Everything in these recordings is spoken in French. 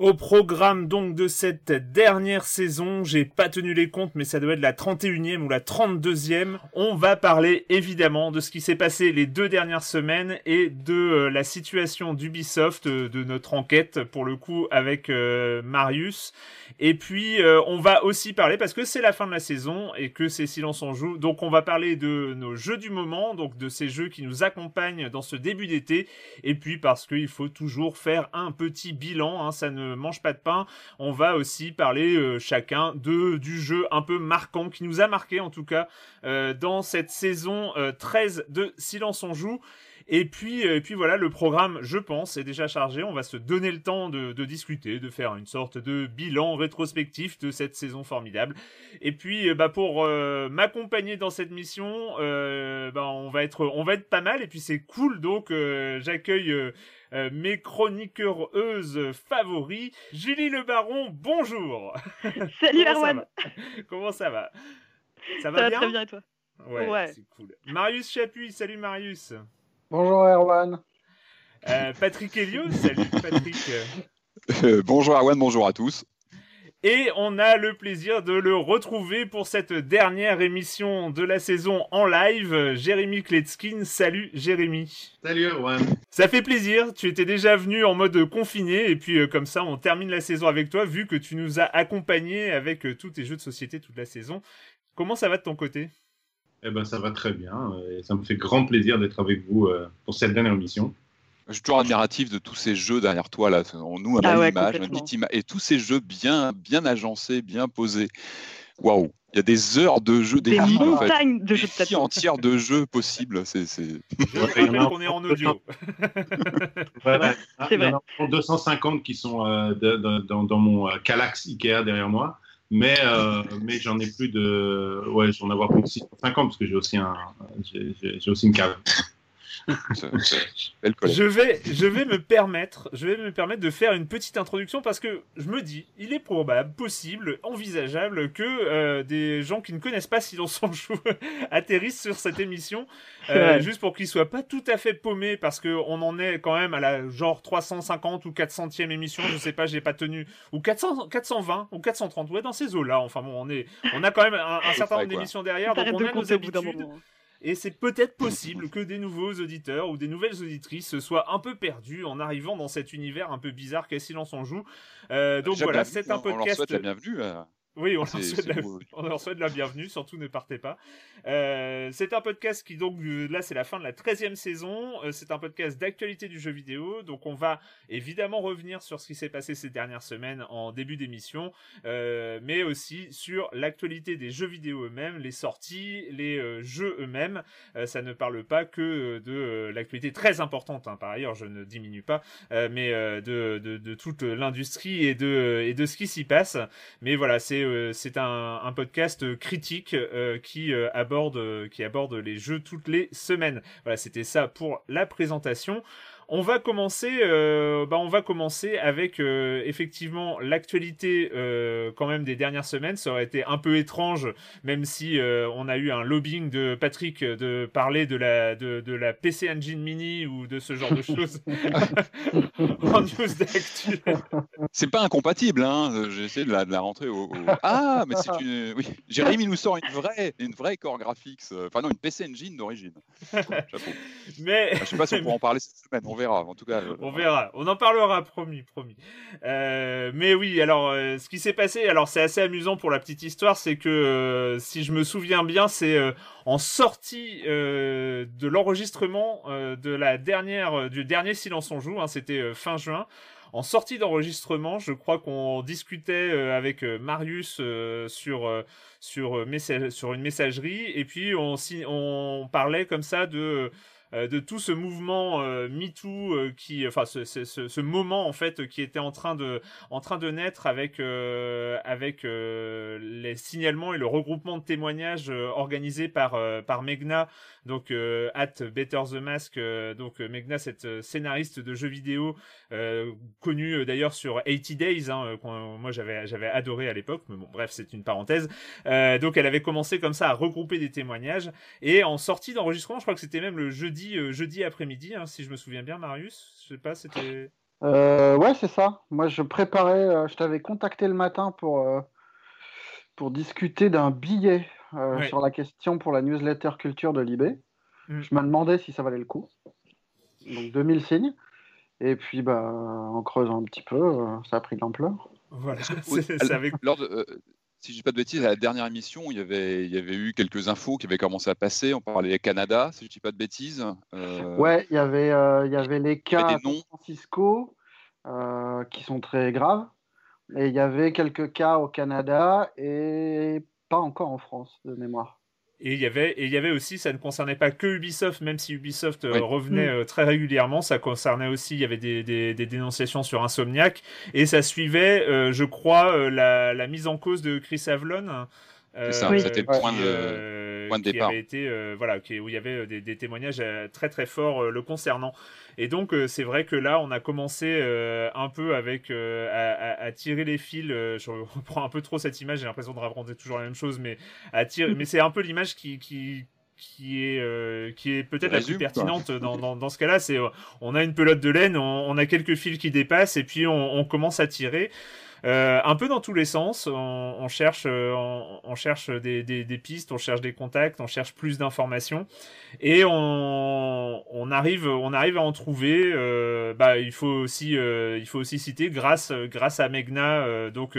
Au programme donc de cette dernière saison, j'ai pas tenu les comptes, mais ça doit être la 31e ou la 32e. On va parler évidemment de ce qui s'est passé les deux dernières semaines et de euh, la situation d'Ubisoft, euh, de notre enquête pour le coup avec euh, Marius. Et puis on va aussi parler parce que c'est la fin de la saison et que c'est silence en joue. Donc on va parler de nos jeux du moment, donc de ces jeux qui nous accompagnent dans ce début d'été. Et puis parce qu'il faut toujours faire un petit bilan, hein, ça ne mange pas de pain. On va aussi parler euh, chacun de du jeu un peu marquant qui nous a marqué en tout cas euh, dans cette saison 13 euh, de Silence on joue. Et puis, et puis voilà, le programme, je pense, est déjà chargé. On va se donner le temps de, discuter, de faire une sorte de bilan rétrospectif de cette saison formidable. Et puis, bah, pour m'accompagner dans cette mission, bah, on va être, on va être pas mal. Et puis c'est cool, donc j'accueille euh, mes chroniqueuses favoris. Julie Le Baron, bonjour. Salut Erwan. Comment ça va? Ça va, bien? très bien et toi? Ouais, c'est cool. Marius Chapuis, salut Marius. Bonjour Erwan. Euh, Patrick Helio, salut Patrick. Euh, Bonjour Erwan, bonjour à tous et on a le plaisir de le retrouver pour cette dernière émission de la saison en live. Jérémy Kletskin. Salut Jérémy. Salut Erwan. Ça fait plaisir. Tu étais déjà venu en mode confiné et puis euh, comme ça on termine la saison avec toi vu que tu nous as accompagnés avec euh, tous tes jeux de société toute la saison. Comment ça va de ton côté? Eh ben ça va très bien et ça me fait grand plaisir d'être avec vous euh, pour cette dernière émission. Je suis toujours admiratif de tous ces jeux derrière toi là. On nous un ah image, un et tous ces jeux bien, bien agencés, bien posés. Waouh Il y a des heures de jeux, des, des montagnes de jeux de entières de jeux possibles. C'est. Je qu'on est en audio. voilà. Il y en a 250 qui sont euh, dans, dans, mon euh, Calax Ikea derrière moi. Mais, euh, mais j'en ai plus de. Ouais, j'en ai avoir plus de 650 parce que j'ai aussi, un, j'ai aussi une cave je vais, je vais me permettre, je vais me permettre de faire une petite introduction parce que je me dis, il est probable, possible, envisageable que euh, des gens qui ne connaissent pas Silence en joue atterrissent sur cette émission, euh, juste pour qu'ils soient pas tout à fait paumés parce que on en est quand même à la genre 350 ou 400e émission, je sais pas, j'ai pas tenu, ou 400, 420 ou 430, ouais, dans ces eaux-là. Enfin bon, on est, on a quand même un, certain nombre d'émissions derrière, donc on a nos habitudes. Et c'est peut-être possible que des nouveaux auditeurs ou des nouvelles auditrices soient un peu perdus en arrivant dans cet univers un peu bizarre qu'est Silence en joue. Euh, donc voilà, c'est un podcast. On leur souhaite la bienvenue. Oui, on leur, souhaite la... on leur, souhaite la... bienvenue, surtout ne partez pas. Euh, c'est un podcast qui donc euh, là c'est la fin de la 13e saison, euh, c'est un podcast d'actualité du jeu vidéo, donc on va évidemment revenir sur ce qui s'est passé ces dernières semaines en début d'émission, euh, mais aussi sur l'actualité des jeux vidéo eux-mêmes, les sorties, les jeux eux-mêmes. ça ne parle pas que de l'actualité très importante, hein, par ailleurs je ne diminue pas, mais de, de, de, toute l'industrie et de, et de ce qui s'y passe. Mais voilà, c'est c'est un, podcast critique qui aborde qui aborde les jeux toutes les semaines. Voilà, c'était ça pour la présentation. On va commencer, euh, bah on va commencer avec euh, effectivement l'actualité euh, quand même des dernières semaines. Ça aurait été un peu étrange, même si on a eu un lobbying de Patrick de parler de la de, de la PC Engine Mini ou de ce genre de choses en news d'actu. C'est pas incompatible, hein. J'ai essayé de la, de la rentrer au, Ah, mais c'est une. Oui, Jérémy nous sort une vraie une vraie core graphics. Enfin non, une PC Engine d'origine. Mais je sais pas si on pourra en parler cette semaine verra. En tout cas, on verra. On en parlera, promis, promis. Euh, mais oui, alors, euh, ce qui s'est passé, alors c'est assez amusant pour la petite histoire, c'est que euh, si je me souviens bien, c'est en sortie de l'enregistrement de la dernière, du dernier Silence on joue. Hein, c'était fin juin en sortie d'enregistrement, je crois qu'on discutait avec Marius sur sur sur une messagerie et puis on on parlait comme ça de euh, de tout ce mouvement euh, MeToo euh, qui, enfin, ce, ce, ce, moment en fait qui était en train de, en train de naître avec avec les signalements et le regroupement de témoignages organisés par par Megna, donc at Better the Mask, donc Megna, cette scénariste de jeux vidéo connue d'ailleurs sur 80 Days, hein, moi j'avais j'avais adoré à l'époque, mais bon bref c'est une parenthèse. donc elle avait commencé comme ça à regrouper des témoignages et en sortie d'enregistrement, je crois que c'était même le jeudi euh, jeudi, après-midi, hein, si je me souviens bien, Marius. Je sais pas, c'était. Euh, ouais, c'est ça. Moi, je préparais, euh, je t'avais contacté le matin pour, pour discuter d'un billet sur la question pour la newsletter culture de l'IB. Mm. Je me demandais si ça valait le coup. Donc 2000 signes. Et puis, bah, en creusant un petit peu, ça a pris de l'ampleur. Voilà. Lors de, si je dis pas de bêtises, à la dernière émission, il y avait, il y avait eu quelques infos qui avaient commencé à passer. On parlait Canada, si je dis pas de bêtises. Euh... Ouais, il y avait, euh, il y avait les cas à San Francisco euh, qui sont très graves, et il y avait quelques cas au Canada et pas encore en France de mémoire. Et il y avait et il y avait aussi, ça ne concernait pas que Ubisoft, même si Ubisoft euh, revenait mm. euh, très régulièrement, ça concernait aussi, il y avait des, des, des dénonciations sur Insomniac, et ça suivait, euh, je crois, la, la, mise en cause de Chris Avlon. C'est ça, c'était le point de, point de départ. Avait été, voilà, qui, où il y avait des, des témoignages très très forts le concernant. Et donc euh, c'est vrai que là on a commencé euh, un peu avec euh, à, à, tirer les fils. je reprends un peu trop cette image, j'ai l'impression de raconter toujours la même chose, mais à tirer. mais c'est un peu l'image qui, qui qui est qui est peut-être la plus pertinente dans, dans, dans, ce cas-là c'est on a une pelote de laine on, on, a quelques fils qui dépassent et puis on, on commence à tirer euh, un peu dans tous les sens. On, on cherche, euh, on, on cherche des, des, des, pistes, on cherche des contacts, on cherche plus d'informations, et on, on, arrive, on arrive à en trouver. Euh, bah, il faut aussi, euh, il faut aussi citer grâce, grâce à Megna, euh, donc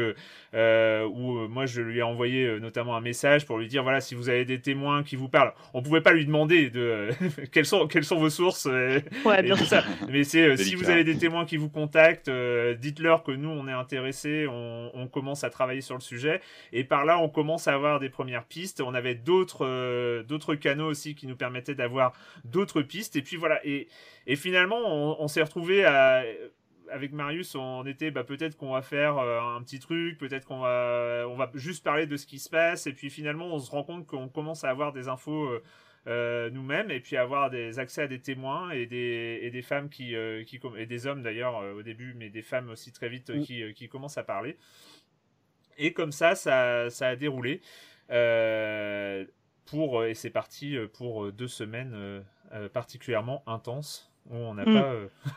où moi je lui ai envoyé notamment un message pour lui dire voilà si vous avez des témoins qui vous parlent, on pouvait pas lui demander de quelles sont quelles sont vos sources, ouais, bien ça. Mais c'est si vous avez des témoins qui vous contactent, dites-leur que nous on est intéressés on, commence à travailler sur le sujet. Et par là on commence à avoir des premières pistes. On avait d'autres euh, canaux aussi qui nous permettaient d'avoir d'autres pistes. Et puis voilà. Et, finalement on, s'est retrouvé avec Marius, on était bah, peut-être qu'on va faire euh, un petit truc, peut-être qu'on va on va juste parler de ce qui se passe. Et puis finalement on se rend compte qu'on commence à avoir des infos euh, nous-mêmes et puis avoir des accès à des témoins et des, et des femmes qui, qui et des hommes d'ailleurs au début mais des femmes aussi très vite mm. qui, qui commencent à parler et comme ça, ça, ça a déroulé. Euh, pour, et c'est parti pour deux semaines euh, particulièrement intenses où on n'a mm.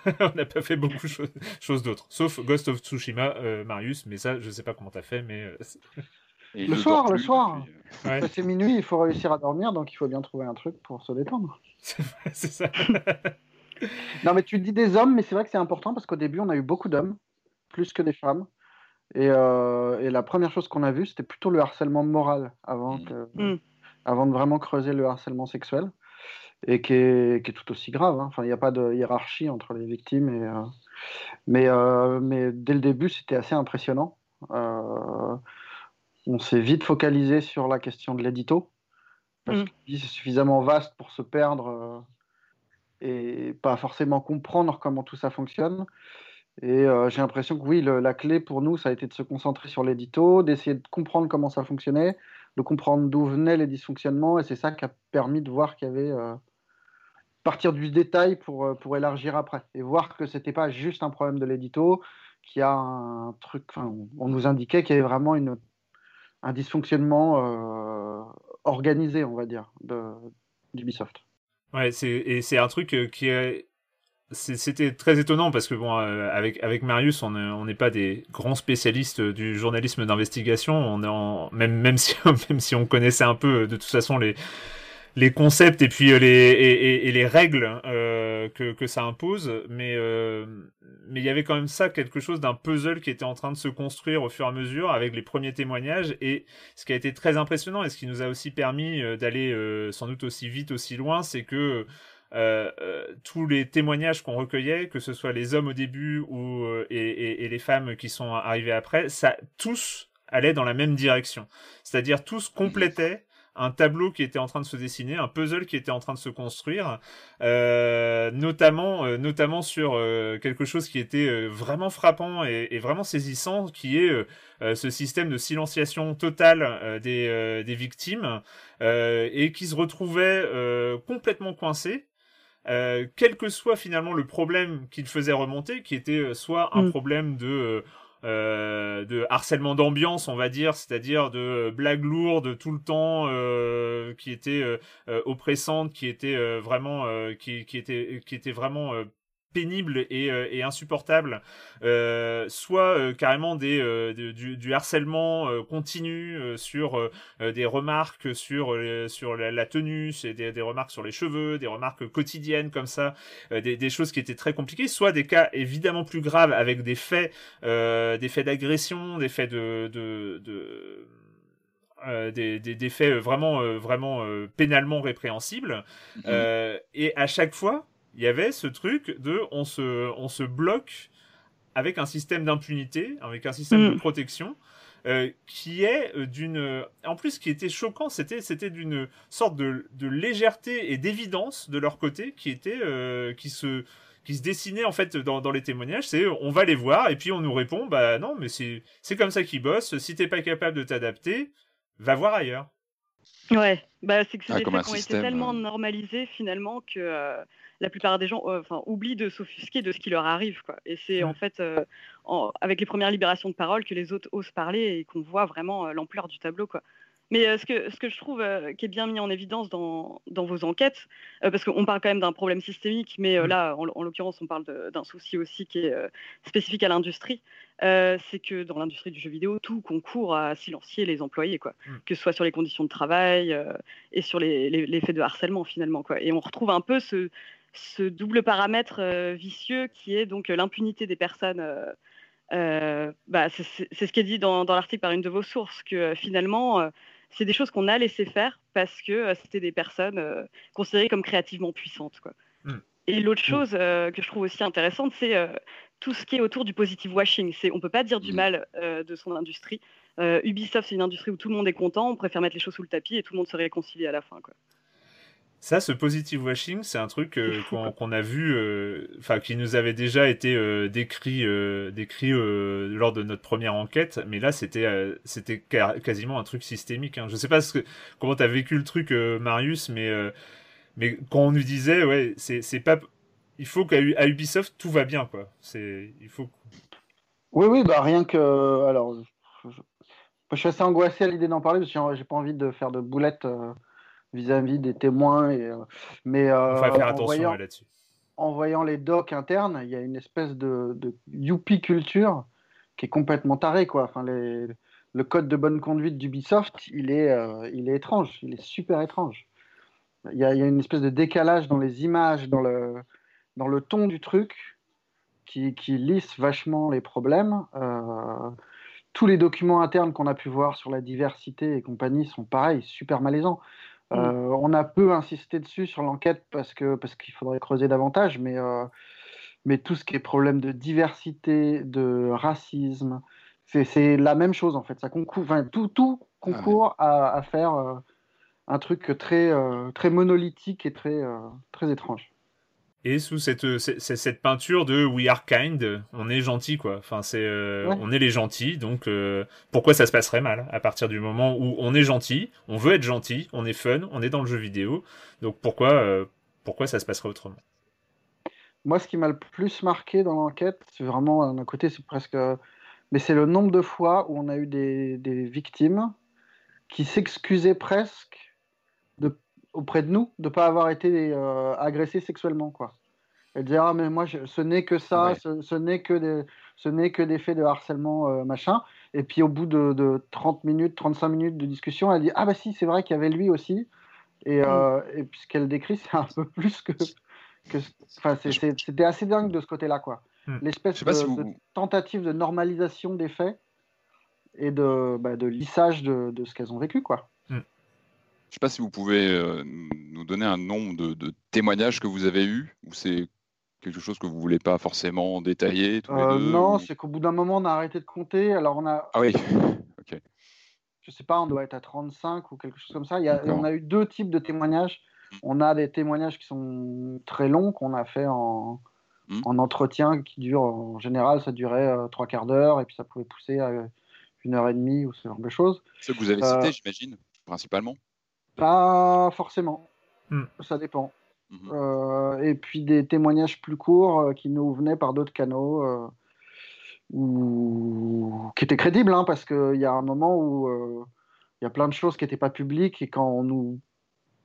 pas, on n'a pas fait beaucoup de choses, choses d'autres. Sauf Ghost of Tsushima, euh, Marius, mais ça, je sais pas comment tu as fait, mais. le soir, le soir. C'est minuit, il faut réussir à dormir, donc il faut bien trouver un truc pour se détendre. c'est ça. non, mais tu dis des hommes, mais c'est vrai que c'est important parce qu'au début, on a eu beaucoup d'hommes, plus que des femmes. Et, et la première chose qu'on a vue, c'était plutôt le harcèlement moral avant, que, mmh. avant de vraiment creuser le harcèlement sexuel et qui est, qui est, tout aussi grave. Hein. Enfin, il n'y a pas de hiérarchie entre les victimes. Et, mais, mais dès le début, c'était assez impressionnant. On s'est vite focalisé sur la question de l'édito parce mm. que c'est suffisamment vaste pour se perdre euh, et pas forcément comprendre comment tout ça fonctionne. Et euh, j'ai l'impression que oui, la clé pour nous, ça a été de se concentrer sur l'édito, d'essayer de comprendre comment ça fonctionnait, de comprendre d'où venaient les dysfonctionnements, et c'est ça qui a permis de voir qu'il y avait euh, partir du détail pour, pour élargir après et voir que c'était pas juste un problème de l'édito, qu'il y a un truc. On nous indiquait qu'il y avait vraiment une, un dysfonctionnement organisé, on va dire, d'Ubisoft. Ouais, et c'est un truc euh, qui c'était très étonnant parce que bon, euh, avec avec Marius, on n'est pas des grands spécialistes du journalisme d'investigation. On est en, même même si même si on connaissait un peu de toute façon les les concepts et puis euh, les et, les règles euh, que, que ça impose mais euh, mais il y avait quand même ça quelque chose d'un puzzle qui était en train de se construire au fur et à mesure avec les premiers témoignages et ce qui a été très impressionnant et ce qui nous a aussi permis d'aller sans doute aussi vite aussi loin c'est que euh, tous les témoignages qu'on recueillait, que ce soit les hommes au début ou et, et, et, les femmes qui sont arrivées après, ça tous allaient dans la même direction. C'est-à-dire tous complétaient un tableau qui était en train de se dessiner, un puzzle qui était en train de se construire, euh, notamment, euh, notamment sur euh, quelque chose qui était vraiment frappant et, vraiment saisissant, qui est ce système de silenciation totale des, des, victimes et qui se retrouvait complètement coincé. quel que soit finalement le problème qu'il faisait remonter, qui était soit un mm. problème de euh, de harcèlement d'ambiance, on va dire, c'est-à-dire de blagues lourdes tout le temps euh, qui étaient euh, oppressantes, qui étaient vraiment, qui, qui étaient, qui étaient vraiment pénible et, euh, et insupportable, euh, soit euh, carrément des, du, du, harcèlement continu sur des remarques sur, sur la, tenue, des, des, remarques sur les cheveux, des remarques quotidiennes comme ça, des, des, choses qui étaient très compliquées, soit des cas évidemment plus graves avec des faits, des faits d'agression, des faits de, de, de des, des, des, faits vraiment, vraiment pénalement répréhensibles. Mm-hmm. et à chaque fois, il y avait ce truc de on se, on se bloque avec un système d'impunité, avec un système de mm. protection. Euh, qui est euh, d'une en plus ce qui était choquant c'était c'était d'une sorte de, de, légèreté et d'évidence de leur côté qui était euh, qui se qui se dessinait en fait dans, dans les témoignages c'est on va les voir et puis on nous répond bah non mais c'est c'est comme ça qu'ils bossent si t'es pas capable de t'adapter va voir ailleurs ouais bah c'est que c'est ah, des faits qui ont été tellement normalisés finalement que la plupart des gens euh, enfin, oublient de s'offusquer de ce qui leur arrive. Quoi. Et c'est en fait euh, avec les premières libérations de parole que les autres osent parler et qu'on voit vraiment euh, l'ampleur du tableau. Quoi. Mais ce, que, ce que je trouve qui est bien mis en évidence dans, dans vos enquêtes, parce qu'on parle quand même d'un problème systémique, mais là, en, l'occurrence, on parle d'un souci aussi qui est spécifique à l'industrie, c'est que dans l'industrie du jeu vidéo, tout concourt à silencier les employés, quoi. Que ce soit sur les conditions de travail et sur les, les, les, faits de harcèlement, finalement. Quoi. Et on retrouve un peu ce, ce double paramètre euh, vicieux qui est donc euh, l'impunité des personnes. Euh, bah, c'est ce qui est dit dans, l'article par une de vos sources, que finalement, c'est des choses qu'on a laissé faire parce que c'était des personnes considérées comme créativement puissantes. Quoi. Hmm. Et l'autre hmm. chose que je trouve aussi intéressante, c'est tout ce qui est autour du positive washing. On ne peut pas dire du hmm. mal de son industrie. Ubisoft, c'est une industrie où tout le monde est content, on préfère mettre les choses sous le tapis et tout le monde se réconcilie à la fin. Quoi. Ça, ce positive washing, c'est un truc euh, qu'on a vu, euh, enfin, qui nous avait déjà été euh, décrit, décrit lors de notre première enquête, mais là, c'était c'était quasiment un truc systémique. Hein. Je sais pas ce que, comment tu as vécu le truc, Marius, mais, mais quand on nous disait, ouais, c'est pas. Il faut qu'à Ubisoft, tout va bien, quoi. C'est, il faut. Oui, oui, bah rien que. Alors, je, je suis assez angoissé à l'idée d'en parler parce que j'ai pas envie de faire de boulettes vis-à-vis des témoins. Et, euh, mais euh, faire attention là-dessus. En voyant les docs internes, il y a une espèce de, de youpi culture qui est complètement tarée. Quoi. Enfin, les, le code de bonne conduite d'Ubisoft, il, est, euh, il est étrange, il est super étrange. Il y, a, il y, a, une espèce de décalage dans les images, dans le, dans le ton du truc, qui, qui lisse vachement les problèmes. Euh, tous les documents internes qu'on a pu voir sur la diversité et compagnie sont pareils, super malaisants. Mm. on a peu insisté dessus sur l'enquête parce que parce qu'il faudrait creuser davantage, mais mais tout ce qui est problème de diversité, de racisme, c'est la même chose en fait. Ça concourt, tout, tout concourt à, faire un truc très, très monolithique et très, très étrange et sous cette, cette, peinture de We are kind, on est gentil quoi. Enfin c'est euh, on est les gentils donc euh, pourquoi ça se passerait mal à partir du moment où on est gentil, on veut être gentil, on est fun, on est dans le jeu vidéo. Donc pourquoi euh, pourquoi ça se passerait autrement? Moi ce qui m'a le plus marqué dans l'enquête, c'est vraiment d'un côté c'est presque mais c'est le nombre de fois où on a eu des, des victimes qui s'excusaient presque auprès de nous de ne pas avoir été euh, agressé sexuellement. Quoi. De dire, ah, mais moi, ce n'est que ça, ce, n'est que des, ce n'est que des faits de harcèlement, euh, machin. Et puis, au bout de, 30 minutes, 35 minutes de discussion, elle dit, ah, bah si, c'est vrai qu'il y avait lui aussi. Et, euh, mm. et puis, ce qu'elle décrit, c'est un peu plus que. que enfin, c'était assez dingue de ce côté-là, quoi. Mm. L'espèce de, tentative de normalisation des faits et de, bah, de lissage de, de ce qu'elles ont vécu, quoi. Je ne sais pas si vous pouvez euh, nous donner un nombre de, témoignages que vous avez eus, ou c'est quelque chose que vous ne voulez pas forcément détailler euh, Non, c'est qu'au bout d'un moment, on a arrêté de compter. Alors on a. Ah oui, ok. Je sais pas, on doit être à 35 ou quelque chose comme ça. Il y a, on a eu deux types de témoignages. Mmh. On a des témoignages qui sont très longs, qu'on a fait en, mmh. en entretien, qui durent en général, ça durait euh, trois quarts d'heure, et puis ça pouvait pousser à une heure et demie ou ce genre de choses. Ce que vous avez cité, j'imagine, principalement pas forcément. Hmm. Ça dépend. Mhm. Euh, et puis des témoignages plus courts euh, qui nous venaient par d'autres canaux euh, ou qui étaient crédibles, hein, parce qu'il y a un moment où il y a plein de choses qui n'étaient pas publiques et quand on nous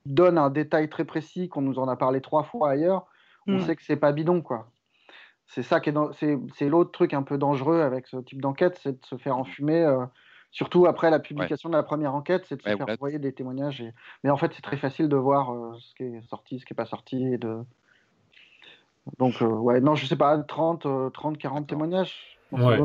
donne un détail très précis, qu'on nous en a parlé trois fois ailleurs, on hmm. sait que c'est pas bidon, quoi. C'est ça qui est, c'est l'autre truc un peu dangereux avec ce type d'enquête, c'est de se faire enfumer Surtout après la publication de la première enquête, c'est de se faire envoyer des témoignages. Mais en fait, c'est très facile de voir euh, ce qui est sorti, ce qui n'est pas sorti. Et de... Donc, euh, ouais, non, je sais pas, 30, 30 40 témoignages. Ouais.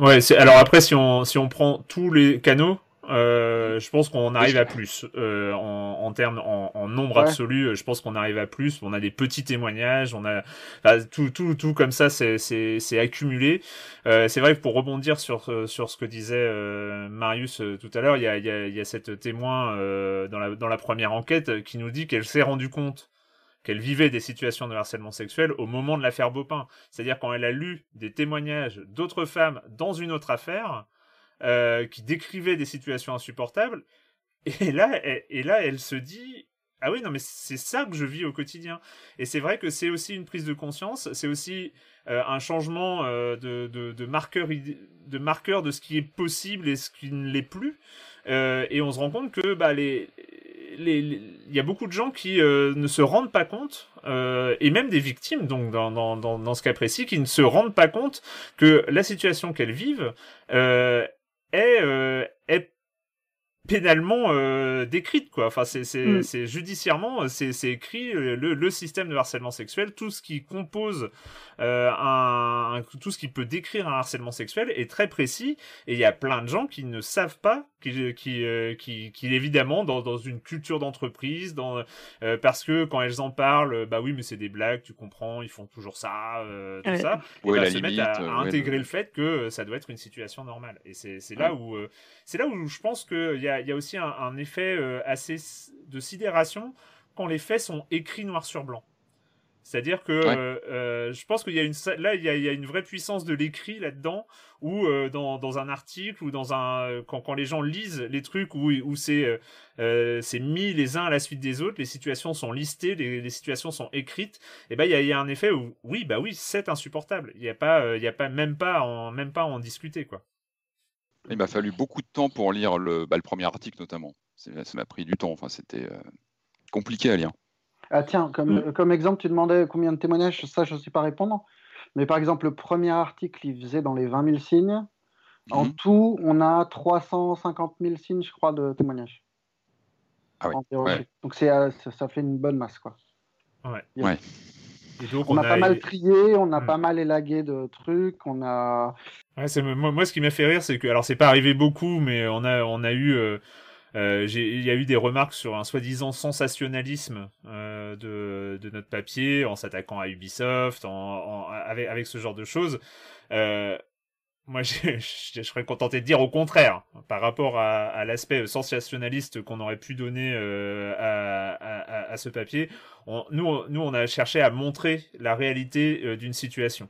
ouais alors après, si on, si on prend tous les canaux, euh, je pense qu'on arrive à plus euh, en, en termes en, en nombre absolu. Je pense qu'on arrive à plus. On a des petits témoignages, on a enfin, tout, tout, tout comme ça, c'est, c'est, c'est accumulé. Euh, c'est vrai que pour rebondir sur sur ce que disait euh, Marius euh, tout à l'heure, il y a, y, a, y a cette témoin dans la dans la première enquête qui nous dit qu'elle s'est rendue compte qu'elle vivait des situations de harcèlement sexuel au moment de l'affaire Bopin. C'est-à-dire quand elle a lu des témoignages d'autres femmes dans une autre affaire, euh, qui décrivait des situations insupportables. Et là, elle, et là, elle se dit ah oui, non, mais c'est ça que je vis au quotidien. Et c'est vrai que c'est aussi une prise de conscience, c'est aussi euh, un changement euh, de, de, de, marqueur, de marqueur de ce qui est possible et ce qui ne l'est plus. Euh, et on se rend compte que bah, les, il y a beaucoup de gens qui ne se rendent pas compte, et même des victimes, donc dans, dans, dans, ce cas précis, qui ne se rendent pas compte que la situation qu'elles vivent euh, est pénalement euh, décrite quoi. Enfin c'est c'est mm. c'est judiciairement c'est c'est écrit le, le système de harcèlement sexuel tout ce qui compose euh, un, tout ce qui peut décrire un harcèlement sexuel est très précis. Et il y a plein de gens qui ne savent pas qui qui euh, qui, qui, évidemment dans dans une culture d'entreprise dans euh, parce que quand elles en parlent bah oui mais c'est des blagues tu comprends ils font toujours ça tout ça. Et bah, se mettent à, intégrer le fait que ça doit être une situation normale. Et c'est c'est là où c'est là où je pense que il y a il y a aussi un, un effet assez de sidération quand les faits sont écrits noir sur blanc c'est-à-dire que euh, je pense qu'il y a une là il y a, une vraie puissance de l'écrit là-dedans ou euh, dans, dans un article ou dans un quand, quand les gens lisent les trucs où, où c'est euh, c'est mis les uns à la suite des autres, les situations sont listées, les, les situations sont écrites, et ben il y a, y a, un effet où oui bah oui c'est insupportable. Il y a pas il y a pas même pas en même pas en discuter quoi. Il m'a fallu beaucoup de temps pour lire le, bah, le premier article notamment. Ça m'a pris du temps. Enfin c'était compliqué à lire. Ah tiens, comme, mm. comme exemple, tu demandais combien de témoignages, ça je ne sais pas répondre. Mais par exemple, le premier article, il faisait dans les 20 000 signes. En mm-hmm. tout, on a 350 000 signes, je crois, de témoignages. Ah ouais. Donc c'est, euh, ça, fait une bonne masse, quoi. Ouais. on, a pas mal trié, on a mm. pas mal élagué de trucs, on a, Ouais, moi, moi, ce qui m'a fait rire, c'est que, alors c'est pas arrivé beaucoup, mais on a, on a eu, euh, euh, il y a eu des remarques sur un soi-disant sensationnalisme euh, de, de, notre papier en s'attaquant à Ubisoft, en, avec, avec, ce genre de choses. Euh, moi, je, je, serais contenté de dire au contraire, par rapport à, à l'aspect sensationnaliste qu'on aurait pu donner euh, à, à, à, ce papier. On, nous, nous, on a cherché à montrer la réalité d'une situation.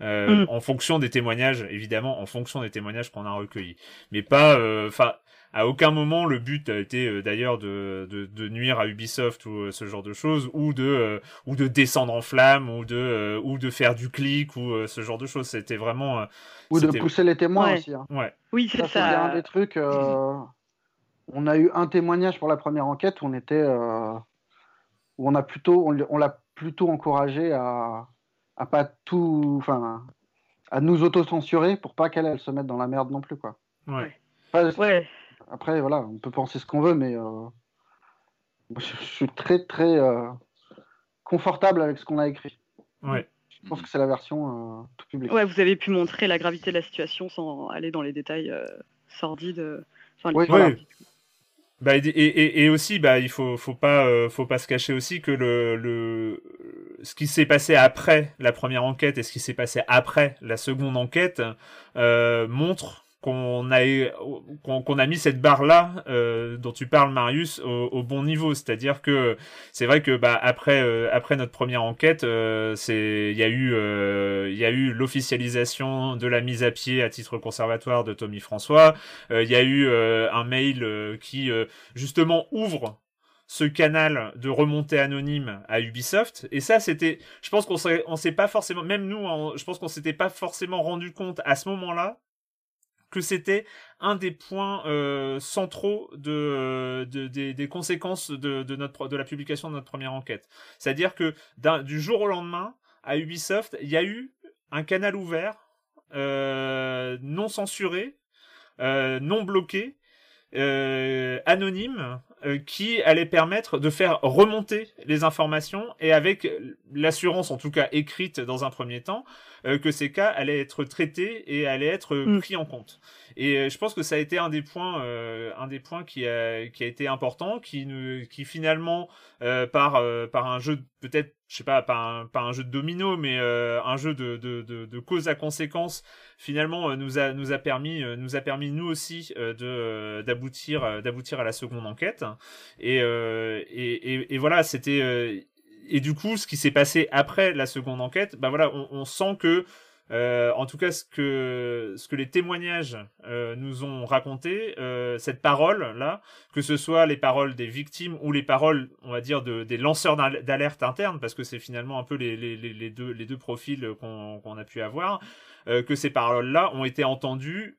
Euh, mm. en fonction des témoignages, évidemment, en fonction des témoignages qu'on a recueillis. Mais pas, euh, enfin, à aucun moment le but a été euh, d'ailleurs de, de, de, nuire à Ubisoft ou ce genre de choses, ou de ou de descendre en flamme, ou de ou de faire du clic ou ce genre de choses. C'était vraiment ou de pousser les témoins aussi. Hein. Ouais. Oui, c'est ça. C'est un des trucs. on a eu un témoignage pour la première enquête où on était où on a plutôt on l'a plutôt encouragé à à pas tout, enfin, à nous auto-censurer pour pas qu'elle elle se mette dans la merde non plus, quoi. Ouais. ouais. Après, voilà, on peut penser ce qu'on veut, mais euh, je, suis très très euh, confortable avec ce qu'on a écrit. Ouais. Je pense que c'est la version euh, tout public. Ouais, vous avez pu montrer la gravité de la situation sans aller dans les détails sordides. Enfin, oui, voilà. Bah, et, et, et, aussi, bah, il faut, faut pas, euh, faut pas se cacher aussi que le, le, ce qui s'est passé après la première enquête et ce qui s'est passé après la seconde enquête euh, montre qu'on a qu'on a mis cette barre là euh, dont tu parles Marius au, au bon niveau. C'est-à-dire que c'est vrai que bah après euh, après notre première enquête euh, il y a eu il y a eu l'officialisation de la mise à pied à titre conservatoire de Tommy François. Il y a eu un mail qui justement ouvre ce canal de remontée anonyme à Ubisoft. Et ça c'était je pense qu'on s'est on s'est pas forcément même nous je pense qu'on s'était pas forcément rendu compte à ce moment-là que c'était un des points euh, centraux de, de, des conséquences de, de, notre, de la publication de notre première enquête. C'est-à-dire que du jour au lendemain, à Ubisoft, il y a eu un canal ouvert, euh, non censuré, euh, non bloqué, euh, anonyme, euh, qui allait permettre de faire remonter les informations et avec l'assurance, en tout cas écrite dans un premier temps, euh, que ces cas allaient être traités et allaient être mm. pris en compte. Et euh, je pense que ça a été un des points, euh, un des points qui a, qui a été important, qui, qui finalement, par, par un jeu peut-être, je sais pas, pas un, pas un jeu de domino, mais un jeu de, de, de, de, cause à conséquence, finalement nous a, nous a permis, nous a permis nous aussi de d'aboutir, d'aboutir à la seconde enquête. Et, et, et, et voilà, c'était et du coup, ce qui s'est passé après la seconde enquête, bah voilà, on, on sent que, euh, en tout cas, ce que ce que les témoignages euh, nous ont raconté, euh, cette parole là, que ce soit les paroles des victimes ou les paroles, on va dire, de, des lanceurs d'alerte interne, parce que c'est finalement un peu les, les, les, deux les deux profils qu'on a pu avoir, euh, que ces paroles là ont été entendues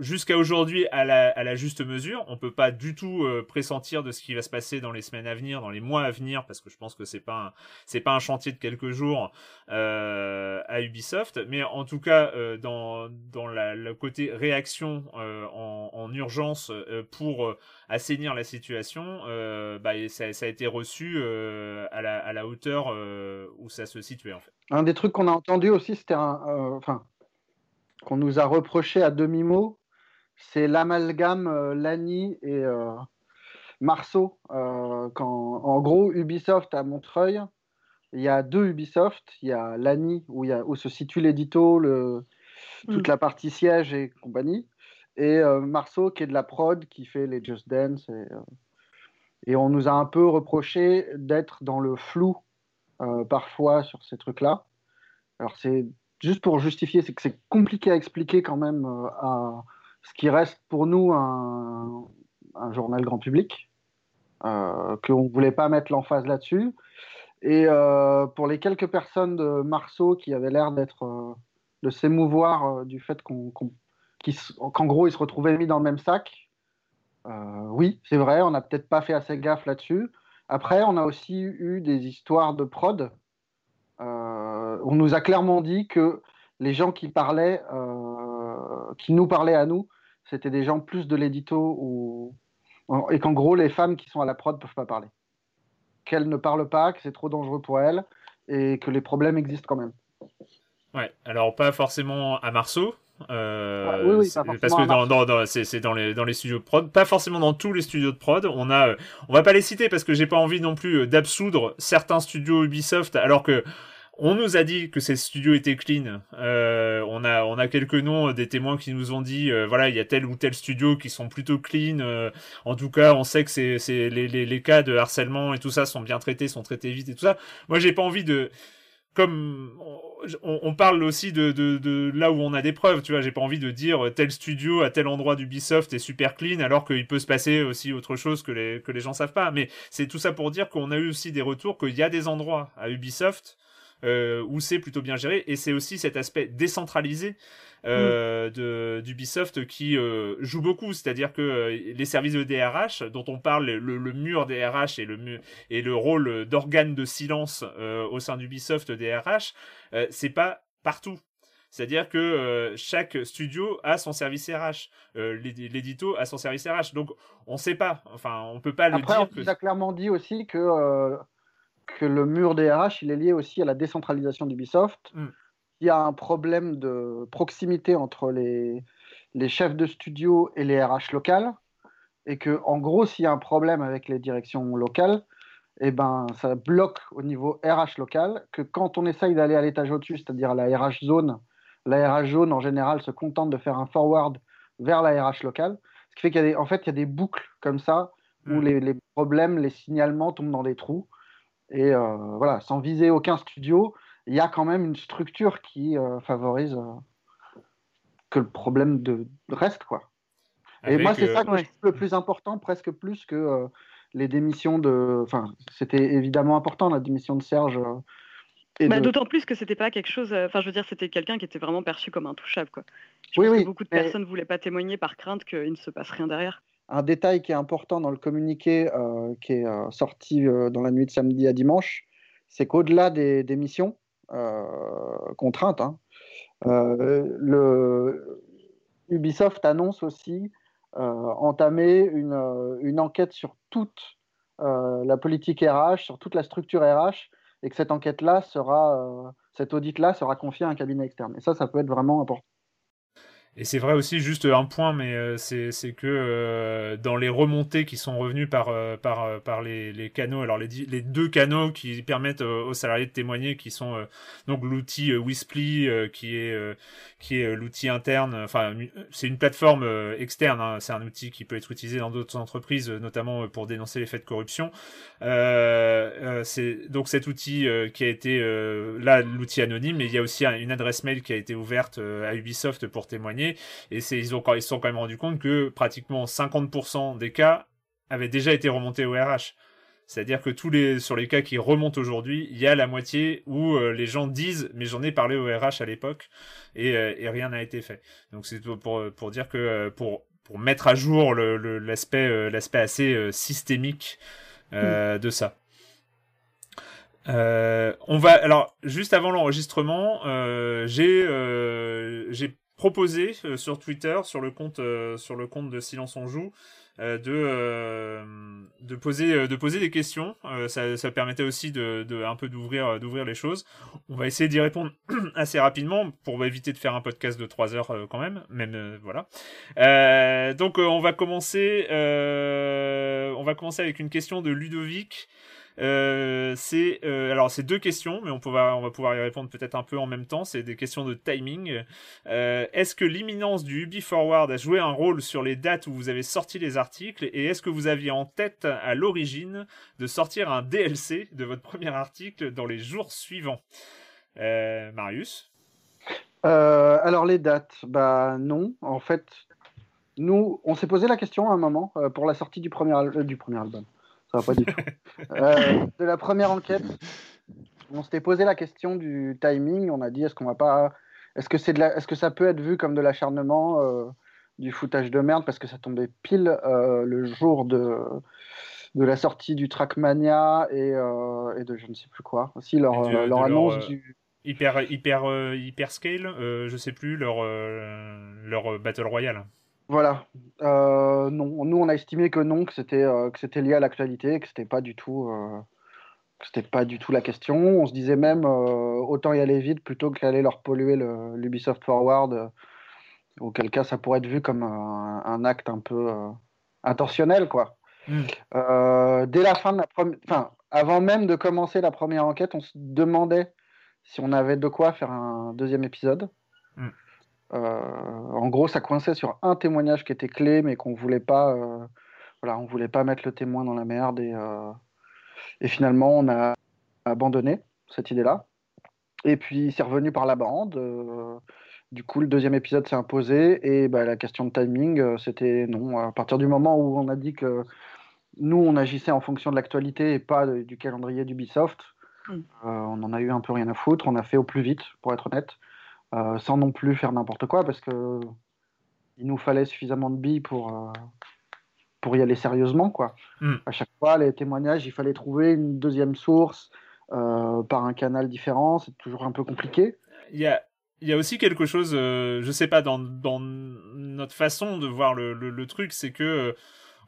jusqu'à aujourd'hui à la, juste mesure. On peut pas du tout euh, pressentir de ce qui va se passer dans les semaines à venir, dans les mois à venir, parce que je pense que c'est pas pas un chantier de quelques jours euh, à Ubisoft. Mais en tout cas, euh, dans le côté réaction en, en, urgence pour assainir la situation, bah, ça, a été reçu à la, hauteur où ça se situait en fait. Un des trucs qu'on a entendu aussi, c'était enfin qu'on nous a reproché à demi mot c'est l'amalgame euh, Lani et euh, Marceau. Euh, quand, en gros, Ubisoft à Montreuil, il y a deux Ubisoft. Il y a Lani, où, il y a, où se situe l'édito, le, toute mm. la partie siège et compagnie. Et Marceau, qui est de la prod, qui fait les Just Dance. Et, et on nous a un peu reproché d'être dans le flou parfois sur ces trucs-là. Alors, c'est juste pour justifier, c'est que c'est compliqué à expliquer quand même à ce qui reste pour nous un, journal grand public, euh, qu'on ne voulait pas mettre l'emphase là-dessus. Et euh, pour les quelques personnes de Marceau qui avaient l'air d'être euh, de s'émouvoir du fait qu'on, qu'en gros ils se retrouvaient mis dans le même sac, oui, c'est vrai, on n'a peut-être pas fait assez gaffe là-dessus. Après, on a aussi eu des histoires de prod. on nous a clairement dit que les gens qui parlaient, qui nous parlaient à nous, c'était des gens plus de l'édito ou... et qu'en gros, les femmes qui sont à la prod ne peuvent pas parler. Qu'elles ne parlent pas, que c'est trop dangereux pour elles et que les problèmes existent quand même. Ouais, alors pas forcément à Marceau, Euh, parce que dans, dans, c'est dans les, dans les studios de prod, pas forcément dans tous les studios de prod. On a, on va pas les citer parce que j'ai pas envie non plus d'absoudre certains studios Ubisoft, alors que on nous a dit que ces studios étaient clean. Euh, on a on a quelques noms des témoins qui nous ont dit euh, voilà il y a tel ou tel studio qui sont plutôt clean. Euh, en tout cas on sait que c'est c'est les, les, les cas de harcèlement et tout ça sont bien traités, sont traités vite et tout ça. Moi j'ai pas envie de comme on, on, parle aussi de, de, de, là où on a des preuves, tu vois, j'ai pas envie de dire tel studio à tel endroit d'Ubisoft est super clean alors qu'il peut se passer aussi autre chose que les, que les gens savent pas. Mais c'est tout ça pour dire qu'on a eu aussi des retours qu'il y a des endroits à Ubisoft euh, où c'est plutôt bien géré. Et c'est aussi cet aspect décentralisé euh, d'Ubisoft qui euh, joue beaucoup, c'est-à-dire que euh, les services de DRH, dont on parle, le, mur DRH et le, et le rôle d'organe de silence au sein d'Ubisoft DRH, c'est pas partout. C'est-à-dire que chaque studio a son service RH, l'édito a son service RH. Donc on ne sait pas, enfin on peut pas le dire. On que... a clairement dit aussi que que le mur des RH, il est lié aussi à la décentralisation d'Ubisoft. Mm. Il y a un problème de proximité entre les, les chefs de studio et les RH locales. Et que, en gros, s'il y a un problème avec les directions locales, eh ben, ça bloque au niveau RH local. Que quand on essaye d'aller à l'étage au-dessus, c'est-à-dire à la RH zone, la RH zone, en général, se contente de faire un forward vers la RH locale. Ce qui fait qu'il y a en fait, il y a des boucles comme ça où mm. les, les problèmes, les signalements tombent dans des trous. Et euh, voilà, sans viser aucun studio, il y a quand même une structure qui euh, favorise euh, que le problème de, reste, quoi. et moi, c'est ça que je trouve le plus important, presque plus que les démissions de. Enfin, c'était évidemment important la démission de Serge. Bah, d'autant plus que c'était pas quelque chose. Enfin, je veux dire, c'était quelqu'un qui était vraiment perçu comme intouchable, quoi. Je oui, pense oui, que beaucoup de personnes ne voulaient pas témoigner par crainte qu'il ne se passe rien derrière un détail qui est important dans le communiqué euh, qui est euh, sorti euh, dans la nuit de samedi à dimanche, c'est qu'au-delà des, missions contraintes, hein, le Ubisoft annonce aussi entamer une, enquête sur toute la politique RH, sur toute la structure RH, et que cette enquête-là sera, cet audit-là sera confié à un cabinet externe. Et ça, ça peut être vraiment important. Et c'est vrai aussi, juste un point, mais euh, c'est que euh, dans les remontées qui sont revenues par, euh, par, par les, canaux, alors les, les, deux canaux qui permettent aux salariés de témoigner, qui sont donc l'outil Wisply, qui est, qui est l'outil interne, enfin c'est une plateforme externe, hein, c'est un outil qui peut être utilisé dans d'autres entreprises, notamment pour dénoncer les faits de corruption. c'est donc cet outil qui a été, là l'outil anonyme, mais il y a aussi une adresse mail qui a été ouverte à Ubisoft pour témoigner et c'est, ils, ont, ils se sont quand même rendu compte que pratiquement 50% des cas avaient déjà été remontés au RH. C'est-à-dire que tous les sur les cas qui remontent aujourd'hui, il y a la moitié où euh, les gens disent mais j'en ai parlé au RH à l'époque et, euh, et rien n'a été fait. Donc c'est pour pour dire que euh, pour pour mettre à jour l'aspect le, assez systémique mm. de ça. on va alors juste avant l'enregistrement, j'ai j'ai proposé euh, sur Twitter, sur le compte, euh, sur le compte de Silence on joue, euh, de de poser de poser des questions. ça, ça permettait aussi de, de un peu d'ouvrir d'ouvrir les choses. On va essayer d'y répondre assez rapidement pour éviter de faire un podcast de 3 heures quand même. Même voilà. donc on va commencer on va commencer avec une question de Ludovic. Euh, c'est euh, alors c'est deux questions, mais on, va pouvoir y répondre peut-être un peu en même temps. C'est des questions de timing. Euh, est-ce que l'imminence du Ubi Forward a joué un rôle sur les dates où vous avez sorti les articles? Et est-ce que vous aviez en tête à l'origine de sortir un DLC de votre premier article dans les jours suivants? Marius? Alors les dates, bah non. En fait, nous, on s'est posé la question à un moment pour la sortie du premier album pas du tout. Euh, de la première enquête, on s'était posé la question du timing. On a dit est-ce qu'on va pas, est-ce que c'est de la... est-ce que ça peut être vu comme de l'acharnement, euh, du foutage de merde? Parce que ça tombait pile euh, le jour de de la sortie du Trackmania et, et de je ne sais plus quoi. Aussi leur, leur annonce du hyper hyper hyper scale, je sais plus leur leur battle royale. Voilà. Euh, non, nous on a estimé que non, que c'était euh, que c'était lié à l'actualité, que c'était pas du tout euh, que c'était pas du tout la question. On se disait même autant y aller vite plutôt qu'aller leur polluer l'Ubisoft Forward Auquel cas, ça pourrait être vu comme un, acte un peu intentionnel, quoi. Hmm. dès la fin de la première, enfin, avant même de commencer la première enquête, on se demandait si on avait de quoi faire un deuxième épisode. Hmm. En gros, ça coinçait sur un témoignage qui était clé, mais qu'on voulait pas, voilà, on voulait pas mettre le témoin dans la merde et, et finalement, on a abandonné cette idée-là. Et puis, c'est revenu par la bande. Euh, du coup, le deuxième épisode s'est imposé. Et bah, la question de timing, euh, c'était non. À partir du moment où on a dit que nous, on agissait en fonction de l'actualité et pas du calendrier d'Ubisoft, mm. euh, on en a eu un peu rien à foutre. On a fait au plus vite, pour être honnête, sans non plus faire n'importe quoi, parce que il nous fallait suffisamment de billes pour pour y aller sérieusement, quoi. Mm. À chaque fois, les témoignages, il fallait trouver une deuxième source, euh, par un canal différent, c'est toujours un peu compliqué. Il y a, il y a aussi quelque chose, euh, je sais pas, dans, dans notre façon de voir le, le, truc, c'est que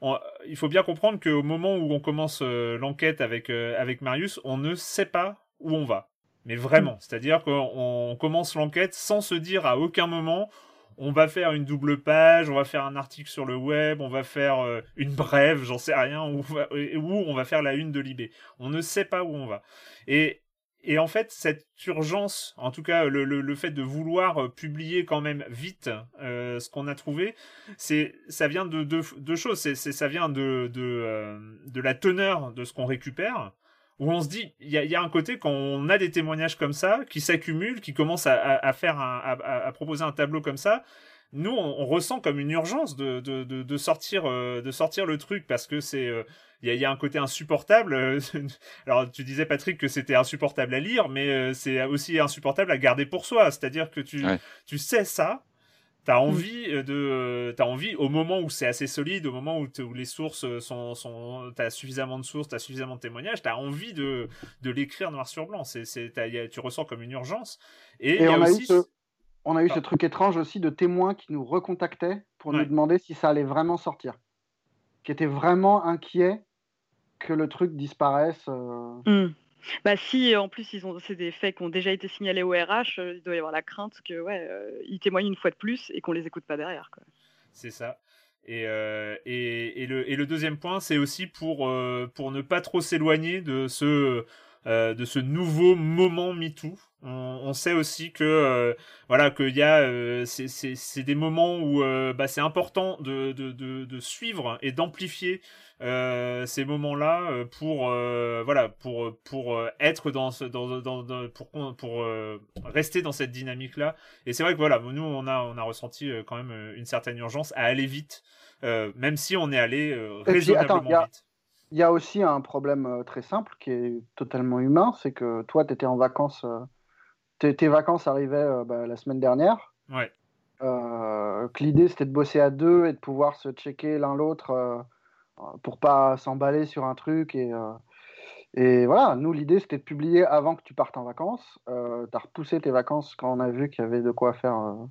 euh, il faut bien comprendre qu'au moment où on commence l'enquête avec, avec Marius, on ne sait pas où on va. Mais vraiment, c'est-à-dire qu'on commence l'enquête sans se dire à aucun moment on va faire une double page, on va faire un article sur le web, on va faire euh, une brève, j'en sais rien, ou on va faire la une de Libé. On ne sait pas où on va. Et, en fait, cette urgence, en tout cas le, fait de vouloir euh, publier quand même vite euh, ce qu'on a trouvé, ça vient de deux choses. C'est ça vient de la teneur de ce qu'on récupère où on se dit, il y a, un côté quand on a des témoignages comme ça, qui s'accumulent, qui commencent à, faire à, proposer un tableau comme ça, nous on, ressent comme une urgence de, de, sortir euh, de sortir le truc parce que c'est euh, il y, a, un côté insupportable. Alors tu disais Patrick que c'était insupportable à lire, mais euh, c'est aussi insupportable à garder pour soi. C'est-à-dire que tu tu sais ça, T'as mm. envie euh, de, euh, t'as envie au moment où c'est assez solide, au moment où, les sources euh, sont, sont t'as suffisamment de sources, t'as suffisamment de témoignages, t'as envie de, de l'écrire noir sur blanc. C'est, c'est, tu ressens comme une urgence. Et, on, a eu ce, on a eu ce truc étrange aussi de témoins qui nous recontactaient pour nous demander si ça allait vraiment sortir, qui étaient vraiment inquiets que le truc disparaisse. Mm. Bah si en plus ils ont c'est des faits qui ont déjà été signalés au RH, euh, il doit y avoir la crainte que ouais, euh, ils témoignent une fois de plus et qu'on les écoute pas derrière C'est ça. Et, euh, et, et, le, et, le, deuxième point, c'est aussi pour, pour ne pas trop s'éloigner de ce, de ce nouveau moment MeToo. On, on sait aussi que voilà qu'il y a c'est des moments où bah, c'est important de, de, de, de, suivre et d'amplifier euh, ces moments-là euh, pour euh, voilà pour pour être dans ce dans, dans, dans pour pour rester dans cette dynamique là et c'est vrai que voilà nous on a on a ressenti quand même une certaine urgence à aller vite même si on est allé raisonnablement vite il y a aussi un problème très simple qui est totalement humain c'est que toi tu étais en vacances tes, vacances arrivaient bah, la semaine dernière ouais que l'idée c'était de bosser à deux et de pouvoir se checker l'un l'autre pour pas s'emballer sur un truc. Et, euh, et voilà, nous, l'idée, c'était de publier avant que tu partes en vacances. Euh, tu as repoussé tes vacances quand on a vu qu'il y avait de quoi faire, euh,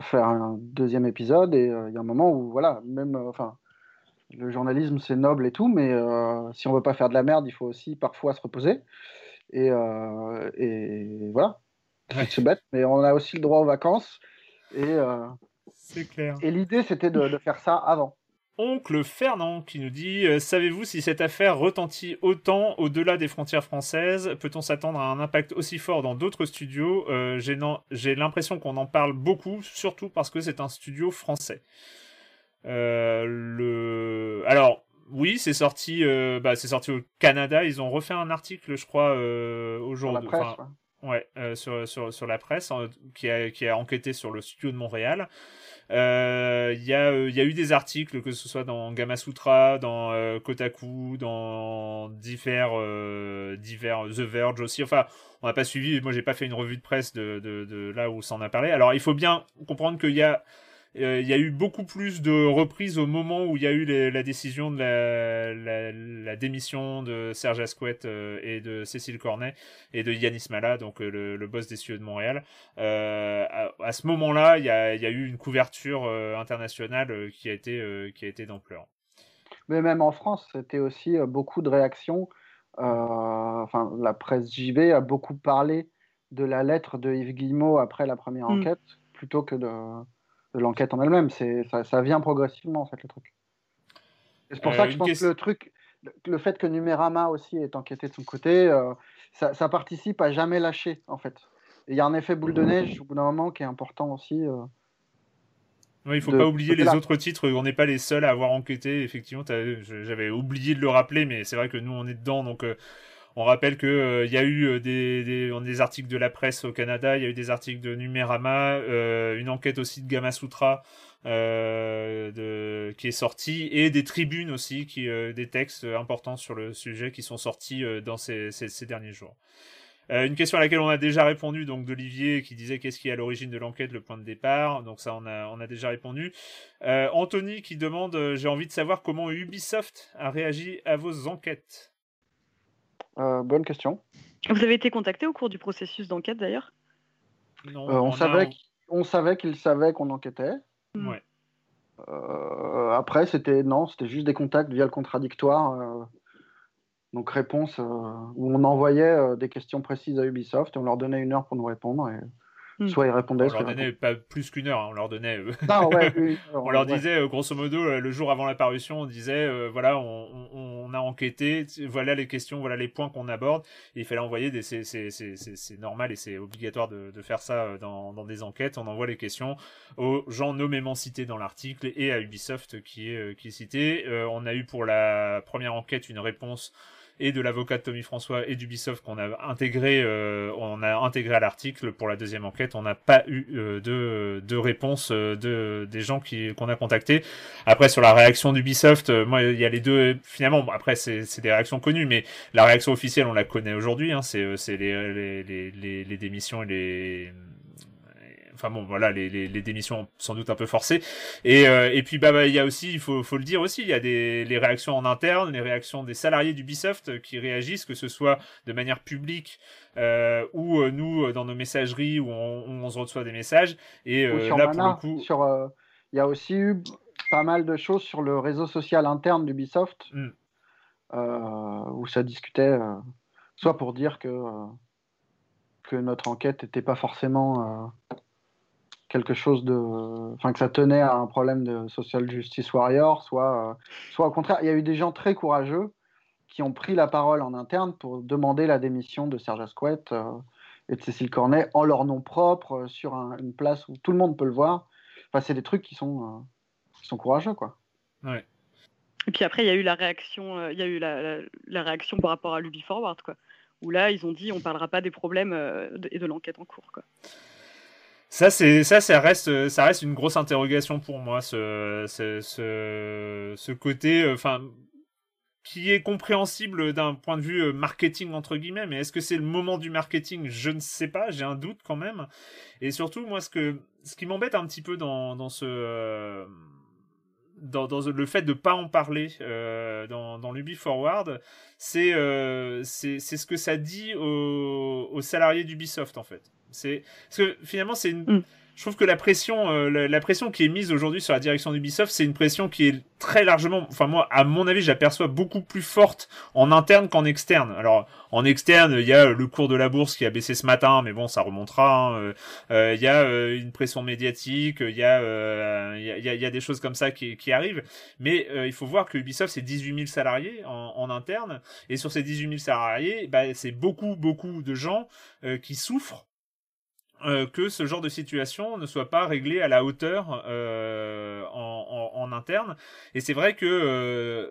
faire un deuxième épisode. Et il y a un moment où, voilà, même, enfin, le journalisme, c'est noble et tout, mais si on veut pas faire de la merde, il faut aussi parfois se reposer. Et, et voilà, c'est bête, mais on a aussi le droit aux vacances. Et, c'est clair. Et l'idée, c'était de, de, faire ça avant. Oncle Fernand qui nous dit euh, Savez-vous si cette affaire retentit autant au-delà des frontières françaises? Peut-on s'attendre à un impact aussi fort dans d'autres studios? Euh, J'ai l'impression qu'on en parle beaucoup, surtout parce que c'est un studio français. Euh, le... Alors, oui, c'est sorti, bah, c'est sorti au Canada. Ils ont refait un article, je crois, aujourd'hui. Ouais, sur, sur, sur, la presse, qui, a, qui a enquêté sur le studio de Montréal. Euh, il y, a, euh, y a eu des articles, que ce soit dans Gamasutra, dans euh, Kotaku, dans divers, divers The Verge aussi. Enfin, on n'a pas suivi. Moi, j'ai pas fait une revue de presse de, de, de là où ça en a parlé. Alors, il faut bien comprendre qu'il y a euh, il y a eu beaucoup plus de reprises au moment où il y a eu la décision de la, démission de Serge Asquette euh, et de Cécile Cornet et de Yanis Mala, donc euh, le, boss des studios de Montréal. À, ce moment-là, il y a, eu une couverture internationale qui a été, qui a été d'ampleur. Mais même en France, c'était aussi beaucoup de réactions. enfin, la presse JV a beaucoup parlé de la lettre de Yves Guillemot après la première mm. enquête, plutôt que de, de l'enquête en elle-même. C'est ça, ça, vient progressivement en fait le truc. C'est pour ça que je pense que le truc, le fait que Numérama aussi ait enquêté de son côté, ça, ça, participe à jamais lâcher en fait. Il y a un effet boule de neige au bout d'un moment qui est important aussi. il ne faut pas oublier les autres titres, on n'est pas les seuls à avoir enquêté, effectivement, j'avais oublié de le rappeler, mais c'est vrai que nous on est dedans, donc on rappelle qu'il euh, y a eu euh, des, articles de la presse au Canada, il y a eu des articles de Numérama, euh, une enquête aussi de Gamma Sutra de, qui est sortie, et des tribunes aussi, qui, des textes importants sur le sujet qui sont sortis dans ces, ces, derniers jours. une question à laquelle on a déjà répondu, donc d'Olivier qui disait qu'est-ce qui est à l'origine de l'enquête, le point de départ. Donc ça, on a, on a déjà répondu. Anthony qui demande, j'ai envie de savoir comment Ubisoft a réagi à vos enquêtes. Euh, bonne question. Vous avez été contacté au cours du processus d'enquête d'ailleurs? Non. Euh, on, savait on savait qu'il savait qu'on enquêtait. Hmm. Ouais. Euh, après, c'était non, c'était juste des contacts via le contradictoire. donc réponse où on envoyait des questions précises à Ubisoft et on leur donnait une heure pour nous répondre. Et Hmm. Soit ils répondaient. On leur donnait pas plus qu'une heure, hein. on leur donnait. Euh, on leur disait, euh, grosso modo, euh, le jour avant l'apparition, on disait, voilà, on, a enquêté, voilà les questions, voilà les points qu'on aborde. Et il fallait envoyer des. C'est normal et c'est obligatoire de, faire ça dans, des enquêtes. On envoie les questions aux gens nommément cités dans l'article et à Ubisoft qui est, qui est cité. on a eu pour la première enquête une réponse et de l'avocat de Tommy François et d'Ubisoft qu'on a intégré, euh, on a intégré à l'article pour la deuxième enquête. On n'a pas eu euh, de, de réponse euh, de, des gens qui, qu'on a contactés. Après, sur la réaction d'Ubisoft, moi, il y a les deux, finalement, après, c'est, c'est des réactions connues, mais la réaction officielle, on la connaît aujourd'hui, hein, c'est, c'est les, les, les, les, les démissions et les, enfin bon voilà les, les, les, démissions sans doute un peu forcées et, euh, et puis bah, bah il y a aussi il faut, faut le dire aussi il y a des les réactions en interne les réactions des salariés d'Ubisoft qui réagissent que ce soit de manière publique euh, ou euh, nous dans nos messageries où on, on, se reçoit des messages et sur là pour le coup sur il y a aussi eu pas mal de choses sur le réseau social interne d'Ubisoft hmm. où ça discutait soit pour dire que que notre enquête n'était pas forcément quelque chose de. Enfin, que ça tenait à un problème de social justice warrior, soit, euh, soit au contraire, il y a eu des gens très courageux qui ont pris la parole en interne pour demander la démission de Serge Asquette euh, et de Cécile Cornet en leur nom propre, euh, sur une place où tout le monde peut le voir. Enfin, c'est des trucs qui sont, qui sont courageux, quoi. Ouais. Et puis après, il y a eu la réaction, il y a eu la, la, réaction par rapport à l'Ubi Forward, quoi. Où là, ils ont dit, on parlera pas des problèmes et de l'enquête en cours, quoi. Ça, ça, reste, une grosse interrogation pour moi, ce, côté, enfin, qui est compréhensible d'un point de vue euh, marketing entre guillemets, mais est-ce que c'est le moment du marketing? Je ne sais pas, j'ai un doute quand même. Et surtout, moi, ce qui m'embête un petit peu dans, euh, le fait de pas en parler euh, dans, dans Forward, c'est euh, ce que ça dit aux salariés d'Ubisoft en fait. C'est parce que finalement c'est une. Mm. Je trouve que la pression, euh, la, pression qui est mise aujourd'hui sur la direction d'Ubisoft, c'est une pression qui est très largement, enfin moi, à mon avis, j'aperçois beaucoup plus forte en interne qu'en externe. Alors en externe, il y a le cours de la bourse qui a baissé ce matin, mais bon, ça remontera. Hein. Euh, euh, il y a une pression médiatique, il y a, il y a, y a des choses comme ça qui, qui arrivent. Mais il faut voir que Ubisoft c'est 18 000 salariés en, en, interne, et sur ces 18 000 salariés, bah, c'est beaucoup, beaucoup de gens qui souffrent euh, que ce genre de situation ne soit pas réglé à la hauteur euh, en, en, en, interne. Et c'est vrai que euh,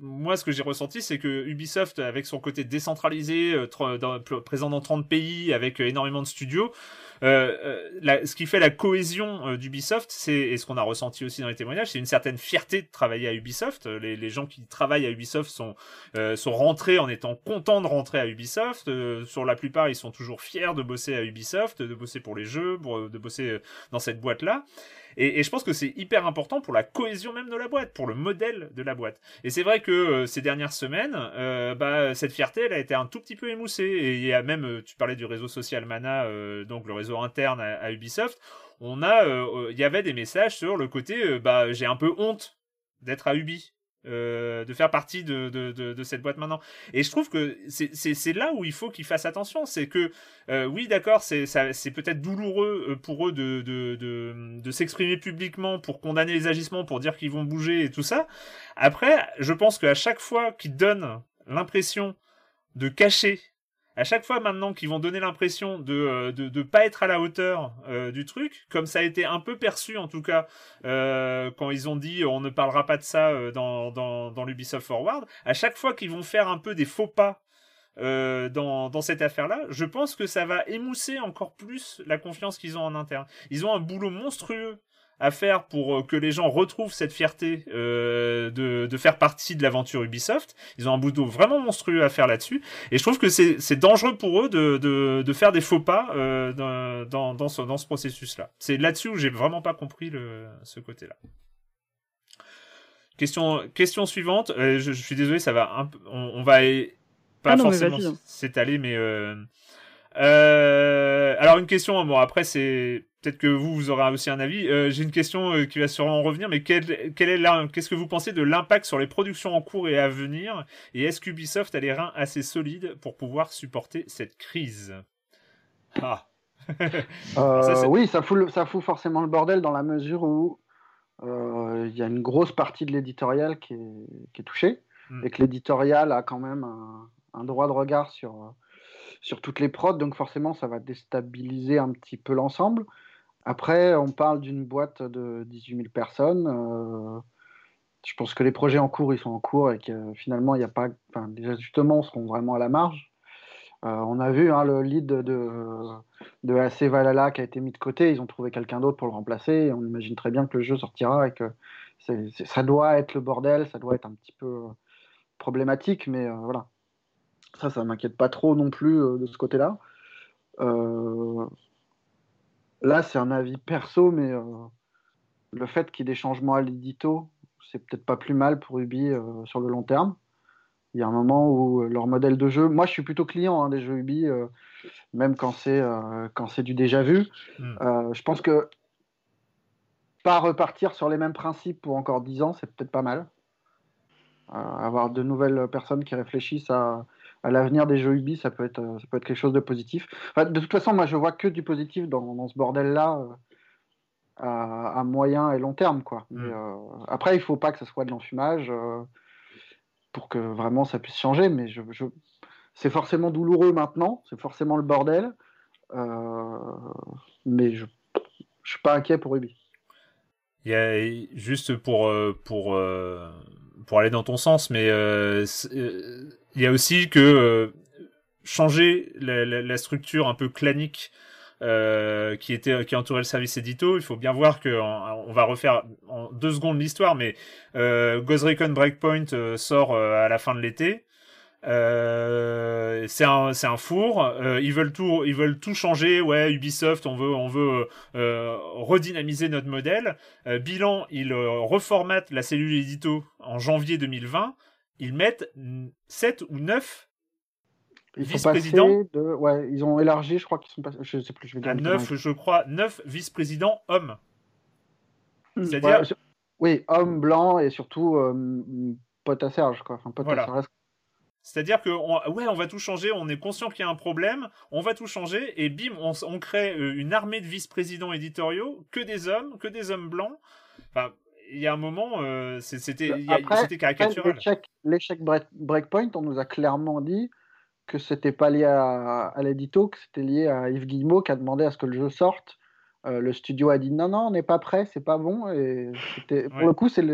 moi, ce que j'ai ressenti, c'est que Ubisoft, avec son côté décentralisé, dans, présent dans 30 pays, avec énormément de studios, euh, euh, la, ce qui fait la cohésion euh, d'Ubisoft, c'est et ce qu'on a ressenti aussi dans les témoignages, c'est une certaine fierté de travailler à Ubisoft. Les, gens qui travaillent à Ubisoft sont sont rentrés en étant contents de rentrer à Ubisoft. sur la plupart, ils sont toujours fiers de bosser à Ubisoft, de bosser pour les jeux, pour, de bosser dans cette boîte là. Et, je pense que c'est hyper important pour la cohésion même de la boîte, pour le modèle de la boîte. Et c'est vrai que euh, ces dernières semaines, euh, bah, cette fierté, elle a été un tout petit peu émoussée. Et il y a même, euh, tu parlais du réseau social Mana, donc le réseau interne à, Ubisoft. On a, il y avait des messages sur le côté, bah, j'ai un peu honte d'être à Ubi. Euh, de faire partie de, de, cette boîte maintenant. Et je trouve que c'est là où il faut qu'ils fassent attention. C'est que, euh, oui, d'accord, c'est peut-être douloureux euh, pour eux de, de, s'exprimer publiquement pour condamner les agissements, pour dire qu'ils vont bouger et tout ça. Après, je pense qu'à chaque fois qu'ils donnent l'impression de cacher à chaque fois maintenant qu'ils vont donner l'impression de, euh, de, pas être à la hauteur euh, du truc, comme ça a été un peu perçu en tout cas euh, quand ils ont dit on ne parlera pas de ça dans, l'Ubisoft Forward, à chaque fois qu'ils vont faire un peu des faux pas dans, dans cette affaire-là, je pense que ça va émousser encore plus la confiance qu'ils ont en interne. Ils ont un boulot monstrueux à faire pour euh, que les gens retrouvent cette fierté euh, de, de, faire partie de l'aventure Ubisoft. Ils ont un boulot vraiment monstrueux à faire là-dessus. Et je trouve que c'est dangereux pour eux de, de, de, faire des faux pas euh, dans, dans, ce, dans ce processus-là. C'est là-dessus où j'ai vraiment pas compris le, ce côté-là. Question, question suivante. Euh, je, je, suis désolé, ça va un peu, on, on va pas ah forcément hein. s'étaler, mais euh, alors une question, bon après c'est peut-être que vous, vous aurez aussi un avis. Euh, j'ai une question euh, qui va sûrement revenir, mais quel, est qu'est-ce que vous pensez de l'impact sur les productions en cours et à venir? Et est-ce qu'Ubisoft a les reins assez solides pour pouvoir supporter cette crise? Ah Oui, ça fout, ça fout forcément le bordel dans la mesure où il y a une grosse partie de l'éditorial qui est, touchée hmm. et que l'éditorial a quand même un droit de regard sur sur toutes les prods, donc forcément ça va déstabiliser un petit peu l'ensemble. Après, on parle d'une boîte de 18 000 personnes. Euh, je pense que les projets en cours, ils sont en cours et que finalement, il n'y a pas. Enfin, les ajustements seront vraiment à la marge. Euh, on a vu hein, le lead de, de AC Valhalla qui a été mis de côté. Ils ont trouvé quelqu'un d'autre pour le remplacer. on imagine très bien que le jeu sortira et que ça doit être le bordel, ça doit être un petit peu problématique, mais euh, voilà. Ça, ça m'inquiète pas trop non plus de ce côté-là. Euh, là, c'est un avis perso, mais euh, le fait qu'il y ait des changements à l'édito, c'est peut-être pas plus mal pour Ubi sur le long terme. Il y a un moment où leur modèle de jeu, moi je suis plutôt client hein, des jeux Ubi, même quand c'est quand c'est du déjà vu. Hmm. je pense que pas repartir sur les mêmes principes pour encore 10 ans, c'est peut-être pas mal. avoir de nouvelles personnes qui réfléchissent à, à l'avenir des jeux Ubi, ça peut être, ça peut être quelque chose de positif. de toute façon, moi, je vois que du positif dans, ce bordel-là euh, à, moyen et long terme, quoi. Mm. Euh, après, il faut pas que ce soit de l'enfumage euh, pour que vraiment ça puisse changer, mais je, c'est forcément douloureux maintenant, c'est forcément le bordel, mais je, je suis pas inquiet pour Ubi. Il y a juste pour pour pour aller dans ton sens, mais il y a aussi que euh, changer la, structure un peu clanique euh, qui était qui entourait le service édito. Il faut bien voir que on va refaire en deux secondes l'histoire, mais euh, Ghost Recon Breakpoint euh, sort à la fin de l'été. C'est un un four. ils veulent tout ils veulent tout changer. Ouais, Ubisoft, on veut on veut redynamiser notre modèle. bilan, ils reformatent la cellule édito en janvier 2020 ils mettent 7 ou 9 vice-présidents. Ouais, ils ont élargi, je crois qu'ils sont passés. Je sais plus, je vais dire. 9, je crois, 9 vice-présidents hommes. Hmm. C'est-à-dire. oui, hommes blancs et surtout euh, pote à Serge, quoi. Enfin, pote voilà. à Serge. C'est-à-dire que ouais, on va tout changer, on est conscient qu'il y a un problème, on va tout changer et bim, on, on crée euh, une armée de vice-présidents éditoriaux, que des hommes, que des hommes blancs. Enfin, il y a un moment, euh, c'était caricatural. L'échec Breakpoint, on nous a clairement dit que c'était pas lié à, à l'édito, que c'était lié à Yves Guillemot qui a demandé à ce que le jeu sorte. Euh, le studio a dit non, non, on n'est pas prêt, c'est pas bon. Et pour le coup, c'est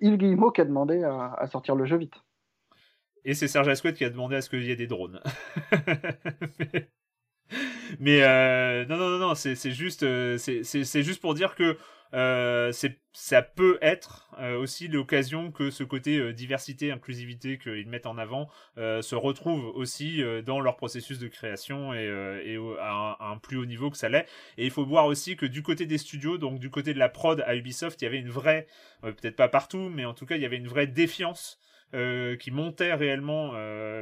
Yves Guillemot qui a demandé à, sortir le jeu vite. Et c'est Serge Asquette qui a demandé à ce qu'il y ait des drones. Mais euh, non, non, non, non, c'est juste, c'est juste pour dire que euh, ça peut être euh, aussi l'occasion que ce côté euh, diversité, inclusivité qu'ils mettent en avant se retrouve aussi dans leur processus de création et, à, un, plus haut niveau que ça l'est. Et il faut voir aussi que du côté des studios, donc du côté de la prod à Ubisoft, il y avait une vraie, peut-être pas partout, mais en tout cas il y avait une vraie défiance qui montaient réellement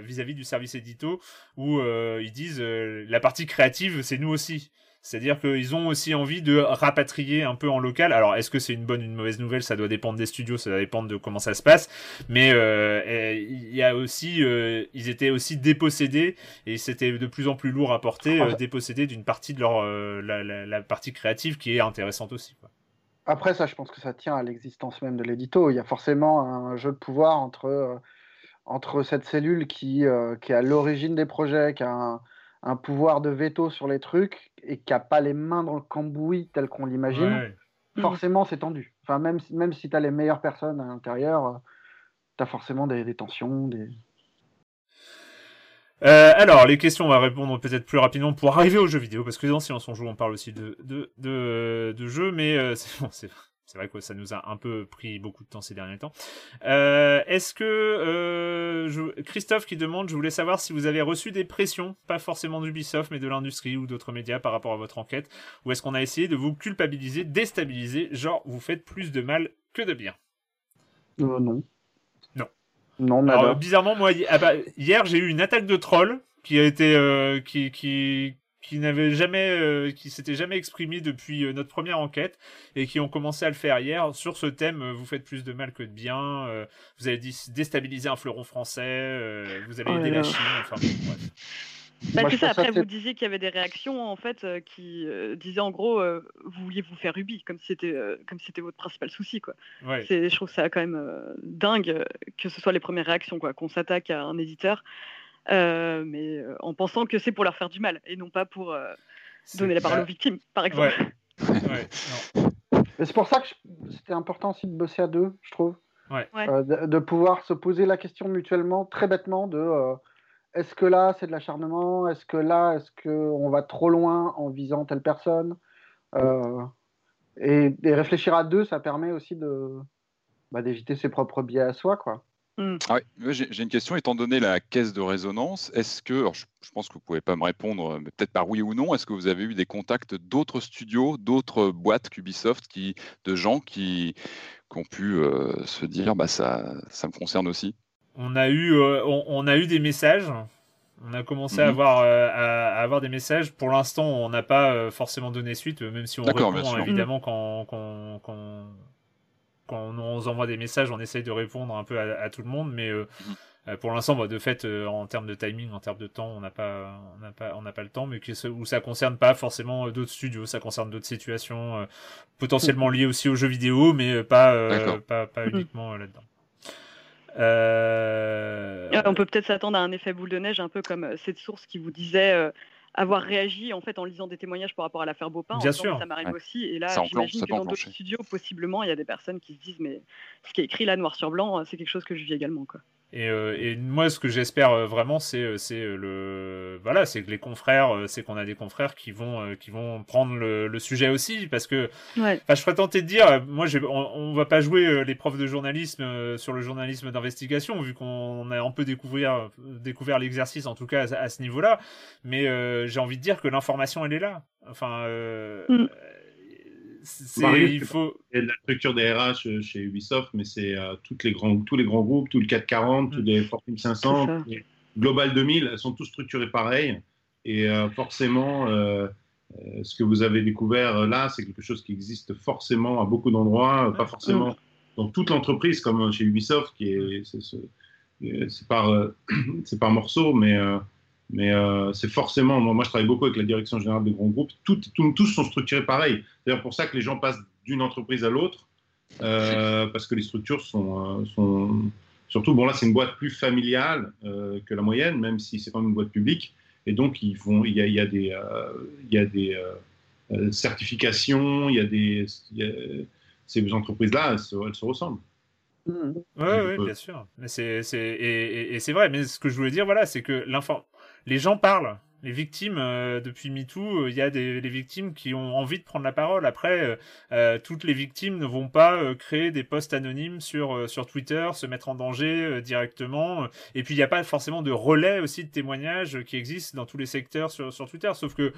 vis-à-vis du service édito, où ils disent la partie créative, c'est nous aussi. C'est-à-dire qu'ils ont aussi envie de rapatrier un peu en local. Alors, est-ce que c'est une bonne ou une mauvaise nouvelle? Ça doit dépendre des studios, ça doit dépendre de comment ça se passe. Mais euh, il y a aussi, euh, ils étaient aussi dépossédés et c'était de plus en plus lourd à porter, euh, dépossédés d'une partie de leur la, partie créative qui est intéressante aussi. Après, ça, je pense que ça tient à l'existence même de l'édito. Il y a forcément un jeu de pouvoir entre entre cette cellule qui, qui est à l'origine des projets, qui a un un pouvoir de veto sur les trucs et qui n'a pas les mains dans le cambouis tel qu'on l'imagine, forcément c'est tendu. Enfin, même, même si tu as les meilleures personnes à l'intérieur, euh, tu as forcément des, tensions. Des... Euh, alors, les questions, on va répondre peut-être plus rapidement pour arriver aux jeux vidéo, parce que dans Silence on joue, on parle aussi de, de, de, jeux, mais euh, c'est vrai que ça nous a un peu pris beaucoup de temps ces derniers temps. Euh, est-ce que Christophe qui demande, je voulais savoir si vous avez reçu des pressions, pas forcément d'Ubisoft, mais de l'industrie ou d'autres médias par rapport à votre enquête, ou est-ce qu'on a essayé de vous culpabiliser, déstabiliser, genre vous faites plus de mal que de bien? Non. Non, Alors, bizarrement, moi, ah bah, hier j'ai eu une attaque de troll qui a été qui, qui qui n'avaient jamais, euh, qui s'étaient jamais exprimés depuis euh, notre première enquête et qui ont commencé à le faire hier sur ce thème. Euh, vous faites plus de mal que de bien. vous allez déstabiliser un fleuron français. vous allez oh aider la Chine. Enfin, bref. Bah, c'est ça. Après, vous disiez qu'il y avait des réactions en fait qui disaient en gros, vous vouliez vous faire Ubi, comme si c'était comme c'était votre principal souci, quoi. Ouais. Je trouve ça quand même dingue que ce soit les premières réactions, quoi, qu'on s'attaque à un éditeur. Euh, mais euh, en pensant que c'est pour leur faire du mal et non pas pour euh, donner la parole aux victimes, par exemple. c'est pour ça que c'était important aussi de bosser à deux, je trouve. de, pouvoir se poser la question mutuellement, très bêtement, de est-ce que là c'est de l'acharnement? Est-ce que là, est-ce qu'on va trop loin en visant telle personne? Et, réfléchir à deux, ça permet aussi de bah, d'éviter ses propres biais à soi, quoi. Mm. Ah j'ai une question, étant donné la caisse de résonance, est-ce que, je, pense que vous ne pouvez pas me répondre, mais peut-être par oui ou non, est-ce que vous avez eu des contacts d'autres studios, d'autres boîtes qu'Ubisoft, qui, de gens qui, ont pu euh, se dire, bah, ça, ça me concerne aussi? On a, eu, euh, on, a eu des messages, on a commencé à, mm-hmm. avoir, euh, à, avoir des messages. Pour l'instant, on n'a pas forcément donné suite, même si on répond évidemment mm. quand, quand quand on nous envoie des messages, on essaye de répondre un peu à, tout le monde, mais euh, mhm. euh, pour l'instant, bah, de fait, euh, en termes de timing, en termes de temps, on n'a pas, on n'a pas, on n'a pas le temps, mais que, où ça concerne pas forcément d'autres studios, ça concerne d'autres situations, potentiellement liées aussi aux jeux vidéo, mais pas, pas, pas, mhm. uniquement là-dedans. On peut peut-être s'attendre à un effet boule de neige, un peu comme cette source qui vous disait avoir réagi en fait en lisant des témoignages par rapport à l'affaire Beaupin. Bien sûr. Ça m'arrive aussi. Et là, j'imagine que dans d'autres studios, possiblement, il y a des personnes qui se disent mais ce qui est écrit là noir sur blanc, c'est quelque chose que je vis également quoi. Euh, et, moi, ce que j'espère euh, vraiment, c'est euh, c'est le voilà, c'est que les confrères, c'est qu'on a des confrères qui vont qui vont prendre le, sujet aussi, parce que ouais. je serais tenté de dire, moi, on, on, va pas jouer les profs de journalisme sur le journalisme d'investigation, vu qu'on a un peu découvert découvert l'exercice, en tout cas à, ce niveau-là. Mais j'ai envie de dire que l'information, elle est là. Enfin. Mm il faut. Il y a la structure des RH euh, chez Ubisoft, mais c'est euh, toutes les grands, tous les grands groupes, tout le 440, tous les Fortune 500, Global 2000, elles sont tous structurées pareil. Et euh, forcément, ce que vous avez découvert là, c'est quelque chose qui existe forcément à beaucoup d'endroits, pas forcément dans toute l'entreprise comme chez Ubisoft, qui est, c'est par, c'est par morceau, mais mais euh, c'est forcément, moi, je travaille beaucoup avec la direction générale des grands groupes, tout, tous sont structurés pareil. C'est pour ça que les gens passent d'une entreprise à l'autre, euh, parce que les structures sont, euh, sont, surtout, bon là c'est une boîte plus familiale que la moyenne, même si c'est quand même une boîte publique, et donc il y a, il y a des, il y a des certifications, il y a des, ces entreprises-là, elles, se ressemblent. Oui, ouais, bien sûr. Mais c'est, et, et c'est vrai. Mais ce que je voulais dire, voilà, c'est que l'information les gens parlent. Les victimes, euh, depuis MeToo, euh, il y a des victimes qui ont envie de prendre la parole. Après, euh, toutes les victimes ne vont pas créer des posts anonymes sur, sur Twitter, se mettre en danger directement. Et puis, il n'y a pas forcément de relais aussi de témoignages qui existent dans tous les secteurs sur, sur Twitter. Sauf que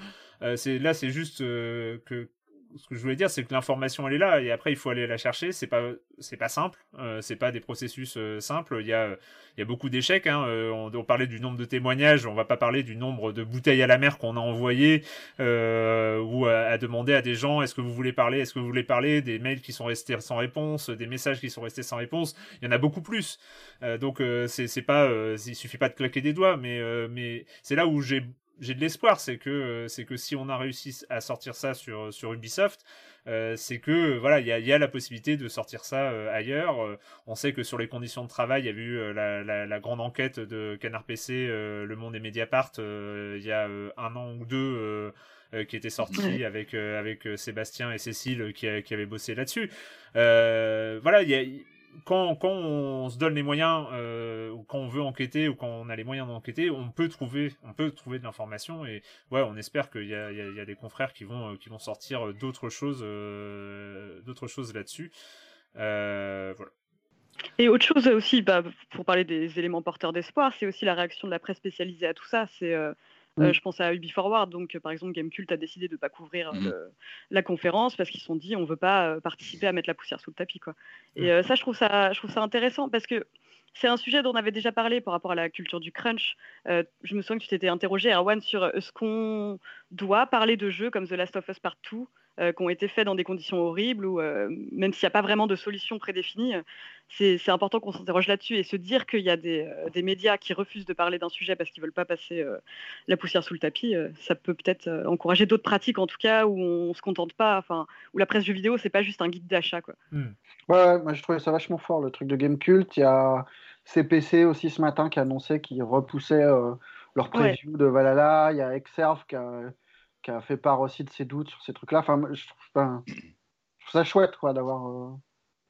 c'est là, c'est juste que ce que je voulais dire, c'est que l'information elle est là et après il faut aller la chercher. C'est pas c'est pas simple, euh, c'est pas des processus euh, simples. Il y a il y a beaucoup d'échecs. Hein. Euh, on, on, parlait du nombre de témoignages, on va pas parler du nombre de bouteilles à la mer qu'on a envoyées ou à, demander à des gens est-ce que vous voulez parler, est-ce que vous voulez parler, des mails qui sont restés sans réponse, des messages qui sont restés sans réponse. Il y en a beaucoup plus. donc c'est c'est pas il suffit pas de claquer des doigts, mais mais c'est là où j'ai j'ai de l'espoir, c'est que euh, c'est que si on a réussi à sortir ça sur sur Ubisoft, euh, c'est que voilà, il y a, y a, la possibilité de sortir ça euh, ailleurs. on sait que sur les conditions de travail, il y a eu la, la, la, grande enquête de Canard PC, Le Monde et Mediapart, il y a un an ou deux. qui était sorti avec avec Sébastien et Cécile qui, qui avaient bossé là-dessus. voilà, il y a quand, on se donne les moyens, euh, ou quand on veut enquêter, ou quand on a les moyens d'enquêter, on peut trouver, on peut trouver de l'information. Et ouais, on espère qu'il y a, des confrères qui vont, qui vont sortir d'autres choses, euh, d'autres choses là-dessus. Euh, voilà. Et autre chose aussi, bah, pour parler des éléments porteurs d'espoir, c'est aussi la réaction de la presse spécialisée à tout ça. C'est euh, euh, je pense à Ubi Forward, donc par exemple Gamecult a décidé de ne pas couvrir mm. la conférence parce qu'ils se sont dit on ne veut pas euh, participer à mettre la poussière sous le tapis. Quoi. Et mm. euh, ça, je trouve ça, je trouve ça intéressant parce que c'est un sujet dont on avait déjà parlé par rapport à la culture du crunch. je me souviens que tu t'étais interrogé, Erwan, sur ce qu'on doit parler de jeux comme The Last of Us Part euh, qui ont été faits dans des conditions horribles, ou euh, même s'il n'y a pas vraiment de solution prédéfinie, c'est important qu'on s'interroge là-dessus et se dire qu'il y a des, euh, des, médias qui refusent de parler d'un sujet parce qu'ils ne veulent pas passer la poussière sous le tapis, ça peut peut-être encourager d'autres pratiques, en tout cas, où on ne se contente pas, enfin, où la presse jeux vidéo, c'est pas juste un guide d'achat. Quoi. Hmm. Ouais, moi je trouvais ça vachement fort, le truc de Game Cult. Il y a CPC aussi ce matin qui annonçait qu'ils repoussaient leur preview de Valhalla. Il y a Exerve qui a qui a fait part aussi de ses doutes sur ces trucs-là. Enfin, je, trouve, ça chouette quoi, d'avoir euh,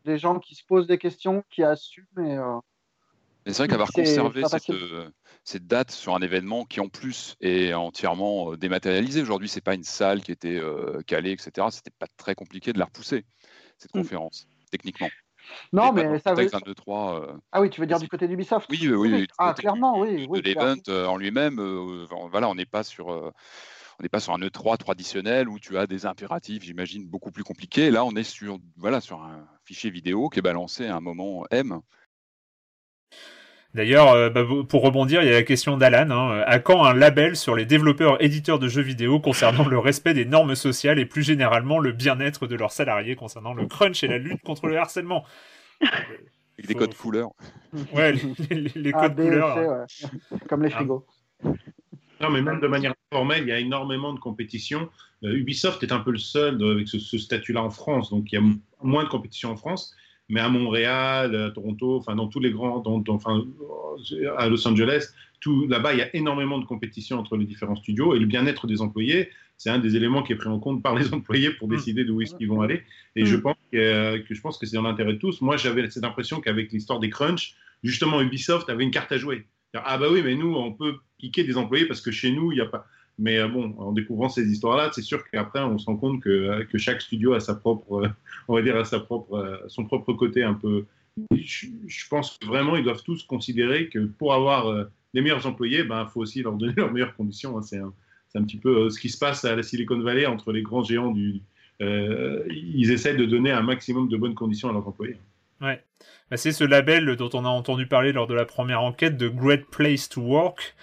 des gens qui se posent des questions, qui assument. Et, euh, c'est vrai qu'avoir conservé cette, euh, cette, date sur un événement qui en plus est entièrement dématérialisé, aujourd'hui c'est pas une salle qui était calée, etc. C'était pas très compliqué de la repousser, cette mm. conférence, techniquement. Non, mais ça veut... 2, 3, Ah oui, tu veux dire du côté d'Ubisoft? Oui, oui, oui. Ah, clairement, oui. De l'event en lui-même, voilà, on n'est pas sur on n'est pas sur un E3 traditionnel où tu as des impératifs, j'imagine, beaucoup plus compliqués. Là, on est sur, voilà, sur un fichier vidéo qui est balancé à un moment M. D'ailleurs, euh, bah, pour rebondir, il y a la question d'Alan. Hein. À quand un label sur les développeurs éditeurs de jeux vidéo concernant le respect des normes sociales et plus généralement le bien-être de leurs salariés concernant le crunch et la lutte contre le harcèlement? Avec des codes couleurs. Ouais, les, codes couleurs. Comme les frigos. Non, mais même de manière formelle, il y a énormément de compétitions. Euh, Ubisoft est un peu le seul avec ce, statut-là en France, donc il y a moins de compétitions en France. Mais à Montréal, à Toronto, enfin dans tous les grands, enfin à Los Angeles, tout là-bas, il y a énormément de compétitions entre les différents studios et le bien-être des employés, c'est un des éléments qui est pris en compte par les employés pour mm. décider d'où est-ce qu'ils vont aller. Et je mm. pense que, que, je pense que c'est dans l'intérêt de tous. Moi, j'avais cette impression qu'avec l'histoire des crunch, justement, Ubisoft avait une carte à jouer. Ah bah oui, mais nous, on peut piquer des employés parce que chez nous, il n'y a pas. Mais euh, bon, en découvrant ces histoires-là, c'est sûr qu'après, on se rend compte que, euh, que, chaque studio a sa propre, euh, on va dire, a sa propre, son propre côté un peu. Je, pense vraiment, ils doivent tous considérer que pour avoir les meilleurs employés, il ben, faut aussi leur donner leurs meilleures conditions. Hein. C'est un, un, petit peu ce qui se passe à la Silicon Valley entre les grands géants du. ils essaient de donner un maximum de bonnes conditions à leurs employés. Ouais. Bah, c'est ce label dont on a entendu parler lors de la première enquête de Great Place to Work,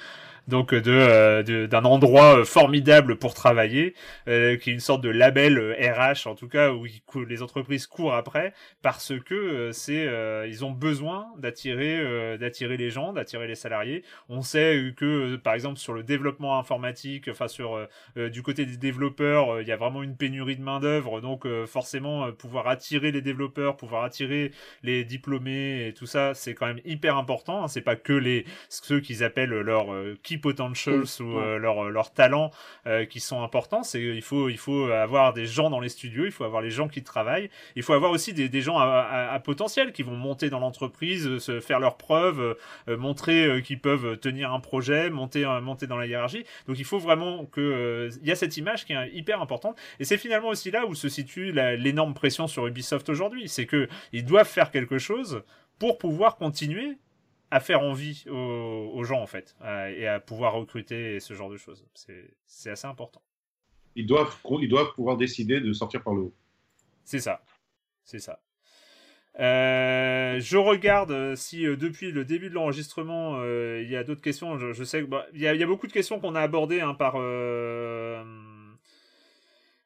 donc euh, de d'un endroit euh, formidable pour travailler, euh, qui est une sorte de label RH en tout cas où les entreprises courent après parce que c'est ils ont besoin d'attirer d'attirer les gens, d'attirer les salariés. On sait que par exemple sur le développement informatique, enfin sur du côté des développeurs, il y a vraiment une pénurie de main d'œuvre, donc forcément pouvoir attirer les développeurs, pouvoir attirer les diplômés et tout ça, c'est quand même hyper important. Hein. C'est pas que les ceux qu'ils appellent leur key potentials ou euh, leurs leur talents euh, qui sont importants. C'est il faut il faut avoir des gens dans les studios, il faut avoir les gens qui travaillent, il faut avoir aussi des, des gens à, à, potentiel qui vont monter dans l'entreprise, euh, se faire leurs preuves, montrer qu'ils peuvent tenir un projet, monter monter dans la hiérarchie. Donc il faut vraiment que il y a cette image qui est hyper importante et c'est finalement aussi là où se situe l'énorme pression sur Ubisoft aujourd'hui, c'est que ils doivent faire quelque chose pour pouvoir continuer à faire envie aux, gens en fait et à pouvoir recruter ce genre de choses. C'est assez important. ils doivent, ils doivent pouvoir décider de sortir par le haut. C'est ça. C'est ça. Euh, je regarde euh, si euh, depuis le début de l'enregistrement il y a d'autres questions. Je, sais qu'il bah, y, a, y a beaucoup de questions qu'on a abordées hein, par.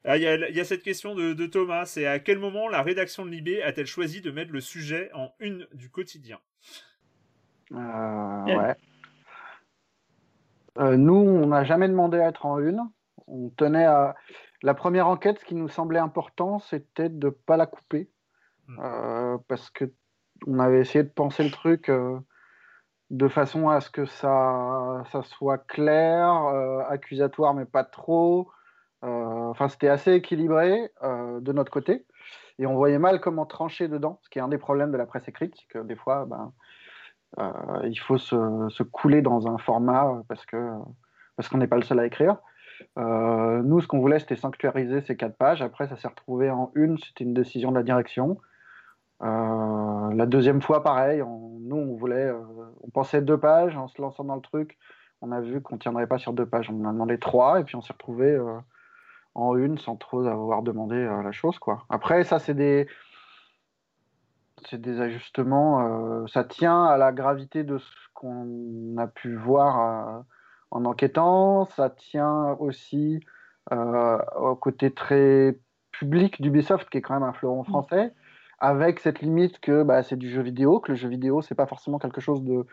Ah, il y, a, cette question de, Thomas. C'est à quel moment la rédaction de Libé a-t-elle choisi de mettre le sujet en une du quotidien? Ouais. nous, on n'a jamais demandé à être en une. On tenait à. La première enquête, ce qui nous semblait important, c'était de ne pas la couper Mm. Euh, parce que on avait essayé de penser le truc euh, de façon à ce que ça, ça soit clair, euh, accusatoire mais pas trop. Enfin, c'était assez équilibré de notre côté. Et on voyait mal comment trancher dedans, ce qui est un des problèmes de la presse écrite, que des fois, ben, il faut se, couler dans un format parce que parce qu'on n'est pas le seul à écrire. nous, ce qu'on voulait, c'était sanctuariser ces quatre pages. Après, ça s'est retrouvé en une. C'était une décision de la direction. Euh, la deuxième fois, pareil, nous, on voulait, euh, on pensait deux pages en se lançant dans le truc. On a vu qu'on tiendrait pas sur deux pages. On a demandé trois et puis on s'est retrouvé euh, en une sans trop avoir demandé la chose, quoi. Après, ça, c'est des, c'est des ajustements. ça tient à la gravité de ce qu'on a pu voir en enquêtant. Ça tient aussi au côté très public d'Ubisoft, qui est quand même un fleuron mmh. français avec cette limite que bah, c'est du jeu vidéo, que le jeu vidéo, c'est pas forcément quelque chose de,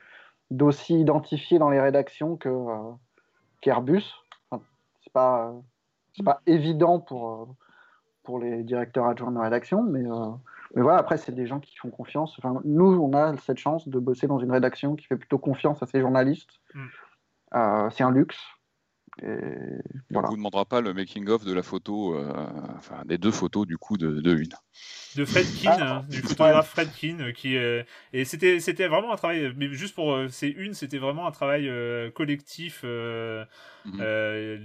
d'aussi identifié dans les rédactions que, euh, qu'Airbus. Enfin, c'est pas, c'est pas évident pour, euh, pour les directeurs adjoints de rédaction, mais, euh, mais voilà, après, c'est des gens qui font confiance. Enfin, nous, on a cette chance de bosser dans une rédaction qui fait plutôt confiance à ses journalistes. Mm. c'est un luxe. Et voilà. On vous demandera pas le making of de la photo, enfin des deux photos du coup de, de une de Fred Keane, ah. hein, du photographe Fred Keane, euh, qui euh, et c'était c'était vraiment un travail, mais juste pour euh, c'est une, c'était vraiment un travail collectif. Mhm.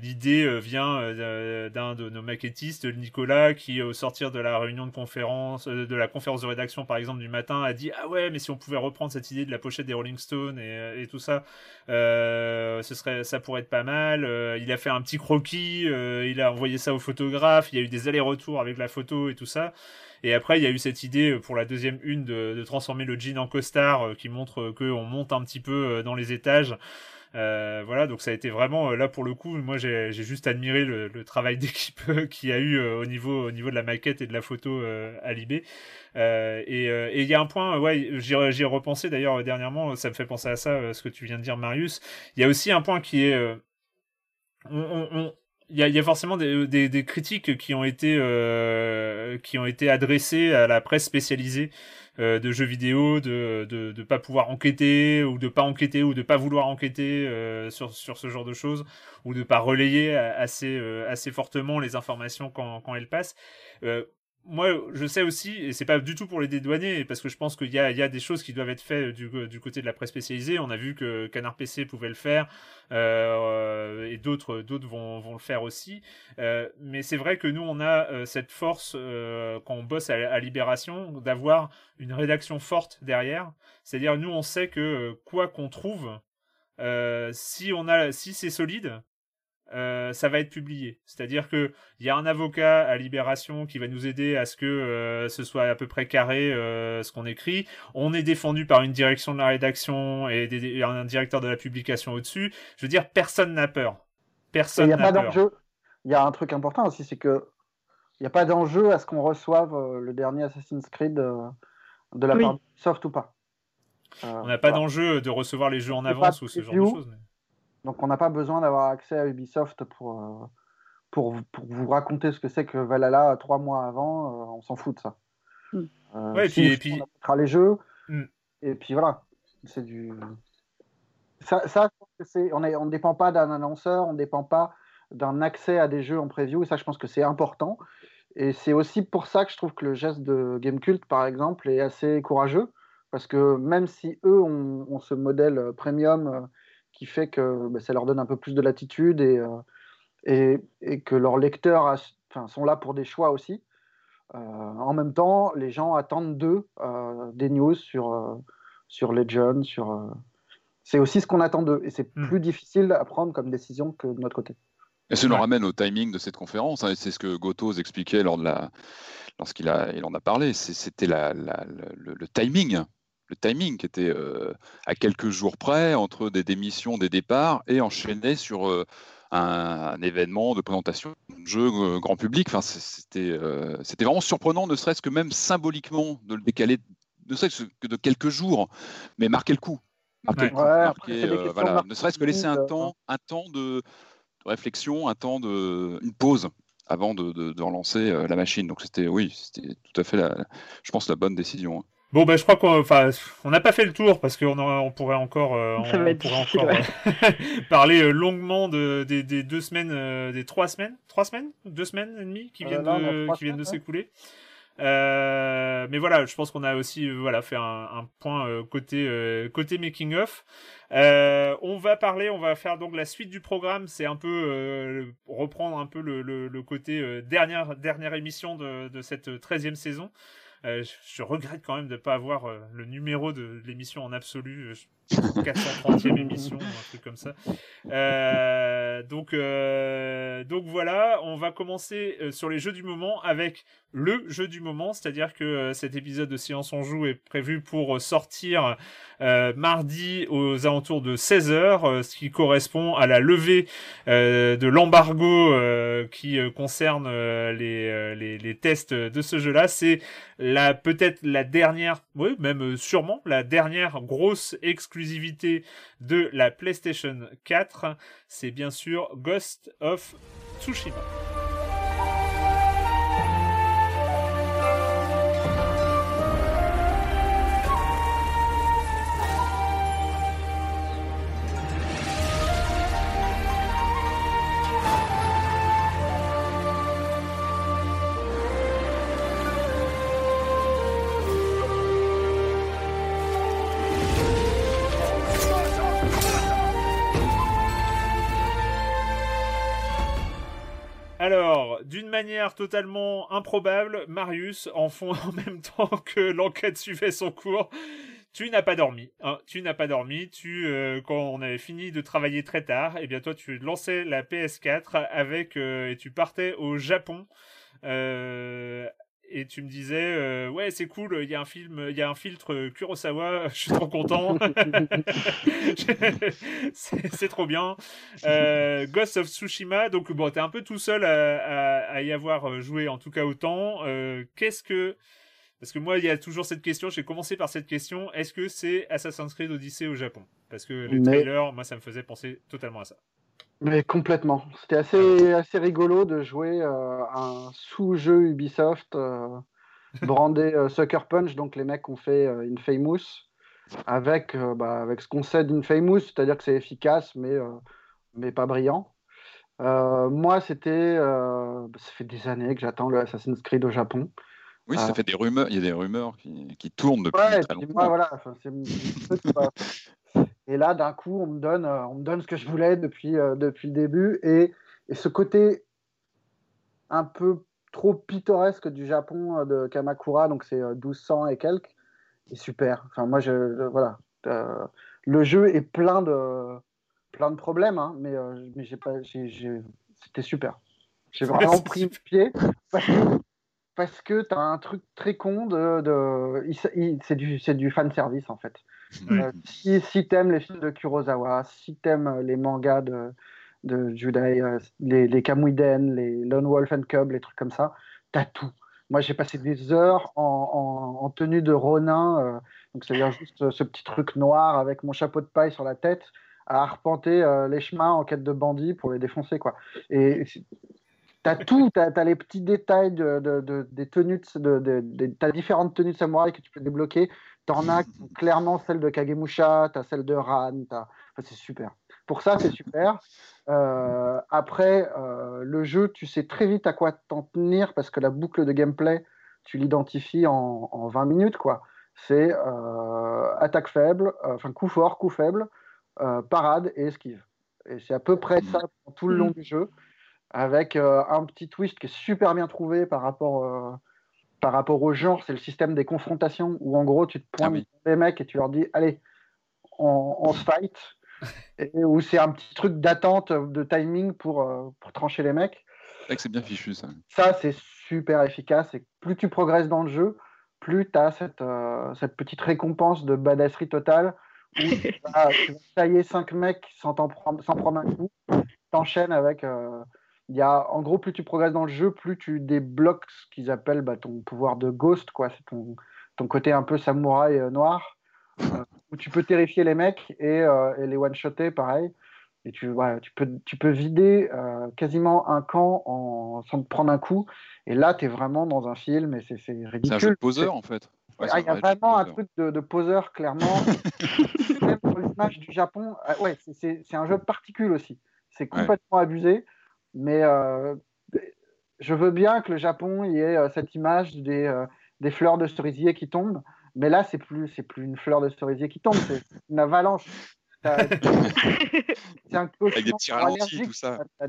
L'idée vient d'un de nos maquettistes, Nicolas, qui au sortir de la réunion de conférence, de la conférence de rédaction par exemple du matin, a dit ah ouais mais si on pouvait reprendre cette idée de la pochette des Rolling Stones et, et tout ça, ce serait ça pourrait être pas mal. Il a fait un petit croquis, il a envoyé ça au photographe, il y a eu des allers-retours avec la photo et tout ça. Et après, il y a eu cette idée euh, pour la deuxième une de, transformer le jean en costard euh, qui montre euh, qu'on monte un petit peu dans les étages. voilà, donc ça a été vraiment là pour le coup. Moi, j'ai juste admiré le, travail d'équipe qu'il y a eu au niveau au niveau de la maquette et de la photo à Libé. et il y a un point, ouais, j'y ai repensé d'ailleurs dernièrement. Ça me fait penser à ça, ce que tu viens de dire, Marius. Il y a aussi un point qui est il y, a, forcément des, critiques qui ont été euh, qui ont été adressées à la presse spécialisée euh, de jeux vidéo, de, de pas pouvoir enquêter ou de pas enquêter ou de pas vouloir enquêter euh, sur sur ce genre de choses ou de pas relayer assez assez fortement les informations quand quand elles passent moi, je sais aussi, et c'est pas du tout pour les dédouaner, parce que je pense qu'il y a, des choses qui doivent être faites du, du, côté de la presse spécialisée. On a vu que Canard PC pouvait le faire, euh, et d'autres, vont, le faire aussi. Euh, mais c'est vrai que nous, on a euh, cette force euh, quand on bosse à, à Libération d'avoir une rédaction forte derrière. C'est-à-dire, nous, on sait que quoi qu'on trouve, si si c'est solide, euh, ça va être publié. C'est-à-dire que il y a un avocat à Libération qui va nous aider à ce que euh, ce soit à peu près carré euh, ce qu'on écrit. On est défendu par une direction de la rédaction et, un directeur de la publication au-dessus. Je veux dire, personne n'a peur. Personne n'a peur. Il y a un truc important aussi, c'est que il n'y a pas d'enjeu à ce qu'on reçoive le dernier Assassin's Creed de la part de Soft ou pas. On n'a pas d'enjeu de recevoir les jeux en avance ou ce genre de choses. Donc on n'a pas besoin d'avoir accès à Ubisoft pour, euh, pour, pour, vous raconter ce que c'est que Valhalla trois mois avant. Euh, on s'en fout de ça. Mm. Euh, ouais, et puis, on mettra les jeux. Mm. Et puis voilà, c'est du. Ça, ça c'est, on ne on dépend pas d'un annonceur, on ne dépend pas d'un accès à des jeux en preview. Et ça, je pense que c'est important. Et c'est aussi pour ça que je trouve que le geste de Gamecult, par exemple, est assez courageux. Parce que même si eux ont, ont ce modèle premium qui fait que bah, ça leur donne un peu plus de latitude et, euh, et, et, que leurs lecteurs sont là pour des choix aussi. Euh, en même temps, les gens attendent d'eux euh, des news sur, sur Legend, sur. C'est aussi ce qu'on attend d'eux et c'est hmm. plus difficile à prendre comme décision que de notre côté. Et ça nous ramène au timing de cette conférence. Hein, c'est ce que Gotos expliquait lors de la, lorsqu'il a, il en a parlé. C'était la, le, timing, le timing qui était euh, à quelques jours près entre des démissions, des départs et enchaîné sur euh, un, événement de présentation de jeu euh, grand public. Enfin, c'était, c'était vraiment surprenant, ne serait-ce que même symboliquement de le décaler, ne serait-ce que de quelques jours, mais marquer le coup. Marquer le coup, voilà, ne serait-ce que laisser un temps, un temps de réflexion, un temps de, une pause avant de, de, relancer euh, la machine. Donc c'était, oui, c'était tout à fait, la, je pense, la bonne décision. Hein. Bon, ben, je crois qu'on enfin, on n'a pas fait le tour parce qu'on on pourrait encore, euh, parler euh, longuement de, des, des, deux semaines, des trois semaines, trois semaines, deux semaines et demie qui viennent de, qui viennent de s'écouler. Euh, mais voilà, je pense qu'on a aussi euh, voilà fait un, un point euh, côté euh, côté making of. on va parler, on va faire donc la suite du programme. C'est un peu reprendre un peu le, le, le côté dernière dernière émission de, de cette 13e saison. Euh, je, regrette quand même de ne pas avoir euh, le numéro de l'émission en absolu. 430e euh, émission, un truc comme ça. donc, donc voilà, on va commencer sur les jeux du moment avec le jeu du moment, c'est-à-dire que cet épisode de Science on joue est prévu pour sortir mardi aux alentours de 16h, ce qui correspond à la levée de l'embargo qui concerne les, les, les, tests de ce jeu-là. C'est la peut-être la dernière, oui, même euh, sûrement la dernière grosse exclusivité de la PlayStation 4, c'est bien sûr Ghost of Tsushima. Manière totalement improbable, Marius, en fond en même temps que l'enquête suivait son cours, tu n'as pas dormi. Hein, tu n'as pas dormi. Tu, euh, quand on avait fini de travailler très tard, et eh bien toi, tu lançais la PS4 avec euh, et tu partais au Japon. Euh, et tu me disais euh, ouais c'est cool il y a un film il y a un filtre Kurosawa je suis trop content. C'est trop bien. Euh, Ghost of Tsushima donc bon t'es un peu tout seul à, y avoir joué en tout cas autant. Euh, qu'est-ce que parce que moi il y a toujours cette question j'ai commencé par cette question est-ce que c'est Assassin's Creed Odyssey au Japon? Parce que les trailers moi ça me faisait penser totalement à ça mais complètement. C'était assez, assez rigolo de jouer euh, un sous-jeu Ubisoft euh, brandé euh, Sucker Punch, donc les mecs ont fait Infamous, avec, bah, avec ce qu'on sait d'Infamous, c'est-à-dire que c'est efficace, mais, mais pas brillant. moi, c'était. Ça fait des années que j'attends le Assassin's Creed au Japon. Oui, ça fait des rumeurs. Il y a des rumeurs qui, qui tournent depuis ouais, très longtemps. Moi, voilà, c'est et là, d'un coup, on me donne, euh, on me donne ce que je voulais depuis, euh, depuis le début. Et, et, ce côté un peu trop pittoresque du Japon euh, de Kamakura, donc c'est 1200 et quelques, est super. Enfin, moi, je, voilà. le jeu est plein de, plein de problèmes, hein, mais, mais j'ai pas, c'était super. J'ai vraiment pris le pied parce que, tu as un truc très con de, de c'est du, du fan service en fait. Euh, si si tu aimes les films de Kurosawa, si tu aimes euh, les mangas de, de Judai, euh, les, les Kamuiden, les Lone Wolf and Cub, les trucs comme ça, tu as tout. Moi, j'ai passé des heures en, en, tenue de Ronin, donc c'est-à-dire juste ce petit truc noir avec mon chapeau de paille sur la tête, à arpenter les chemins en quête de bandits pour les défoncer. Quoi. Et tu as tout, tu as, les petits détails de, de, des tenues, de, de, as différentes tenues de samouraï que tu peux débloquer. T'en as clairement celle de Kagemusha, t'as celle de Ran, enfin, c'est super. Pour ça, c'est super. Euh, après, euh, le jeu, tu sais très vite à quoi t'en tenir parce que la boucle de gameplay, tu l'identifies en, en, 20 minutes. quoi. C'est euh, attaque faible, enfin coup fort, coup faible, parade et esquive. Et c'est à peu près ça tout le long du jeu, avec un petit twist qui est super bien trouvé par rapport par rapport au genre, c'est le système des confrontations où en gros tu te pointes ah des mecs et tu leur dis allez, on, se fight. et où c'est un petit truc d'attente, de timing pour, euh, pour trancher les mecs. C'est bien fichu ça. Ça, c'est super efficace. Et plus tu progresses dans le jeu, plus tu as cette, euh, cette petite récompense de badasserie totale où tu vas, tailler 5 mecs sans, prendre, sans prendre un coup. T'enchaînes avec. Euh, il y a, en gros, plus tu progresses dans le jeu, plus tu débloques ce qu'ils appellent bah, ton pouvoir de ghost, quoi. C'est ton, ton côté un peu samouraï noir. Euh, où tu peux terrifier les mecs et, euh, les one-shotter, pareil. Et tu, tu, peux, tu peux vider euh, quasiment un camp en, sans te prendre un coup. Et là, tu es vraiment dans un film et c'est ridicule. C'est un jeu de poseur, en fait. Ah, il y a vraiment un truc de, poseur, clairement. Même pour l'image du Japon, ouais, c'est un jeu de particules aussi. C'est complètement abusé. Mais je veux bien que le Japon y ait cette image des, des fleurs de cerisier qui tombent. Mais là, c'est plus, c'est plus une fleur de cerisier qui tombe, c'est une avalanche. c'est un Avec des petits ralentis, tout ça. Tu as,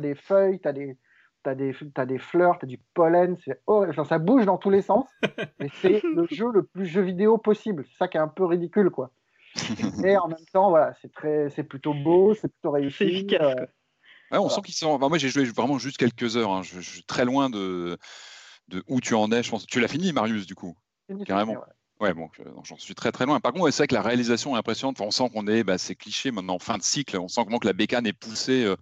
des feuilles, tu as des, as des, as des fleurs, tu as du pollen, c'est enfin, ça bouge dans tous les sens. Et c'est le jeu le plus jeu vidéo possible. C'est ça qui est un peu ridicule, quoi. Et en même temps, voilà, c'est très, c'est plutôt beau, c'est plutôt réussi. Euh, ouais, on sent qu'ils sont. moi, j'ai joué vraiment juste quelques heures. Hein. Je, je, suis très loin de, de où tu en es. Je pense. Tu l'as fini, Marius, du coup? Carrément. Ouais, bon, j'en suis très très loin. Par contre, c'est vrai que la réalisation est impressionnante. on sent qu'on est, bah, c'est cliché maintenant, fin de cycle. On sent vraiment que la bécane est poussée. Euh,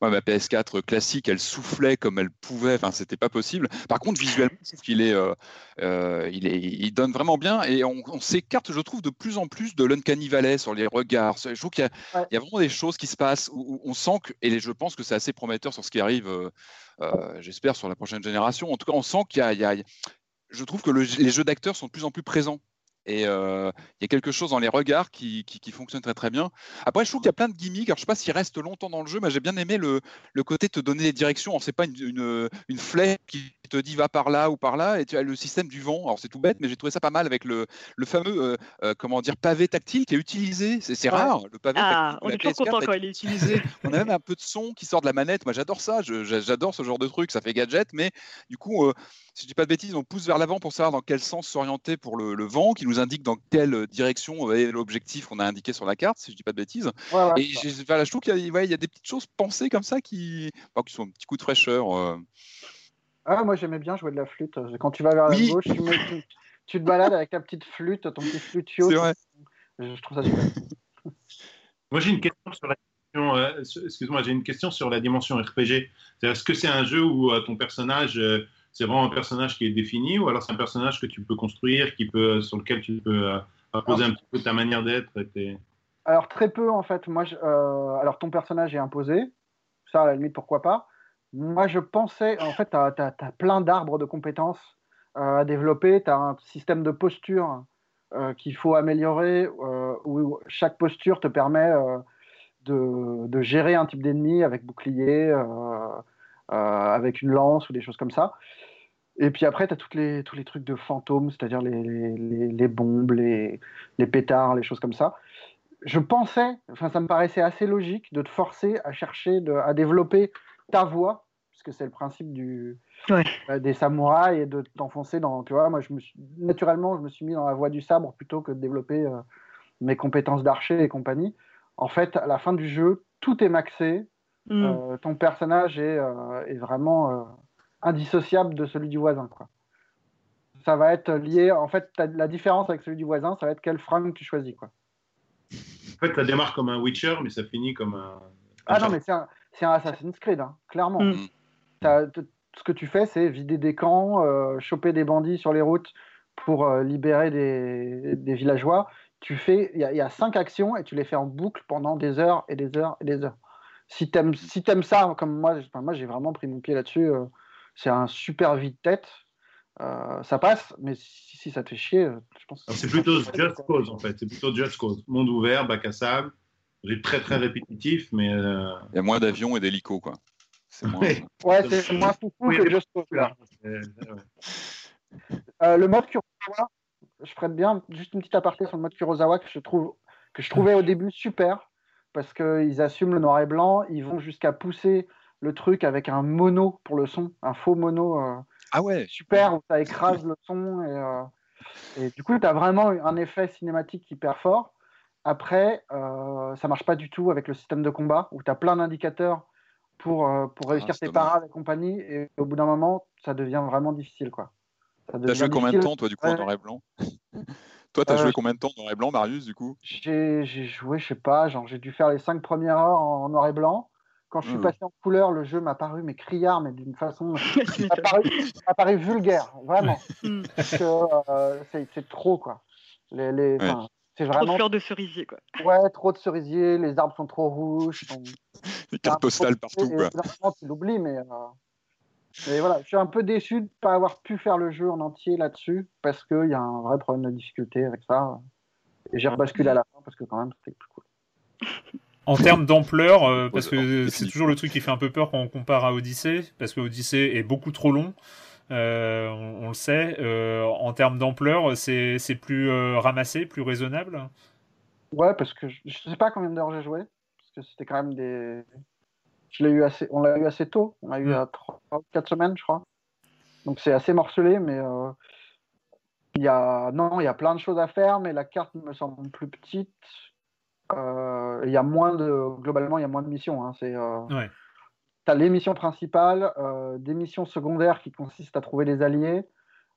ma PS4 classique, elle soufflait comme elle pouvait. Enfin, c'était pas possible. Par contre, visuellement, qu'il est, euh, euh, il est, il donne vraiment bien. Et on, s'écarte, je trouve, de plus en plus de l'uncanny valley sur les regards. Je trouve qu'il y, y, a vraiment des choses qui se passent où, on sent que, et je pense que c'est assez prometteur sur ce qui arrive. J'espère sur la prochaine génération. En tout cas, on sent qu'il y a, je trouve que les jeux d'acteurs sont de plus en plus présents. Et euh, il y a quelque chose dans les regards qui, qui, fonctionne très très bien. Après, je trouve qu'il y a plein de gimmicks. Alors, je ne sais pas s'il reste longtemps dans le jeu, mais j'ai bien aimé le, le côté te donner des directions. Ce n'est pas une, une, une, flèche qui te dit va par là ou par là. Et tu as le système du vent. Alors, c'est tout bête, mais j'ai trouvé ça pas mal avec le, le fameux euh, euh, comment dire, pavé tactile qui est utilisé. C'est rare, le pavé ah, On est toujours content quand il est utilisé. on a même un peu de son qui sort de la manette. Moi, j'adore ça. J'adore ce genre de truc. Ça fait gadget, mais du coup, si je dis pas de bêtises, on pousse vers l'avant pour savoir dans quel sens s'orienter pour le, vent, qui nous indique dans quelle direction est l'objectif qu'on a indiqué sur la carte, si je dis pas de bêtises. et je trouve qu'il y, y, a des petites choses pensées comme ça qui, qui sont un petit coup de fraîcheur. Euh. Ah, moi j'aimais bien jouer de la flûte. Quand tu vas vers la gauche, tu, te balades avec ta petite flûte, ton petit flutio. C'est vrai. Je trouve ça super. moi j'ai une question sur la euh, excuse-moi, j'ai une question sur la dimension RPG. Est-ce que c'est un jeu où euh, ton personnage c'est vraiment un personnage qui est défini ou alors c'est un personnage que tu peux construire, qui peut, sur lequel tu peux euh, imposer un petit peu ta manière d'être Alors très peu en fait. Moi, euh, alors ton personnage est imposé, ça à la limite pourquoi pas. Moi je pensais, en fait, tu as, plein d'arbres de compétences euh, à développer, tu as un système de posture qu'il faut améliorer, où chaque posture te permet de, de, gérer un type d'ennemi avec bouclier. Avec une lance ou des choses comme ça. Et puis après, tu as toutes les, tous les trucs de fantômes, c'est-à-dire les, les, les, bombes, les, les pétards, les choses comme ça. Je pensais, enfin, ça me paraissait assez logique de te forcer à chercher, de, à développer ta voix, puisque c'est le principe du, euh, des samouraïs, et de t'enfoncer dans. Tu vois, moi, je me suis, naturellement, je me suis mis dans la voie du sabre plutôt que de développer euh, mes compétences d'archer et compagnie. En fait, à la fin du jeu, tout est maxé. Mm. Euh, ton personnage est, est vraiment indissociable de celui du voisin. Quoi. Ça va être lié, en fait, la différence avec celui du voisin, ça va être quel fringue tu choisis. Quoi. En fait, ça démarre comme un Witcher, mais ça finit comme un. ah non, mais c'est un, un, Assassin's Creed, hein, clairement. Mm. ce que tu fais, c'est vider des camps, euh, choper des bandits sur les routes pour euh, libérer des, des, villageois. Tu fais, il y, y, a cinq actions et tu les fais en boucle pendant des heures et des heures et des heures. Si t'aimes si aimes ça, comme moi, moi j'ai vraiment pris mon pied là-dessus. Euh, c'est un super vide-tête. Euh, ça passe, mais si, ça te fait chier, euh, je pense. C'est plutôt Just Cause en fait. C'est plutôt Just Cause. Monde ouvert, bac à sable. J'ai très très répétitif, mais. Euh, Il y a moins d'avions et d'hélicos, quoi. C'est moins... ouais, c'est moins foufou que Just Cause. Là. le mode Kurosawa, je ferais bien juste une petite aparté sur le mode Kurosawa que je trouve que je trouvais au début super parce qu'ils assument le noir et blanc, ils vont jusqu'à pousser le truc avec un mono pour le son, un faux mono. Euh, ah ouais. Super, où ça écrase le son. Et, euh, et du coup, tu as vraiment un effet cinématique hyper fort. Après, euh, ça marche pas du tout avec le système de combat où tu as plein d'indicateurs pour, euh, pour ah, réussir tes parades et compagnie. Et au bout d'un moment, ça devient vraiment difficile. quoi. T'as joué combien de temps, toi, du coup, en noir et blanc? Toi, t'as as joué combien de temps en noir et blanc, Marius, du coup? J'ai joué, je sais pas, genre j'ai dû faire les cinq premières heures en noir et blanc. Quand je suis hmm. passé en couleur, le jeu m'a paru mais criard, mais d'une façon, m'a paru, vulgaire, vraiment. Hmm. Euh, c'est trop quoi. Les, les c'est vraiment trop de fleurs de cerisier quoi. Ouais, trop de cerisier, les arbres sont trop rouges. Les cartes postales partout quoi. tu l'oublies, mais. Euh, mais voilà, je suis un peu déçu de ne pas avoir pu faire le jeu en entier là-dessus parce qu'il y a un vrai problème de difficulté avec ça. Et j'ai rebasculé à la fin parce que quand même c'était plus cool. En termes d'ampleur, euh, parce que c'est toujours le truc qui fait un peu peur quand on compare à Odyssey, parce que Odyssey est beaucoup trop long, euh, on, le sait. Euh, en termes d'ampleur, c'est plus ramassé, plus raisonnable Ouais, parce que je, ne sais pas combien d'heures j'ai joué, parce que c'était quand même des. Je l'ai eu assez, on l'a eu assez tôt, on l'a eu à 3 4 semaines, je crois. Donc c'est assez morcelé, mais il y a non, il y a plein de choses à faire, mais la carte me semble plus petite. Euh, il y a moins de, globalement, il y a moins de missions. Hein. C'est, euh, Tu as les missions principales, euh, des missions secondaires qui consistent à trouver des alliés.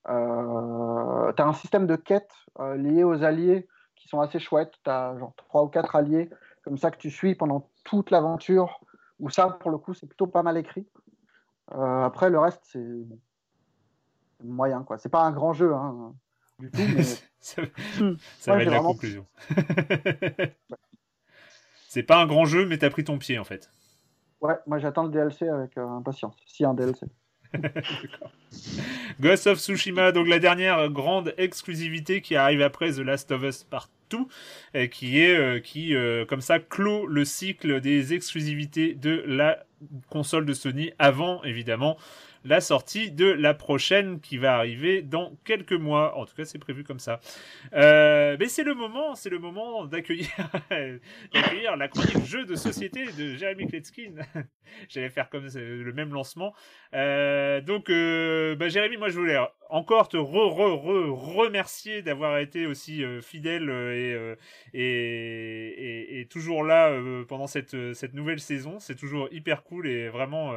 tu as un système de quêtes liées aux alliés qui sont assez chouettes. Tu as genre 3 ou 4 alliés comme ça que tu suis pendant toute l'aventure. Où ça, pour le coup, c'est plutôt pas mal écrit. après, le reste, c'est moyen. quoi. C'est pas un grand jeu. Hein du tout. Mais... ça, va être la conclusion. C'est pas un grand jeu, mais t'as pris ton pied en fait. Ouais, moi j'attends le DLC avec euh, impatience. Si un DLC. Ghost of Tsushima, donc la dernière grande exclusivité qui arrive après The Last of Us Partout, et qui est euh, qui euh, comme ça clôt le cycle des exclusivités de la console de Sony avant évidemment la sortie de la prochaine qui va arriver dans quelques mois. En tout cas, c'est prévu comme ça. Euh, mais c'est le moment, c'est le moment d'accueillir, la chronique jeu de société de Jeremy Kletskin. J'allais faire comme le même lancement. Euh, donc, euh, bah, Jérémy, moi je voulais encore te re, re, re, remercier d'avoir été aussi fidèle et, et, et, toujours là pendant cette, cette nouvelle saison. C'est toujours hyper cool et vraiment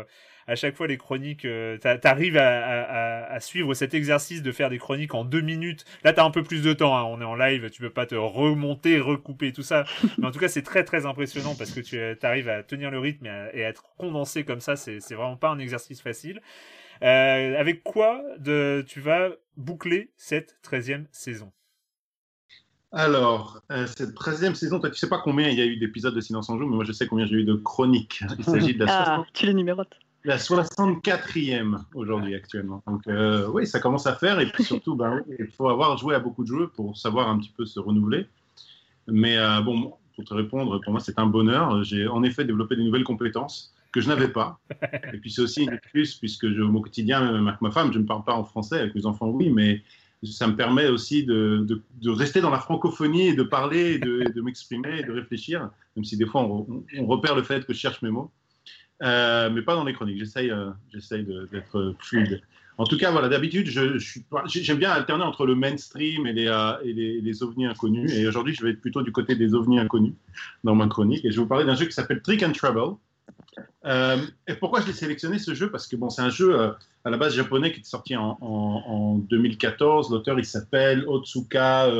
à chaque fois les chroniques, euh, t'arrives à, à, suivre cet exercice de faire des chroniques en deux minutes. Là, t'as un peu plus de temps. Hein. On est en live, tu peux pas te remonter, recouper tout ça. Mais en tout cas, c'est très très impressionnant parce que tu arrives à tenir le rythme et à, être condensé comme ça. C'est vraiment pas un exercice facile. Euh, avec quoi de, tu vas boucler cette 13e saison? Alors, euh, cette 13e saison, toi, tu sais pas combien il y a eu d'épisodes de Silence en Joue, mais moi je sais combien j'ai eu de chroniques. Il s'agit de la ah, tu les numérotes la 64e aujourd'hui actuellement. Donc euh, oui, ça commence à faire et puis surtout, ben, il faut avoir joué à beaucoup de jeux pour savoir un petit peu se renouveler. Mais euh, bon, pour te répondre, pour moi c'est un bonheur. J'ai en effet développé des nouvelles compétences que je n'avais pas. Et puis c'est aussi une excuse puisque je, au quotidien, même avec ma femme, je ne parle pas en français, avec mes enfants oui, mais ça me permet aussi de, de, rester dans la francophonie et de parler, de, de m'exprimer de réfléchir, même si des fois on, on repère le fait que je cherche mes mots. Euh, mais pas dans les chroniques. J'essaye, euh, j'essaye d'être fluide. En tout cas, voilà, d'habitude, je, j'aime bien alterner entre le mainstream et les, euh, et les, ovnis inconnus. Et aujourd'hui, je vais être plutôt du côté des ovnis inconnus dans ma chronique. Et je vais vous parler d'un jeu qui s'appelle Trick and Trouble. et pourquoi je l'ai sélectionné ce jeu? Parce que bon, c'est un jeu à la base japonais qui est sorti en, en, 2014. L'auteur, il s'appelle Otsuka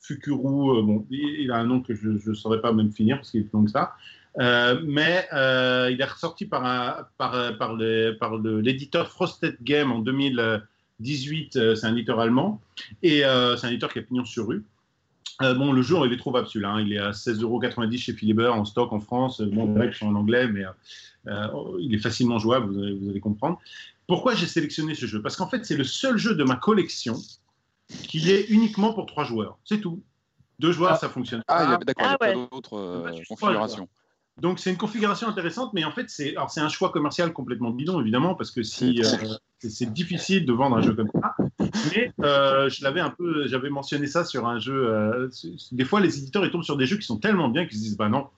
Fukuru. bon, il, a un nom que je ne saurais pas même finir parce qu'il est long que ça. Euh, mais euh, il est ressorti par, un, par, par, par l'éditeur Frosted Game en 2018. Euh, c'est un éditeur allemand et c'est un éditeur qui a pignon sur rue. bon, le jeu, il est trouvable celui-là. Hein. Il est à 16,90€ chez Philiber en stock en France. Bon, en anglais, mais il est facilement jouable, vous allez, vous allez comprendre. Pourquoi j'ai sélectionné ce jeu? Parce qu'en fait, c'est le seul jeu de ma collection qui est uniquement pour trois joueurs. C'est tout. Deux joueurs, ah. ça fonctionne. Ah, d'accord, il n'y a, pas d'autres configurations. Donc c'est une configuration intéressante, mais en fait c'est alors c'est un choix commercial complètement bidon évidemment parce que si euh, c'est difficile de vendre un jeu comme ça. Mais euh, je l'avais un peu, j'avais mentionné ça sur un jeu. Euh, des fois les éditeurs ils tombent sur des jeux qui sont tellement bien qu'ils se disent bah non,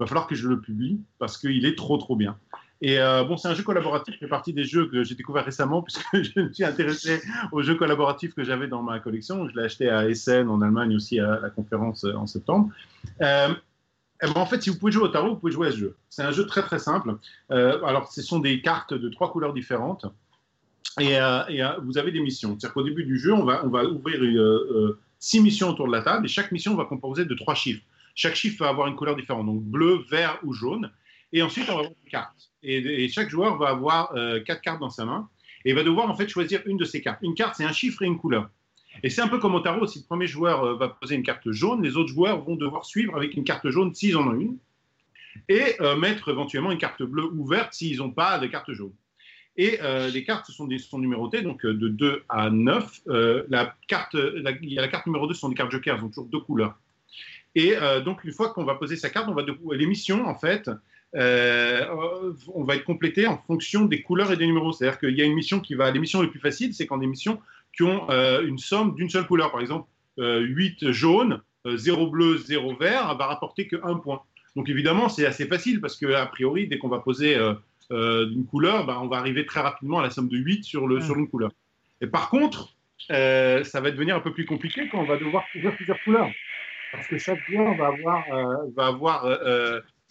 va falloir que je le publie parce qu'il est trop trop bien. Et bon, c'est un jeu collaboratif qui fait partie des jeux que j'ai découvert récemment puisque je me suis intéressé aux jeux collaboratifs que j'avais dans ma collection. Je l'ai acheté à Essen en Allemagne aussi à la conférence en septembre. Eh ben, en fait, si vous pouvez jouer au tarot, vous pouvez jouer à ce jeu. C'est un jeu très très simple. alors, ce sont des cartes de trois couleurs différentes. Et, vous avez des missions. C'est-à-dire qu'au début du jeu, on va, on va ouvrir six missions autour de la table et chaque mission va composer de trois chiffres. Chaque chiffre va avoir une couleur différente, donc bleu, vert ou jaune. Et ensuite, on va avoir une carte. Et, chaque joueur va avoir euh, quatre cartes dans sa main et va devoir en fait choisir une de ces cartes. Une carte, c'est un chiffre et une couleur. Et c'est un peu comme au tarot, si le premier joueur euh, va poser une carte jaune, les autres joueurs vont devoir suivre avec une carte jaune s'ils en ont une, et euh, mettre éventuellement une carte bleue ou verte s'ils n'ont pas de carte jaune. Et les cartes sont, des, numérotées, donc de 2 à 9. la carte, la, la carte numéro 2 sont des cartes jokers, elles ont toujours deux couleurs. Et donc, une fois qu'on va poser sa carte, on va les missions, en fait, euh, on va être complété en fonction des couleurs et des numéros. C'est-à-dire qu'il y a une mission qui va. Les missions les plus faciles, c'est quand des missions qui ont euh, une somme d'une seule couleur. Par exemple, 8 euh, jaune, 0 bleu, 0 vert, va rapporter que 1 point. Donc évidemment, c'est assez facile parce qu'a priori, dès qu'on va poser une couleur, bah, on va arriver très rapidement à la somme de 8 sur, le, sur une couleur. Et par contre, ça va devenir un peu plus compliqué quand on va devoir choisir plusieurs couleurs. Parce que chaque joueur va avoir, va avoir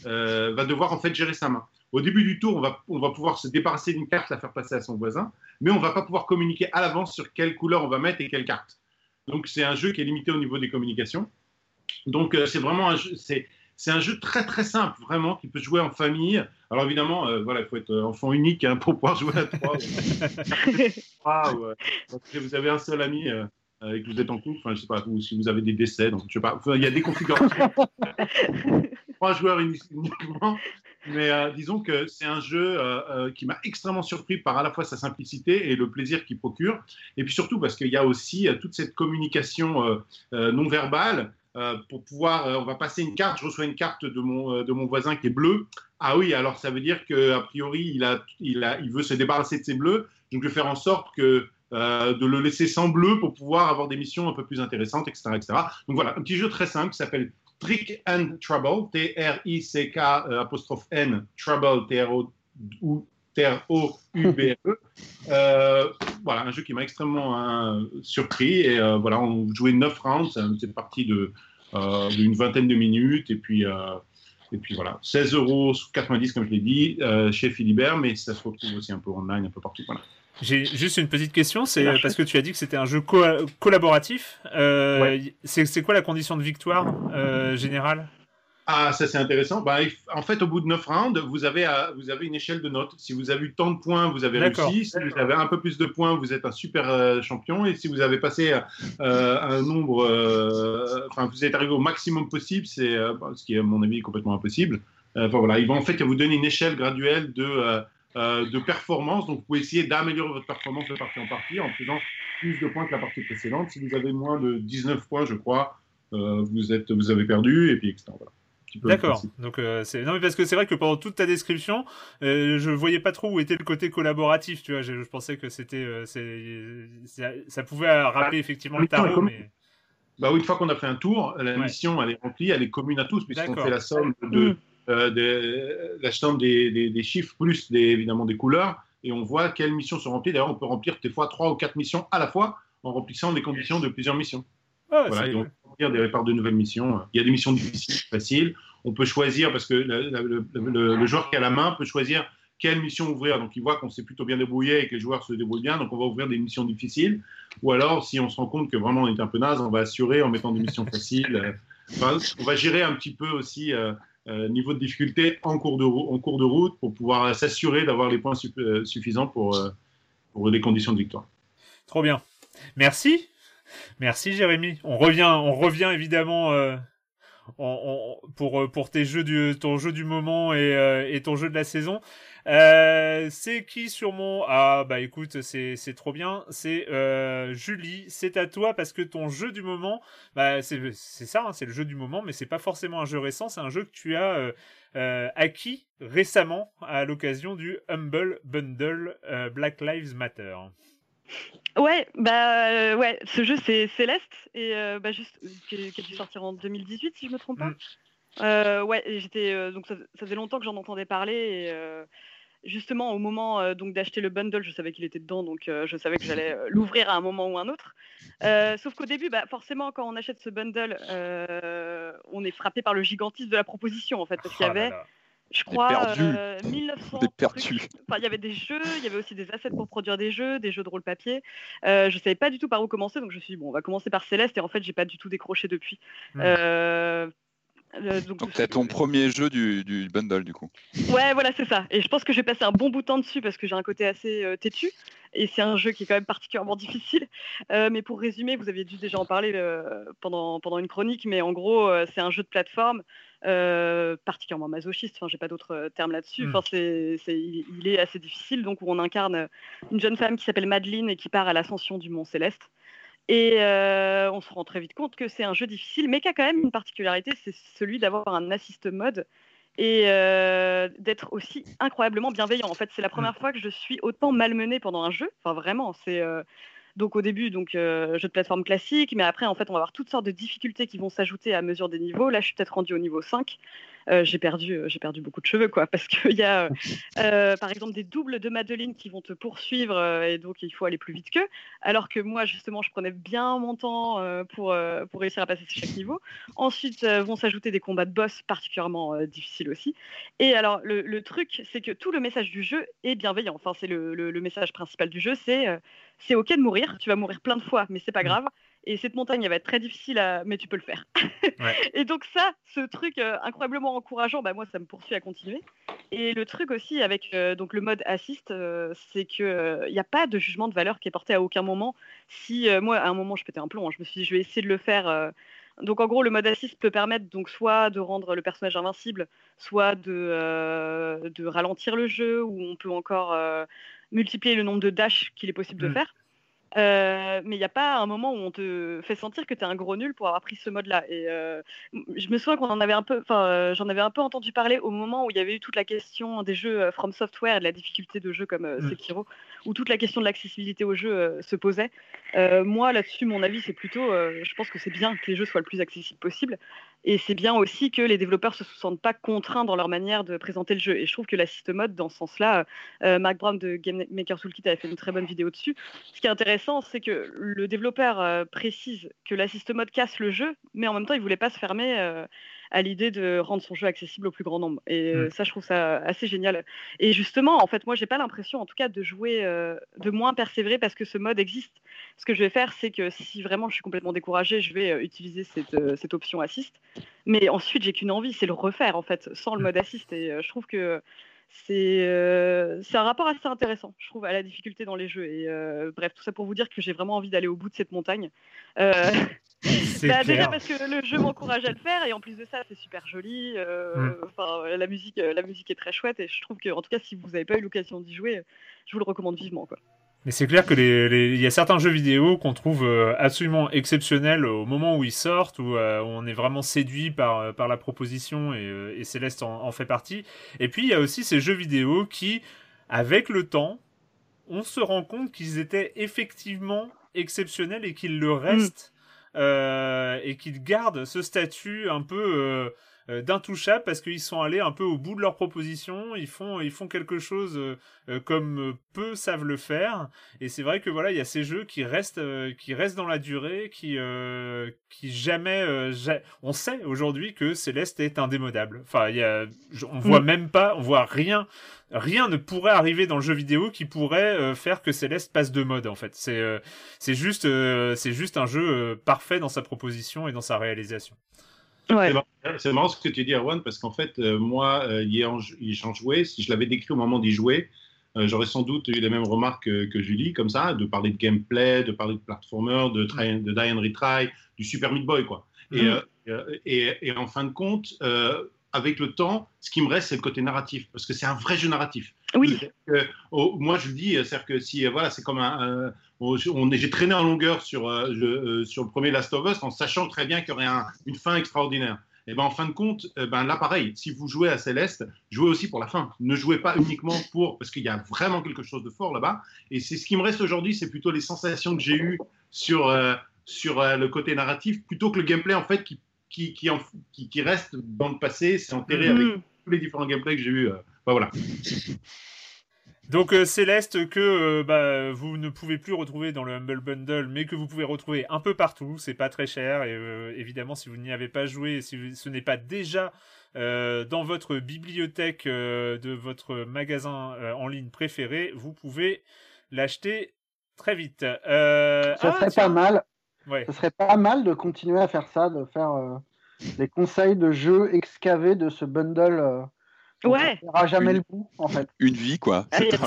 euh, va devoir en fait gérer sa main. Au début du tour, on va, on va pouvoir se débarrasser d'une carte, la faire passer à son voisin, mais on ne va pas pouvoir communiquer à l'avance sur quelle couleur on va mettre et quelle carte. Donc c'est un jeu qui est limité au niveau des communications. Donc euh, c'est vraiment un jeu, c'est, c'est un jeu très très simple, vraiment, qui peut jouer en famille. Alors évidemment, euh, voilà, il faut être enfant unique hein, pour pouvoir jouer à trois. si vous avez un seul ami et que vous êtes en couple, enfin, je sais pas, ou si vous avez des décès, donc je sais pas, il y a des configurations. trois joueurs uniquement. Mais euh, disons que c'est un jeu euh, euh, qui m'a extrêmement surpris par à la fois sa simplicité et le plaisir qu'il procure. Et puis surtout parce qu'il y a aussi toute cette communication non verbale. pour pouvoir, on va passer une carte, je reçois une carte de mon, de mon voisin qui est bleu. Ah oui, alors ça veut dire qu'a priori, il, a, il, a, il veut se débarrasser de ses bleus. Donc je vais faire en sorte que de le laisser sans bleu pour pouvoir avoir des missions un peu plus intéressantes, etc., etc. Donc voilà, un petit jeu très simple qui s'appelle Trick and Trouble, T-R-I-C-K euh, apostrophe N, Trouble, T-R-O-U-B-E. Euh, voilà, un jeu qui m'a extrêmement hein, surpris. Et euh, voilà, on jouait 9 rounds, c'est parti d'une vingtaine de minutes. Et puis, et puis voilà, 16 euros 90 comme je l'ai dit, chez Philibert, mais ça se retrouve aussi un peu online, un peu partout. Voilà. J'ai juste une petite question, c'est parce que tu as dit que c'était un jeu collaboratif. Euh, c'est quoi la condition de victoire euh, générale? Ah, ça c'est intéressant. Bah, en fait, au bout de 9 rounds, vous avez, euh, vous avez une échelle de notes. Si vous avez eu tant de points, vous avez réussi. Si vous avez un peu plus de points, vous êtes un super champion. Et si vous avez passé un nombre, enfin, vous êtes arrivé au maximum possible, c'est ce qui est à mon avis complètement impossible. Enfin voilà, ils vont en fait vous donner une échelle graduelle de euh, de performance. Donc, vous pouvez essayer d'améliorer votre performance de partie en partie en faisant plus de points que la partie précédente. Si vous avez moins de 19 points, je crois, euh, vous, êtes, vous avez perdu, et puis etc. D'accord. Donc euh, c'est non mais parce que c'est vrai que pendant toute ta description, euh, je voyais pas trop où était le côté collaboratif. Tu vois, je, pensais que c'était ça, pouvait rappeler effectivement le tarot. Mais... Bah oui, une fois qu'on a fait un tour, la mission elle est remplie, elle est commune à tous puisqu'on fait la somme de euh, la somme des, des, chiffres plus des, évidemment des couleurs et on voit quelles missions sont remplies. D'ailleurs, on peut remplir des fois trois ou quatre missions à la fois en remplissant les conditions de plusieurs missions. Ah, voilà, et on peut remplir des réparts de nouvelles missions. Il y a des missions difficiles, faciles. On peut choisir, parce que le, joueur qui a la main peut choisir quelle mission ouvrir. Donc, il voit qu'on s'est plutôt bien débrouillé et que les joueurs se débrouillent bien. Donc, on va ouvrir des missions difficiles. Ou alors, si on se rend compte que vraiment on est un peu naze, on va assurer en mettant des missions faciles. on va gérer un petit peu aussi euh, euh, niveau de difficulté en cours de, route pour pouvoir s'assurer d'avoir les points euh, suffisants pour, euh, pour les conditions de victoire. Trop bien. Merci. Merci Jérémy. On revient, on revient évidemment pour, pour tes jeux du, ton jeu du moment et, et ton jeu de la saison. Euh, c'est qui sur mon... Ah bah écoute, c'est trop bien. C'est euh, Julie, c'est à toi parce que ton jeu du moment, bah, c'est ça, hein, c'est le jeu du moment, mais c'est pas forcément un jeu récent, c'est un jeu que tu as euh, acquis récemment à l'occasion du Humble Bundle Black Lives Matter. Ouais, bah ouais, ce jeu c'est Céleste et bah juste qui, a dû sortir en 2018 si je me trompe pas. Mm. ouais, j'étais donc ça, faisait longtemps que j'en entendais parler et, justement au moment donc d'acheter le bundle, je savais qu'il était dedans, donc je savais que j'allais l'ouvrir à un moment ou un autre. sauf qu'au début, bah, forcément, quand on achète ce bundle, on est frappé par le gigantisme de la proposition, en fait, parce qu'il y oh avait je crois, euh, 1900. Enfin, il y avait des jeux, il y avait aussi des assets pour produire des jeux, des jeux de rôle papier. Euh, je savais pas du tout par où commencer, donc je me suis dit, bon, on va commencer par Céleste, et en fait, j'ai pas du tout décroché depuis. Hmm. Euh, euh, donc, c'est ton premier jeu du, du, bundle du coup. Ouais, voilà, c'est ça. Et je pense que j'ai passé un bon bout de temps dessus parce que j'ai un côté assez euh, têtu. Et c'est un jeu qui est quand même particulièrement difficile. Euh, mais pour résumer, vous aviez dû déjà en parler pendant, pendant une chronique, mais en gros, c'est un jeu de plateforme particulièrement masochiste. Enfin, j'ai pas d'autres termes là-dessus. Hmm. Enfin, c'est, il, il, est assez difficile. Donc, où on incarne une jeune femme qui s'appelle Madeleine et qui part à l'ascension du Mont Céleste. Et euh, on se rend très vite compte que c'est un jeu difficile, mais qui a quand même une particularité, c'est celui d'avoir un assist mode et euh, d'être aussi incroyablement bienveillant. En fait, c'est la première mm. fois que je suis autant malmenée pendant un jeu. Enfin, vraiment, c'est euh, donc au début, donc jeu de plateforme classique, mais après, en fait, on va avoir toutes sortes de difficultés qui vont s'ajouter à mesure des niveaux. Là, je suis peut-être rendue au niveau 5. Euh, j'ai perdu, euh, j'ai perdu beaucoup de cheveux, quoi, parce qu'il y a, euh, par exemple, des doubles de Madeleine qui vont te poursuivre et donc il faut aller plus vite qu'eux. Alors que moi, justement, je prenais bien mon temps pour, pour réussir à passer chaque niveau. Ensuite, vont s'ajouter des combats de boss particulièrement difficiles aussi. Et alors, le, truc, c'est que tout le message du jeu est bienveillant. Enfin, c'est le, le, message principal du jeu, c'est c'est ok de mourir. Tu vas mourir plein de fois, mais c'est pas mmh. grave. Et cette montagne, elle va être très difficile, à... mais tu peux le faire. et donc ça, ce truc euh, incroyablement encourageant, bah, moi, ça me poursuit à continuer. Et le truc aussi avec euh, donc le mode assist, euh, c'est qu'il n'y a pas de jugement de valeur qui est porté à aucun moment. Si moi, à un moment, je pétais un plomb, hein, je me suis dit, je vais essayer de le faire. Donc en gros, le mode assist peut permettre donc soit de rendre le personnage invincible, soit de, de ralentir le jeu, ou on peut encore multiplier le nombre de dash qu'il est possible de mm. faire. Euh, mais il n'y a pas un moment où on te fait sentir que tu es un gros nul pour avoir pris ce mode-là. Et euh, je me souviens qu'on en avait un peu, enfin, euh, j'en avais un peu entendu parler au moment où il y avait eu toute la question des jeux From Software et de la difficulté de jeux comme mm. Sekiro, où toute la question de l'accessibilité aux jeux se posait. moi, là-dessus, mon avis, c'est plutôt, je pense que c'est bien que les jeux soient le plus accessibles possible. Et c'est bien aussi que les développeurs ne se sentent pas contraints dans leur manière de présenter le jeu. Et je trouve que l'assist mode, dans ce sens-là, Mark Brown de Game Maker Toolkit avait fait une très bonne vidéo dessus. Ce qui est intéressant, c'est que le développeur euh, précise que l'assist mode casse le jeu, mais en même temps, il voulait pas se fermer euh, à l'idée de rendre son jeu accessible au plus grand nombre. Et euh, mm. ça, je trouve ça assez génial. Et justement, en fait, moi, j'ai pas l'impression, en tout cas, de jouer, de moins persévérer parce que ce mode existe. Ce que je vais faire, c'est que si vraiment je suis complètement découragé, je vais utiliser cette, cette, option assist. Mais ensuite, j'ai qu'une envie, c'est le refaire, en fait, sans le mm. mode assist. Et je trouve que euh, c'est un rapport assez intéressant, je trouve, à la difficulté dans les jeux. Et euh, bref, tout ça pour vous dire que j'ai vraiment envie d'aller au bout de cette montagne. Euh, bah, déjà parce que le jeu m'encourage à le faire, et en plus de ça, c'est super joli. Mm. la musique, la musique est très chouette, et je trouve que, en tout cas, si vous n'avez pas eu l'occasion d'y jouer, je vous le recommande vivement, quoi. Mais c'est clair que les, il y a certains jeux vidéo qu'on trouve euh, absolument exceptionnels au moment où ils sortent, où, euh, on est vraiment séduit par, euh, par la proposition et, et Céleste en, fait partie. Et puis il y a aussi ces jeux vidéo qui, avec le temps, on se rend compte qu'ils étaient effectivement exceptionnels et qu'ils le restent mm. et qu'ils gardent ce statut un peu euh, d'intouchables parce qu'ils sont allés un peu au bout de leur proposition. Ils font, ils font quelque chose euh, euh, comme peu savent le faire. Et c'est vrai que voilà, il y a ces jeux qui restent, qui restent dans la durée, qui, qui jamais, on sait aujourd'hui que Céleste est indémodable. Enfin, il y a, on voit mm. même pas, on voit rien rien ne pourrait arriver dans le jeu vidéo qui pourrait faire que Céleste passe de mode en fait. C'est c'est juste c'est juste un jeu parfait dans sa proposition et dans sa réalisation. C'est marrant ce que tu dis, Erwan, parce qu'en fait, euh, moi, euh, jouais, si je l'avais décrit au moment d'y jouer, euh, j'aurais sans doute eu les mêmes remarques que, Julie, comme ça, de parler de gameplay, de parler de platformer, de, de die and retry, du Super Meat Boy, quoi. Et, et, et, en fin de compte, avec le temps, ce qui me reste, c'est le côté narratif, parce que c'est un vrai jeu narratif. Oui. Oh, moi, je le dis, c'est-à-dire que si, voilà, c'est comme un. j'ai traîné en longueur sur, sur le premier Last of Us en sachant très bien qu'il y aurait une fin extraordinaire. Et ben en fin de compte, eh ben là pareil, si vous jouez à Céleste, jouez aussi pour la fin. Ne jouez pas uniquement pour, parce qu'il y a vraiment quelque chose de fort là-bas. Et c'est ce qui me reste aujourd'hui, c'est plutôt les sensations que j'ai eues sur, euh, sur euh, le côté narratif, plutôt que le gameplay en fait qui, qui, qui, qui, reste dans le passé, c'est enterré avec mm-hmm. tous les différents gameplays que j'ai eu. Euh, voilà. Donc euh, Céleste que euh, bah, vous ne pouvez plus retrouver dans le Humble Bundle, mais que vous pouvez retrouver un peu partout. C'est pas très cher et euh, évidemment si vous n'y avez pas joué, si ce n'est pas déjà dans votre bibliothèque de votre magasin en ligne préféré, vous pouvez l'acheter très vite. ça ah, serait pas mal. Ouais. Ça serait pas mal de continuer à faire ça, de faire les conseils de jeux excavés de ce bundle ouais. On n'aura jamais le bout, en fait. Une vie, quoi. Ah, il y a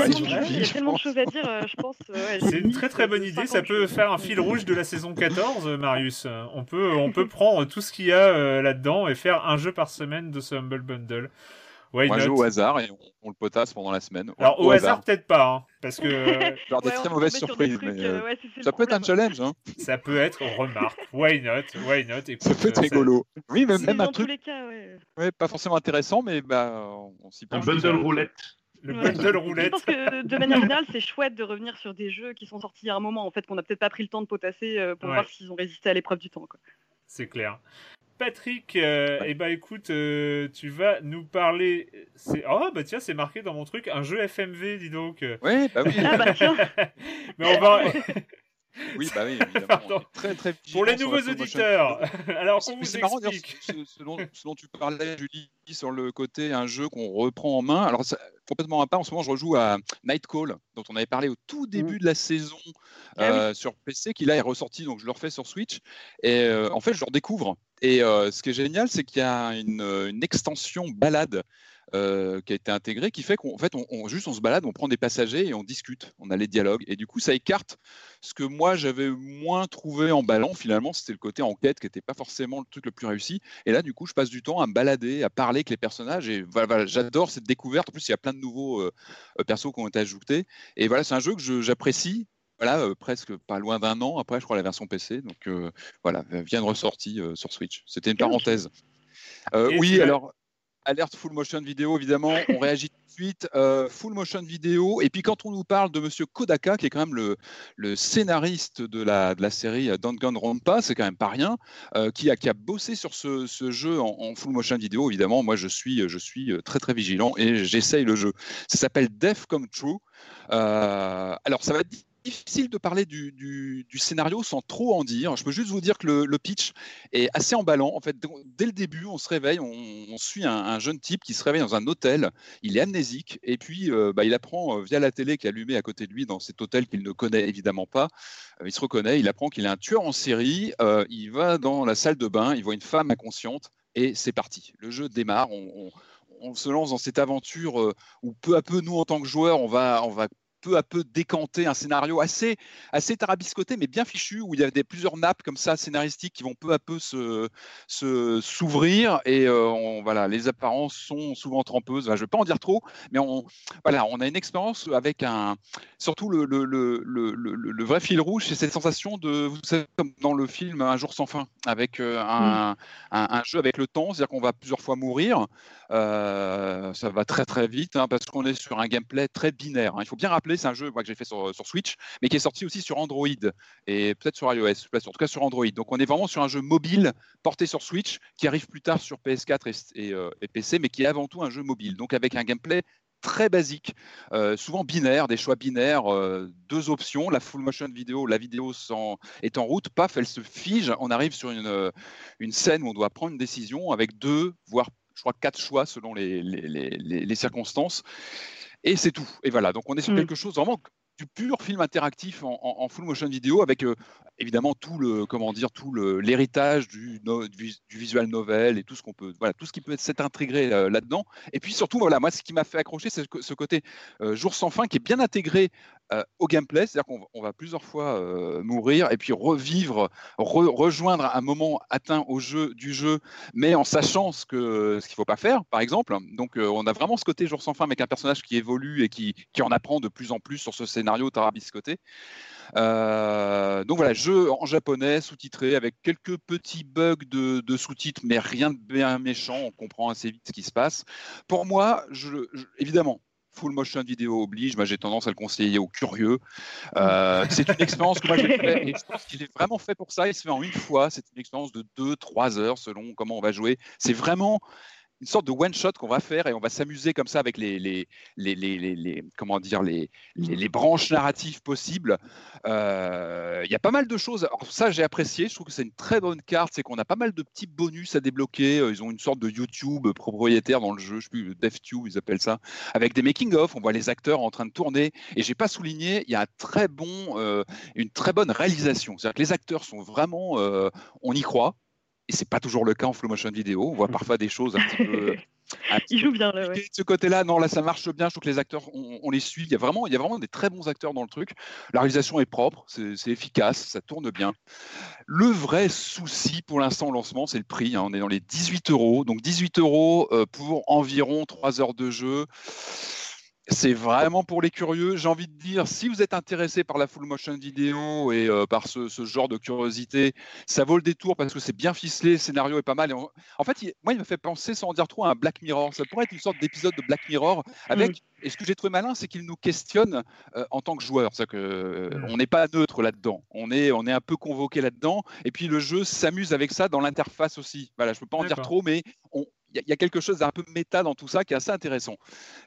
tellement, de, choses à dire, euh, je pense. c'est une très très bonne idée. Ça peut faire un fil rouge de la saison 14, euh, Marius. On peut, on peut prendre tout ce qu'il y a euh, là-dedans et faire un jeu par semaine de ce Humble Bundle. Ouais, on joue au hasard et on, le potasse pendant la semaine. Alors au, hasard, peut-être pas, hein, parce que genre des très mauvaises surprises, mais ça peut être un challenge. Hein. Ça peut être remarque. Why not? Why not? Ça peut être rigolo. Oui, mais même un truc. Les cas, ouais. pas forcément intéressant, mais bah on s'y Un bundle roulette. Le bundle roulette. Je pense que de manière générale, c'est chouette de revenir sur des jeux qui sont sortis il y a un moment, en fait, qu'on n'a peut-être pas pris le temps de potasser euh, pour voir s'ils ont résisté à l'épreuve du temps. C'est clair. Patrick, euh, eh ben écoute, euh, tu vas nous parler. C'est oh bah tiens, c'est marqué dans mon truc un jeu FMV, dis donc. Oui, bah oui. Ah bah tiens. Mais on va. Oui, bah oui, évidemment. Très, très Pour les nouveaux auditeurs, alors qu'on vous explique. Ce, ce, dont, ce, dont, tu parlais, Julie, sur le côté un jeu qu'on reprend en main. Alors, ça, complètement à part, en ce moment, je rejoue à Nightcall, dont on avait parlé au tout début mmh. de la saison ah euh, sur PC, qui là est ressorti, donc je le refais sur Switch. Et euh, en fait, je le redécouvre. Et euh, ce qui est génial, c'est qu'il y a une, une extension balade euh, qui a été intégré, qui fait qu'en fait, on, juste on se balade, on prend des passagers et on discute, on a les dialogues. Et du coup, ça écarte ce que moi j'avais moins trouvé en ballant. Finalement, c'était le côté enquête qui n'était pas forcément le truc le plus réussi. Et là, du coup, je passe du temps à me balader, à parler avec les personnages. Et voilà, j'adore cette découverte. En plus, il y a plein de nouveaux euh, euh, persos qui ont été ajoutés. Et voilà, c'est un jeu que j'apprécie voilà, presque pas loin d'un an après, je crois, la version PC. Donc voilà, vient de ressortie sur Switch. C'était une parenthèse. oui, alors alerte full motion vidéo, évidemment, on réagit tout de suite. Euh, full motion vidéo. Et puis quand on nous parle de Monsieur Kodaka, qui est quand même le, le scénariste de la, de la série Danganronpa, c'est quand même pas rien, euh, qui, a, qui a bossé sur ce, ce jeu en, full motion vidéo, évidemment, moi je suis, je suis très très vigilant et j'essaye le jeu. Ça s'appelle Death Come True. Euh, alors ça va être difficile de parler du, scénario sans trop en dire. Je peux juste vous dire que le, pitch est assez emballant. En fait, dès le début, on se réveille, on, suit un, jeune type qui se réveille dans un hôtel. Il est amnésique et puis euh, bah, il apprend euh, via la télé qui est allumée à côté de lui dans cet hôtel qu'il ne connaît évidemment pas. Euh, il se reconnaît, il apprend qu'il est un tueur en série. il va dans la salle de bain, il voit une femme inconsciente et c'est parti. Le jeu démarre. On, se lance dans cette aventure où peu à peu, nous, en tant que joueurs, on va peu à peu décanter un scénario assez, assez tarabiscoté, mais bien fichu, où il y a des, plusieurs nappes comme ça scénaristiques qui vont peu à peu se, s'ouvrir. Et euh, on, voilà, les apparences sont souvent trempeuses. je ne vais pas en dire trop, mais on, voilà, on a une expérience avec un. Surtout le, le, le, le vrai fil rouge, c'est cette sensation de. Vous savez, comme dans le film Un jour sans fin, avec euh, un, mmh. un, un, jeu avec le temps, c'est-à-dire qu'on va plusieurs fois mourir. Euh, ça va très très vite hein, parce qu'on est sur un gameplay très binaire. Hein. Il faut bien rappeler, c'est un jeu que j'ai fait sur, Switch, mais qui est sorti aussi sur Android et peut-être sur iOS, en tout cas sur Android. Donc on est vraiment sur un jeu mobile porté sur Switch qui arrive plus tard sur PS4 et, euh, PC, mais qui est avant tout un jeu mobile. Donc avec un gameplay très basique, euh, souvent binaire, des choix binaires, deux options, la full motion vidéo, la vidéo est en route, paf, elle se fige, on arrive sur une scène où on doit prendre une décision avec deux, voire je crois, quatre choix selon les, les, les, circonstances. Et c'est tout. Et voilà, donc on est sur mmh. quelque chose vraiment du pur film interactif en, full motion vidéo avec euh, évidemment tout le comment dire tout l'héritage du, du, visual novel et tout ce qu'on peut voilà tout ce qui peut s'être intégré euh, là-dedans et puis surtout voilà moi ce qui m'a fait accrocher c'est ce côté euh, jour sans fin qui est bien intégré au gameplay c'est-à-dire qu'on va plusieurs fois mourir et puis revivre rejoindre un moment atteint au jeu du jeu mais en sachant ce que ce qu'il faut pas faire par exemple donc on a vraiment ce côté jour sans fin avec un personnage qui évolue et qui, qui en apprend de plus en plus sur ce scénario tarabiscoté. Euh, donc voilà, jeu en japonais, sous-titré, avec quelques petits bugs de, sous-titres, mais rien de bien méchant, on comprend assez vite ce qui se passe. Pour moi, je, évidemment, full motion vidéo oblige, moi j'ai tendance à le conseiller aux curieux. Euh, c'est une expérience que moi j'ai fait et je pense qu'il est vraiment fait pour ça. Il se fait en une fois. C'est une expérience de 2-3 heures selon comment on va jouer. C'est vraiment une sorte de one shot qu'on va faire et on va s'amuser comme ça avec les, les, les, les comment dire les, branches narratives possibles. Euh, il y a pas mal de choses. Ça, j'ai apprécié. Je trouve que c'est une très bonne carte. C'est qu'on a pas mal de petits bonus à débloquer. Euh, ils ont une sorte de YouTube propriétaire dans le jeu. Je sais plus, DevTube, ils appellent ça, avec des making of. On voit les acteurs en train de tourner. Et j'ai pas souligné, il y a très bon, euh, une très bonne réalisation. C'est-à-dire que les acteurs sont vraiment, on y croit et c'est pas toujours le cas en flow motion vidéo. On voit parfois des choses un petit peu. Il joue bien là. Ouais. De ce côté-là, non, là ça marche bien. Je trouve que les acteurs, on, les suit. Il y a vraiment, il y a vraiment des très bons acteurs dans le truc. La réalisation est propre, c'est efficace, ça tourne bien. Le vrai souci pour l'instant au lancement, c'est le prix. Hein. On est dans les 18 euros, donc 18 euros euh, pour environ 3 heures de jeu. C'est vraiment pour les curieux. J'ai envie de dire, si vous êtes intéressé par la full motion vidéo et euh, par ce, genre de curiosité, ça vaut le détour parce que c'est bien ficelé, le scénario est pas mal. en fait, moi, il me fait penser, sans en dire trop, à un Black Mirror. Ça pourrait être une sorte d'épisode de Black Mirror avec. Mm. Et ce que j'ai trouvé malin, c'est qu'il nous questionne euh, en tant que joueur. C'est que euh, mm. on n'est pas neutre là-dedans. On est, on est un peu convoqué là-dedans. Et puis le jeu s'amuse avec ça dans l'interface aussi. Voilà, je peux pas en dire trop, mais on, il y, a quelque chose d'un peu méta dans tout ça qui est assez intéressant.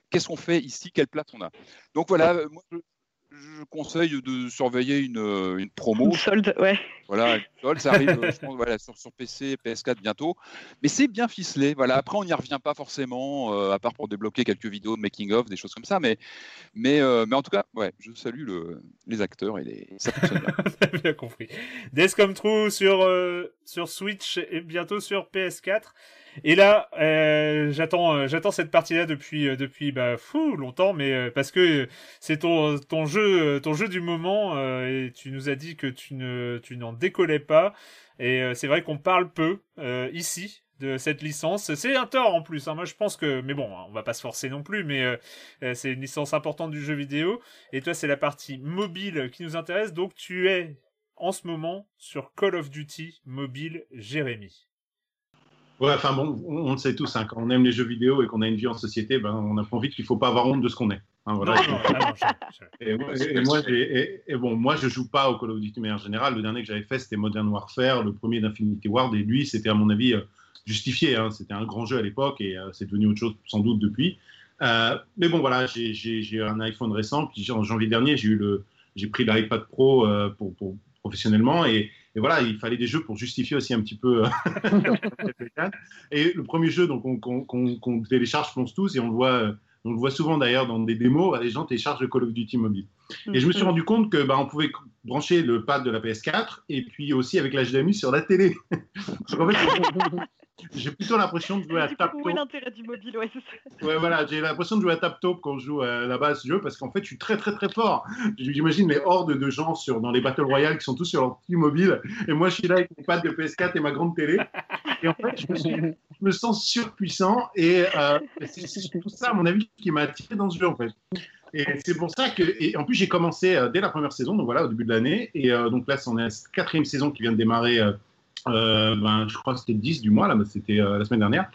Qu'est-ce qu'on fait ici? Quelle place on a? Donc voilà, euh, moi, je, conseille de surveiller une, euh, une promo. Une solde, ouais. Voilà, une solde, ça arrive je pense, voilà, sur, sur, PC, PS4 bientôt. Mais c'est bien ficelé. Voilà. Après, on n'y revient pas forcément, euh, à part pour débloquer quelques vidéos de making-of, des choses comme ça. Mais, mais, mais en tout cas, ouais, je salue le, les acteurs et les... ça fonctionne bien. bien compris. Descom True sur, sur Switch et bientôt sur PS4. Et là, euh, j'attends, euh, j'attends cette partie-là depuis, euh, depuis bah, fou longtemps, mais parce que c'est ton, ton jeu, ton jeu du moment, et tu nous as dit que tu ne, tu n'en décollais pas. Et c'est vrai qu'on parle peu ici de cette licence. C'est un tort en plus. Hein. Moi, je pense que, mais bon, on va pas se forcer non plus, mais c'est une licence importante du jeu vidéo. Et toi, c'est la partie mobile qui nous intéresse. Donc, tu es en ce moment sur Call of Duty mobile, Jérémy. Ouais, enfin bon, on, le sait tous, hein, quand on aime les jeux vidéo et qu'on a une vie en société, ben, on apprend vite qu'il ne faut pas avoir honte de ce qu'on est. Hein, voilà. et, moi, et, bon, moi, je joue pas au Call of Duty, mais en général, le dernier que j'avais fait, c'était Modern Warfare, le premier d'Infinity Ward, et lui, c'était à mon avis euh, justifié. Hein, c'était un grand jeu à l'époque et euh, c'est devenu autre chose sans doute depuis. Euh, mais bon, voilà, j'ai un iPhone récent, puis en janvier dernier, j'ai eu le, j'ai pris l'iPad Pro pour, pour, professionnellement et voilà, il fallait des jeux pour justifier aussi un petit peu. Euh, et le premier jeu donc qu'on télécharge, je pense tous, et on le voit, euh, on le voit souvent d'ailleurs dans des démos, les gens téléchargent le Call of Duty mobile. Et je me suis mm-hmm. rendu compte que bah, on pouvait brancher le pad de la PS4 et puis aussi avec l'HDMI sur la télé. j'ai plutôt l'impression de jouer à tap top. l'intérêt du mobile, ouais, ça. Ouais, voilà, j'ai l'impression de jouer à tap top quand je joue à la base du jeu parce qu'en fait, je suis très, très, très fort. J'imagine les hordes de gens sur, dans les Battle Royale qui sont tous sur leur petit mobile et moi, je suis là avec mon pad de PS4 et ma grande télé. Et en fait, je me, sens surpuissant et euh, c'est tout ça, à mon avis, qui m'a attiré dans ce jeu, en fait. Et c'est pour ça que, et en plus, j'ai commencé euh, dès la première saison, donc voilà, au début de l'année. Et euh, donc là, c'est la quatrième saison qui vient de démarrer euh, ben, je crois que c'était le 10 du mois, là, c'était euh, la semaine dernière.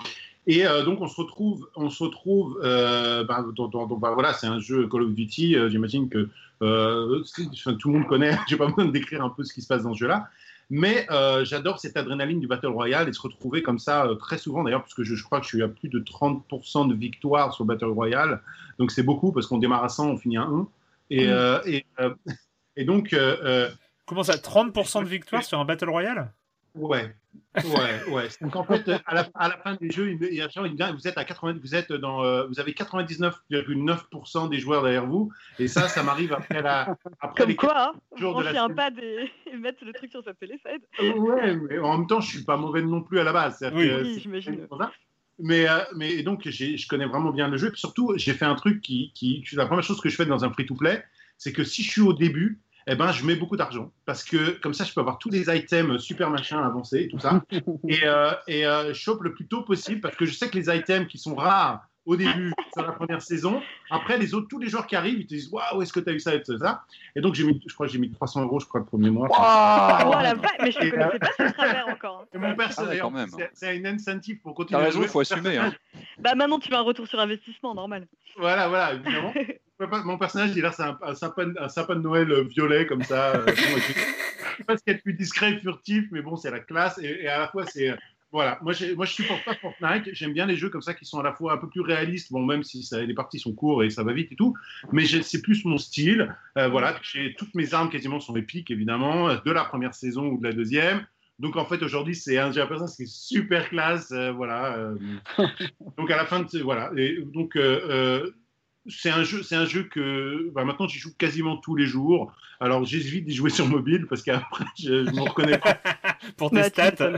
Et euh, donc on se retrouve, on se retrouve, ben, ben, voilà, c'est un jeu Call of Duty. J'imagine que tout le monde connaît. J'ai pas besoin de décrire un peu ce qui se passe dans ce jeu-là. Mais j'adore cette adrénaline du Battle Royale et se retrouver comme ça très souvent d'ailleurs, parce que je, je, crois que je suis à plus de 30% de victoires sur Battle Royale. Donc c'est beaucoup parce qu'on démarre à 100, on finit à 1. Et, mmh. et, et, donc. Comment ça 30% de victoires sur un Battle Royale? Ouais, ouais, ouais. Donc en fait, à la, à la fin du jeu, il, il, il vous êtes à 80, vous êtes dans, euh, vous avez 99,9% des joueurs derrière vous, et ça, ça m'arrive après la, après Comme les quoi, hein, jours de la un pas et, mettre le truc sur sa télé, ça aide. Ouais, mais en même temps, je suis pas mauvais non plus à la base. Oui, oui j'imagine. Mais, euh, mais donc, je connais vraiment bien le jeu. Et surtout, j'ai fait un truc qui, qui, la première chose que je fais dans un free-to-play, c'est que si je suis au début, eh ben, je mets beaucoup d'argent parce que comme ça, je peux avoir tous les items super machin avancés et tout ça. et euh, et euh, je chope le plus tôt possible parce que je sais que les items qui sont rares au début sur la première saison, après les autres, tous les joueurs qui arrivent, ils te disent waouh, est-ce que tu as eu ça et tout ça. Et donc, j'ai mis, je crois que j'ai mis 300 euros, je crois, le premier mois. Wow la mais je ne connaissais pas ce travers encore. Hein. Et mon personnage, ah, c'est une incentive pour continuer à jouer. il faut assumer. Hein. bah maintenant, tu veux un retour sur investissement, normal. Voilà, voilà, évidemment. Mon personnage, il a un, un, sapin, un sapin de Noël euh, violet comme ça. Euh, pas ce qu'il y a de plus discret et furtif, mais bon, c'est la classe. Et, à la fois, c'est Voilà, moi, moi je supporte pas Fortnite. J'aime bien les jeux comme ça qui sont à la fois un peu plus réalistes, bon, même si ça, les parties sont courtes et ça va vite et tout, mais c'est plus mon style. Euh, voilà, j'ai toutes mes armes quasiment sont épiques, évidemment, de la première saison ou de la deuxième. Donc en fait aujourd'hui c'est un jeu à qui est super classe, euh, voilà. Euh. donc à la fin de voilà et donc c'est un jeu, c'est un jeu que bah, maintenant j'y joue quasiment tous les jours. Alors j'hésite d'y jouer sur mobile parce qu'après je, ne me reconnais pas. Pour tes stats.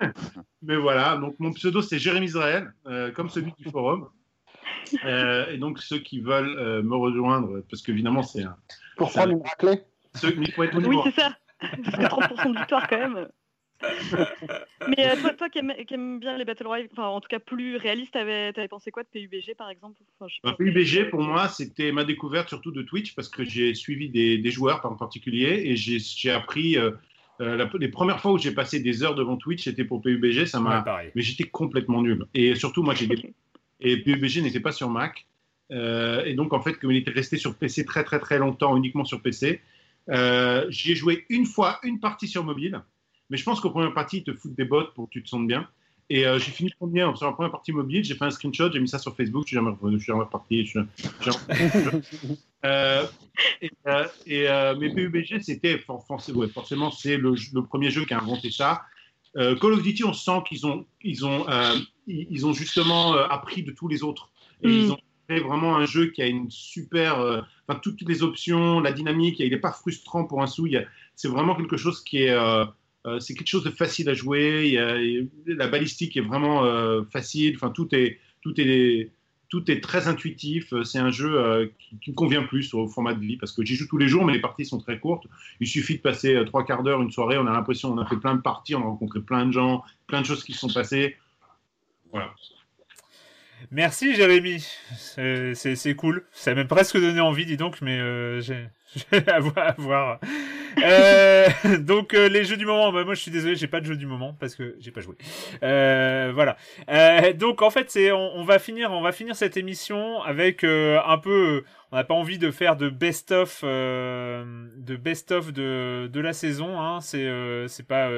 Mais voilà, donc mon pseudo c'est Jérémy Israël, euh, comme celui du forum. Euh, et donc ceux qui veulent euh, me rejoindre, parce qu'évidemment c'est un. Pour prendre une raclée. oui, c'est ça. Parce que 30% de victoire quand même. Mais euh, toi, toi qui, aimes, bien les Battle Royale, enfin en tout cas plus réaliste, t'avais avais pensé quoi de PUBG par exemple? Bah, PUBG pour moi c'était ma découverte surtout de Twitch parce que j'ai suivi des, joueurs en particulier et j'ai appris euh, euh, les premières fois où j'ai passé des heures devant Twitch c'était pour PUBG, ça m'a. mais j'étais complètement nul et surtout moi j'ai et PUBG n'était pas sur Mac et donc en fait comme il était resté sur PC très très très longtemps uniquement sur PC, j'ai joué une fois une partie sur mobile. Mais je pense qu'au première partie, ils te foutent des bottes pour que tu te sentes bien. Et euh, j'ai fini premier sur la première partie mobile. J'ai fait un screenshot, j'ai mis ça sur Facebook. Je suis jamais je suis jamais reparti. euh, et, euh, euh mais PUBG, c'était forcément, c'est le, premier jeu qui a inventé ça. Call of Duty, on sent qu'ils ont, ils ont, ils ont justement appris de tous les autres. Et ils mm. ont fait vraiment un jeu qui a une super, enfin toutes les options, la dynamique. Il n'est pas frustrant pour un sou. C'est vraiment quelque chose qui est euh, c'est quelque chose de facile à jouer. la balistique est vraiment euh, facile. Enfin, tout est, tout est, tout est très intuitif. C'est un jeu euh, qui, me convient plus au format de vie parce que j'y joue tous les jours, mais les parties sont très courtes. Il suffit de passer trois quarts d'heure, une soirée, on a l'impression qu'on a fait plein de parties, on a rencontré plein de gens, plein de choses qui se sont passées. Voilà. Merci Jérémy, c'est cool. Ça m'a presque donné envie, dis donc, mais j'ai à voir. Euh, donc euh, les jeux du moment, bah, moi je suis désolé, j'ai pas de jeu du moment parce que j'ai pas joué. Euh, voilà. donc en fait c'est, on, va finir, on va finir cette émission avec un peu, on n'a pas envie de faire de best of, de best of de, de la saison. Hein. C'est c'est pas,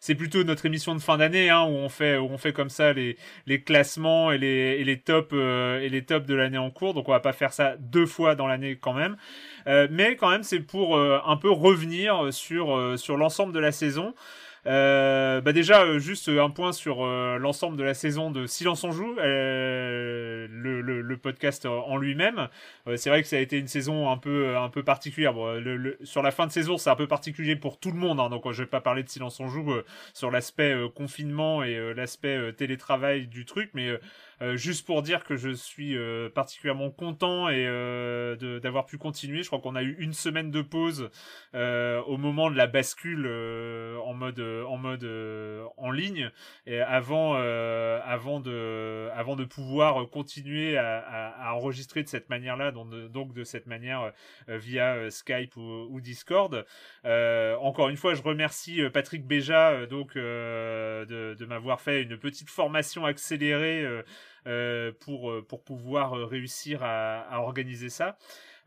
c'est plutôt notre émission de fin d'année hein, où on fait où on fait comme ça les les classements et les et les tops et les tops de l'année en cours. Donc on va pas faire ça deux fois dans l'année quand même. Euh, mais quand même, c'est pour euh, un peu revenir sur, euh, sur l'ensemble de la saison. Euh, bah déjà, juste un point sur l'ensemble de la saison de Silence on joue, le, le, le, podcast en lui-même. c'est vrai que ça a été une saison un peu un peu particulière. Bon, le, sur la fin de saison, c'est un peu particulier pour tout le monde. Hein, donc, je vais pas parler de Silence on joue sur l'aspect confinement et l'aspect télétravail du truc, mais euh, juste pour dire que je suis euh, particulièrement content et euh, d'avoir pu continuer. Je crois qu'on a eu une semaine de pause au moment de la bascule en mode en mode en ligne et avant avant de avant de pouvoir continuer à, à, enregistrer de cette manière-là, donc, donc de cette manière via Skype ou, ou Discord. encore une fois, je remercie Patrick Béja donc de, de m'avoir fait une petite formation accélérée euh, pour, euh, pour pouvoir euh, réussir à, à organiser ça.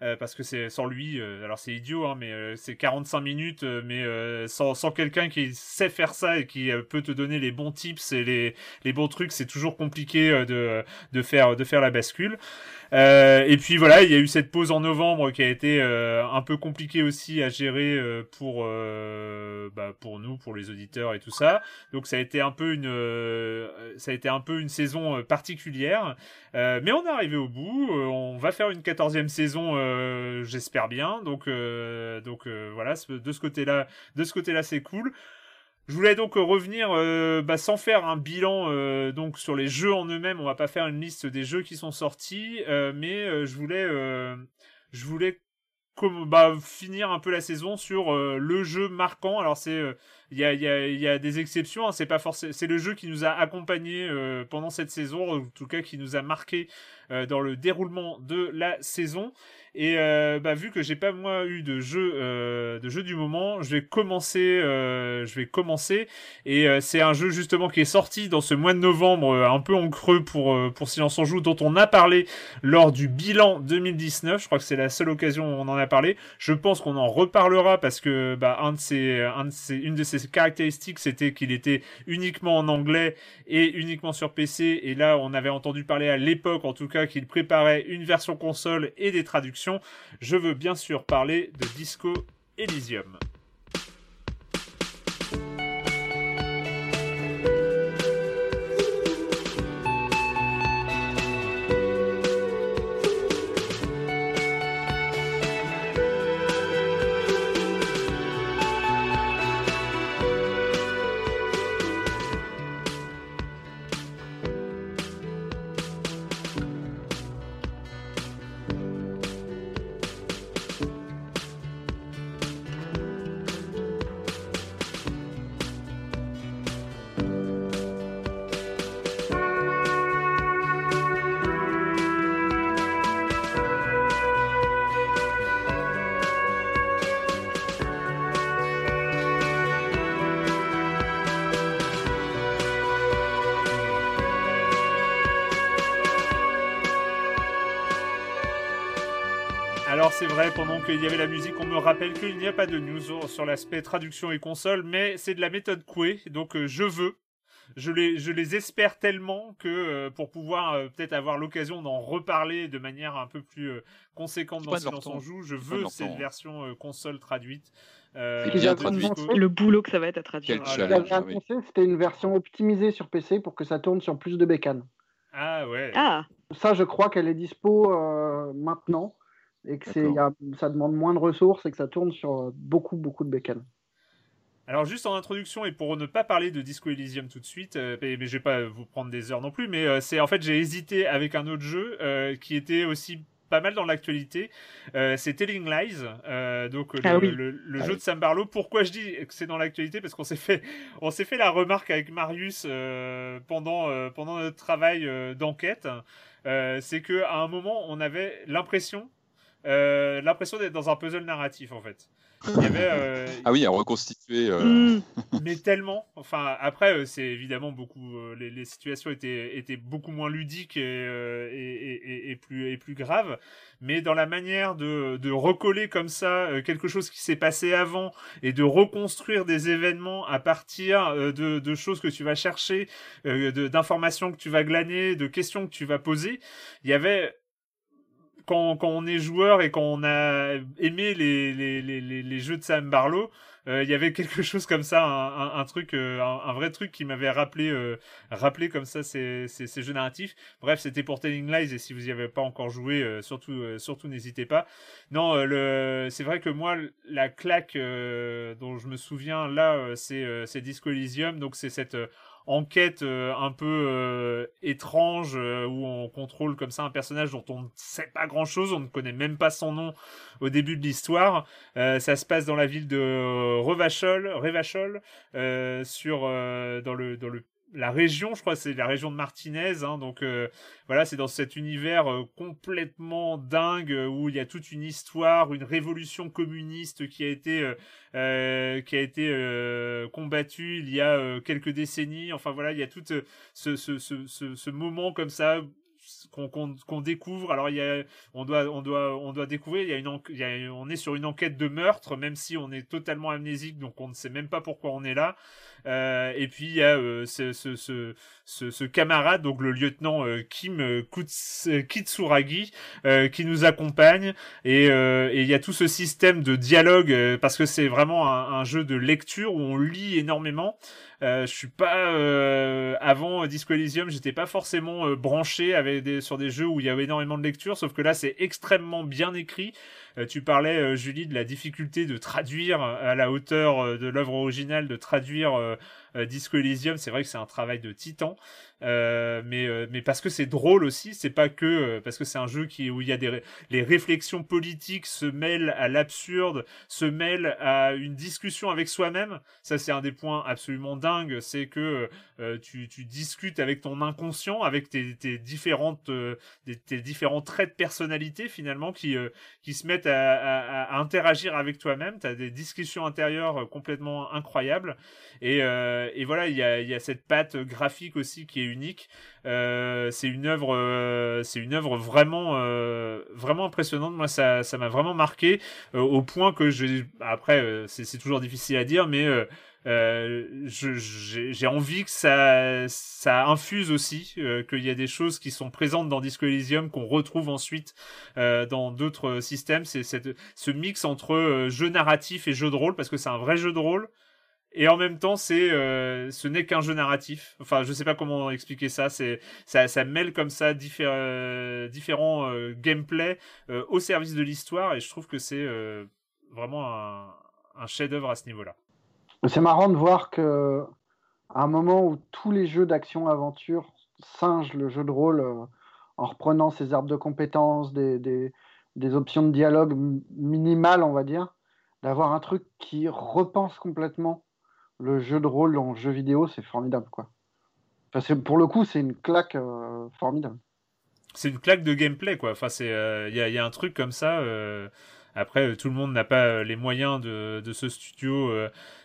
Euh, parce que c'est sans lui, euh, alors c'est idiot, hein, mais euh, c'est 45 minutes, mais sans, sans quelqu'un qui sait faire ça et qui peut te donner les bons tips et les, les bons trucs, c'est toujours compliqué de, de, faire, de faire la bascule. et puis voilà, il y a eu cette pause en novembre qui a été un peu compliquée aussi à gérer pour, bah, pour nous, pour les auditeurs et tout ça. Donc ça a été un peu une, ça a été un peu une saison particulière, mais on est arrivé au bout. on va faire une quatorzième saison euh, j'espère bien. Donc, euh, donc euh, voilà, de ce côté-là, de ce côté-là, c'est cool. Je voulais donc revenir bah, sans faire un bilan donc sur les jeux en eux-mêmes. On va pas faire une liste des jeux qui sont sortis, mais je voulais, je voulais bah, finir un peu la saison sur le jeu marquant. Alors c'est il y a, y, a, y a, des exceptions, hein, c'est pas forcément c'est le jeu qui nous a accompagnés pendant cette saison, en tout cas qui nous a marqué dans le déroulement de la saison. Et euh, bah, vu que j'ai pas moi eu de jeu, euh, de jeu du moment, je vais commencer. Euh, je vais commencer. Et euh, c'est un jeu justement qui est sorti dans ce mois de novembre, euh, un peu en creux pour pour Silence en joue, dont on a parlé lors du bilan 2019. Je crois que c'est la seule occasion où on en a parlé. Je pense qu'on en reparlera parce que bah, un de ces, une de ses caractéristiques, c'était qu'il était uniquement en anglais et uniquement sur PC. Et là, on avait entendu parler à l'époque, en tout cas, qu'il préparait une version console et des traductions. Je veux bien sûr parler de Disco Elysium. C'est vrai, pendant qu'il y avait la musique, on me rappelle qu'il n'y a pas de news sur l'aspect traduction et console, mais c'est de la méthode Coué, donc euh, je veux. Je les, je les espère tellement que euh, pour pouvoir euh, peut-être avoir l'occasion d'en reparler de manière un peu plus conséquente dans Silence on joue, je veux cette version console traduite. le boulot que ça va être à traduire. Ah, c'était une version optimisée sur PC pour que ça tourne sur plus de bécanes. Ah ouais. Ah. Ça, je crois qu'elle est dispo maintenant et que c'est, ça demande moins de ressources et que ça tourne sur euh, beaucoup, beaucoup de bécanes. Alors juste en introduction et pour ne pas parler de Disco Elysium tout de suite, euh, mais, je vais pas vous prendre des heures non plus, mais euh, c'est en fait j'ai hésité avec un autre jeu qui était aussi pas mal dans l'actualité, c'est Telling Lies, donc le, ah ah jeu de Sam Barlow. Pourquoi je dis que c'est dans l'actualité? Parce qu'on s'est fait, on s'est fait la remarque avec Marius pendant pendant notre travail d'enquête, c'est que à un moment on avait l'impression euh, l'impression d'être dans un puzzle narratif en fait. Il y avait, euh, ah oui, à reconstituer. Euh, mm. Mais tellement. Enfin, après, c'est évidemment beaucoup. Les, situations étaient, étaient beaucoup moins ludiques et, et, et, plus, et plus graves. Mais dans la manière de, de recoller comme ça quelque chose qui s'est passé avant et de reconstruire des événements à partir de, de choses que tu vas chercher, d'informations que tu vas glaner, de questions que tu vas poser, il y avait quand, on est joueur et quand on a aimé les, les, les, les jeux de Sam Barlow, euh, il y avait quelque chose comme ça, un, un, truc, euh, un, vrai truc qui m'avait rappelé, euh, rappelé comme ça ces, ces, ces, jeux narratifs. Bref, c'était pour Telling Lies et si vous y avez pas encore joué, surtout, surtout n'hésitez pas. Non, le, c'est vrai que moi, la claque dont je me souviens là, c'est, Disco Elysium, donc c'est cette enquête euh, un peu euh, étrange euh, où on contrôle comme ça un personnage dont on ne sait pas grand chose, on ne connaît même pas son nom au début de l'histoire. ça se passe dans la ville de Revachol, Revachol sur dans le dans le la région, je crois, c'est la région de Martinez. Hein, donc euh, voilà, c'est dans cet univers euh, complètement dingue euh, où il y a toute une histoire, une révolution communiste qui a été qui a été combattue il y a quelques décennies. Enfin voilà, il y a tout ce, ce, ce, ce, moment comme ça qu'on découvre. Alors il y a, on doit, on doit, on doit découvrir. Il y a une, il y a, on est sur une enquête de meurtre, même si on est totalement amnésique, donc on ne sait même pas pourquoi on est là. Euh, et puis il y a euh, ce, ce, ce, ce, camarade, donc le lieutenant euh, Kim Kitsuragi, qui nous accompagne. Et, et il y a tout ce système de dialogue parce que c'est vraiment un, un, jeu de lecture où on lit énormément. Euh, je suis pas euh, avant Disco Elysium, j'étais pas forcément euh, branché avec des, sur des jeux où il y avait énormément de lecture, sauf que là c'est extrêmement bien écrit. Euh, tu parlais, euh, Julie, de la difficulté de traduire à la hauteur de l'œuvre originale, de traduire Disco Elysium. C'est vrai que c'est un travail de titan. Euh, mais euh, mais parce que c'est drôle aussi c'est pas que euh, parce que c'est un jeu qui où il y a des les réflexions politiques se mêlent à l'absurde se mêlent à une discussion avec soi-même ça c'est un des points absolument dingues c'est que tu, tu discutes avec ton inconscient avec tes, tes différentes tes différents traits de personnalité finalement qui qui se mettent à, à, à interagir avec toi-même tu as des discussions intérieures complètement incroyables et et voilà il y a cette patte graphique aussi qui est unique. Euh, c'est une œuvre, euh, c'est une œuvre vraiment, euh, vraiment impressionnante. Moi, ça, ça m'a vraiment marqué au point que je, après, c'est toujours difficile à dire, mais j'ai envie que ça, ça infuse aussi, qu'il y a des choses qui sont présentes dans Disco Elysium qu'on retrouve ensuite dans d'autres systèmes. C'est ce mix entre jeu narratif et jeu de rôle, parce que c'est un vrai jeu de rôle, et en même temps c'est euh, ce n'est qu'un jeu narratif. Enfin je sais pas comment expliquer ça. C'est ça, mêle comme ça euh, différents euh, gameplay au service de l'histoire. Et je trouve que c'est vraiment un, un chef d'œuvre à ce niveau là c'est marrant de voir que à un moment où tous les jeux d'action aventure singent le jeu de rôle en reprenant ses arbres de compétences des, des, des options de dialogue minimales on va dire d'avoir un truc qui repense complètement le jeu de rôle en jeu vidéo, c'est formidable, quoi. Enfin, pour le coup, c'est une claque euh, formidable. C'est une claque de gameplay, quoi. Enfin, c'est, il euh, y, a, un truc comme ça. Euh, après, tout le monde n'a pas les moyens de, de ce studio.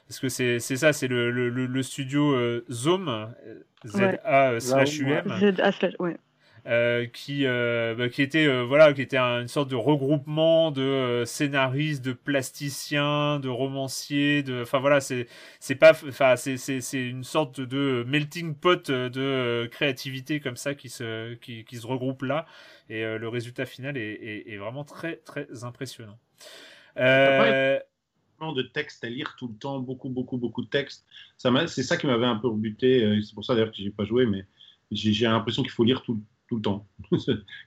parce que c'est, ça, c'est le, le, le, studio Zome, Z-A slash U-M. Z-A slash, ouais. Euh, qui euh, bah, qui était euh, voilà qui était une sorte de regroupement de scénaristes, de plasticiens, de romanciers, de enfin voilà c'est c'est pas enfin c'est c'est une sorte de melting pot de créativité comme ça qui se qui, qui se regroupe là et le résultat final est, est, vraiment très très impressionnant. de texte à lire tout le temps, beaucoup, beaucoup, beaucoup de textes. Ça c'est ça qui m'avait un peu rebuté. C'est pour ça d'ailleurs que j'ai pas joué, mais j'ai l'impression qu'il faut lire tout, tout le temps.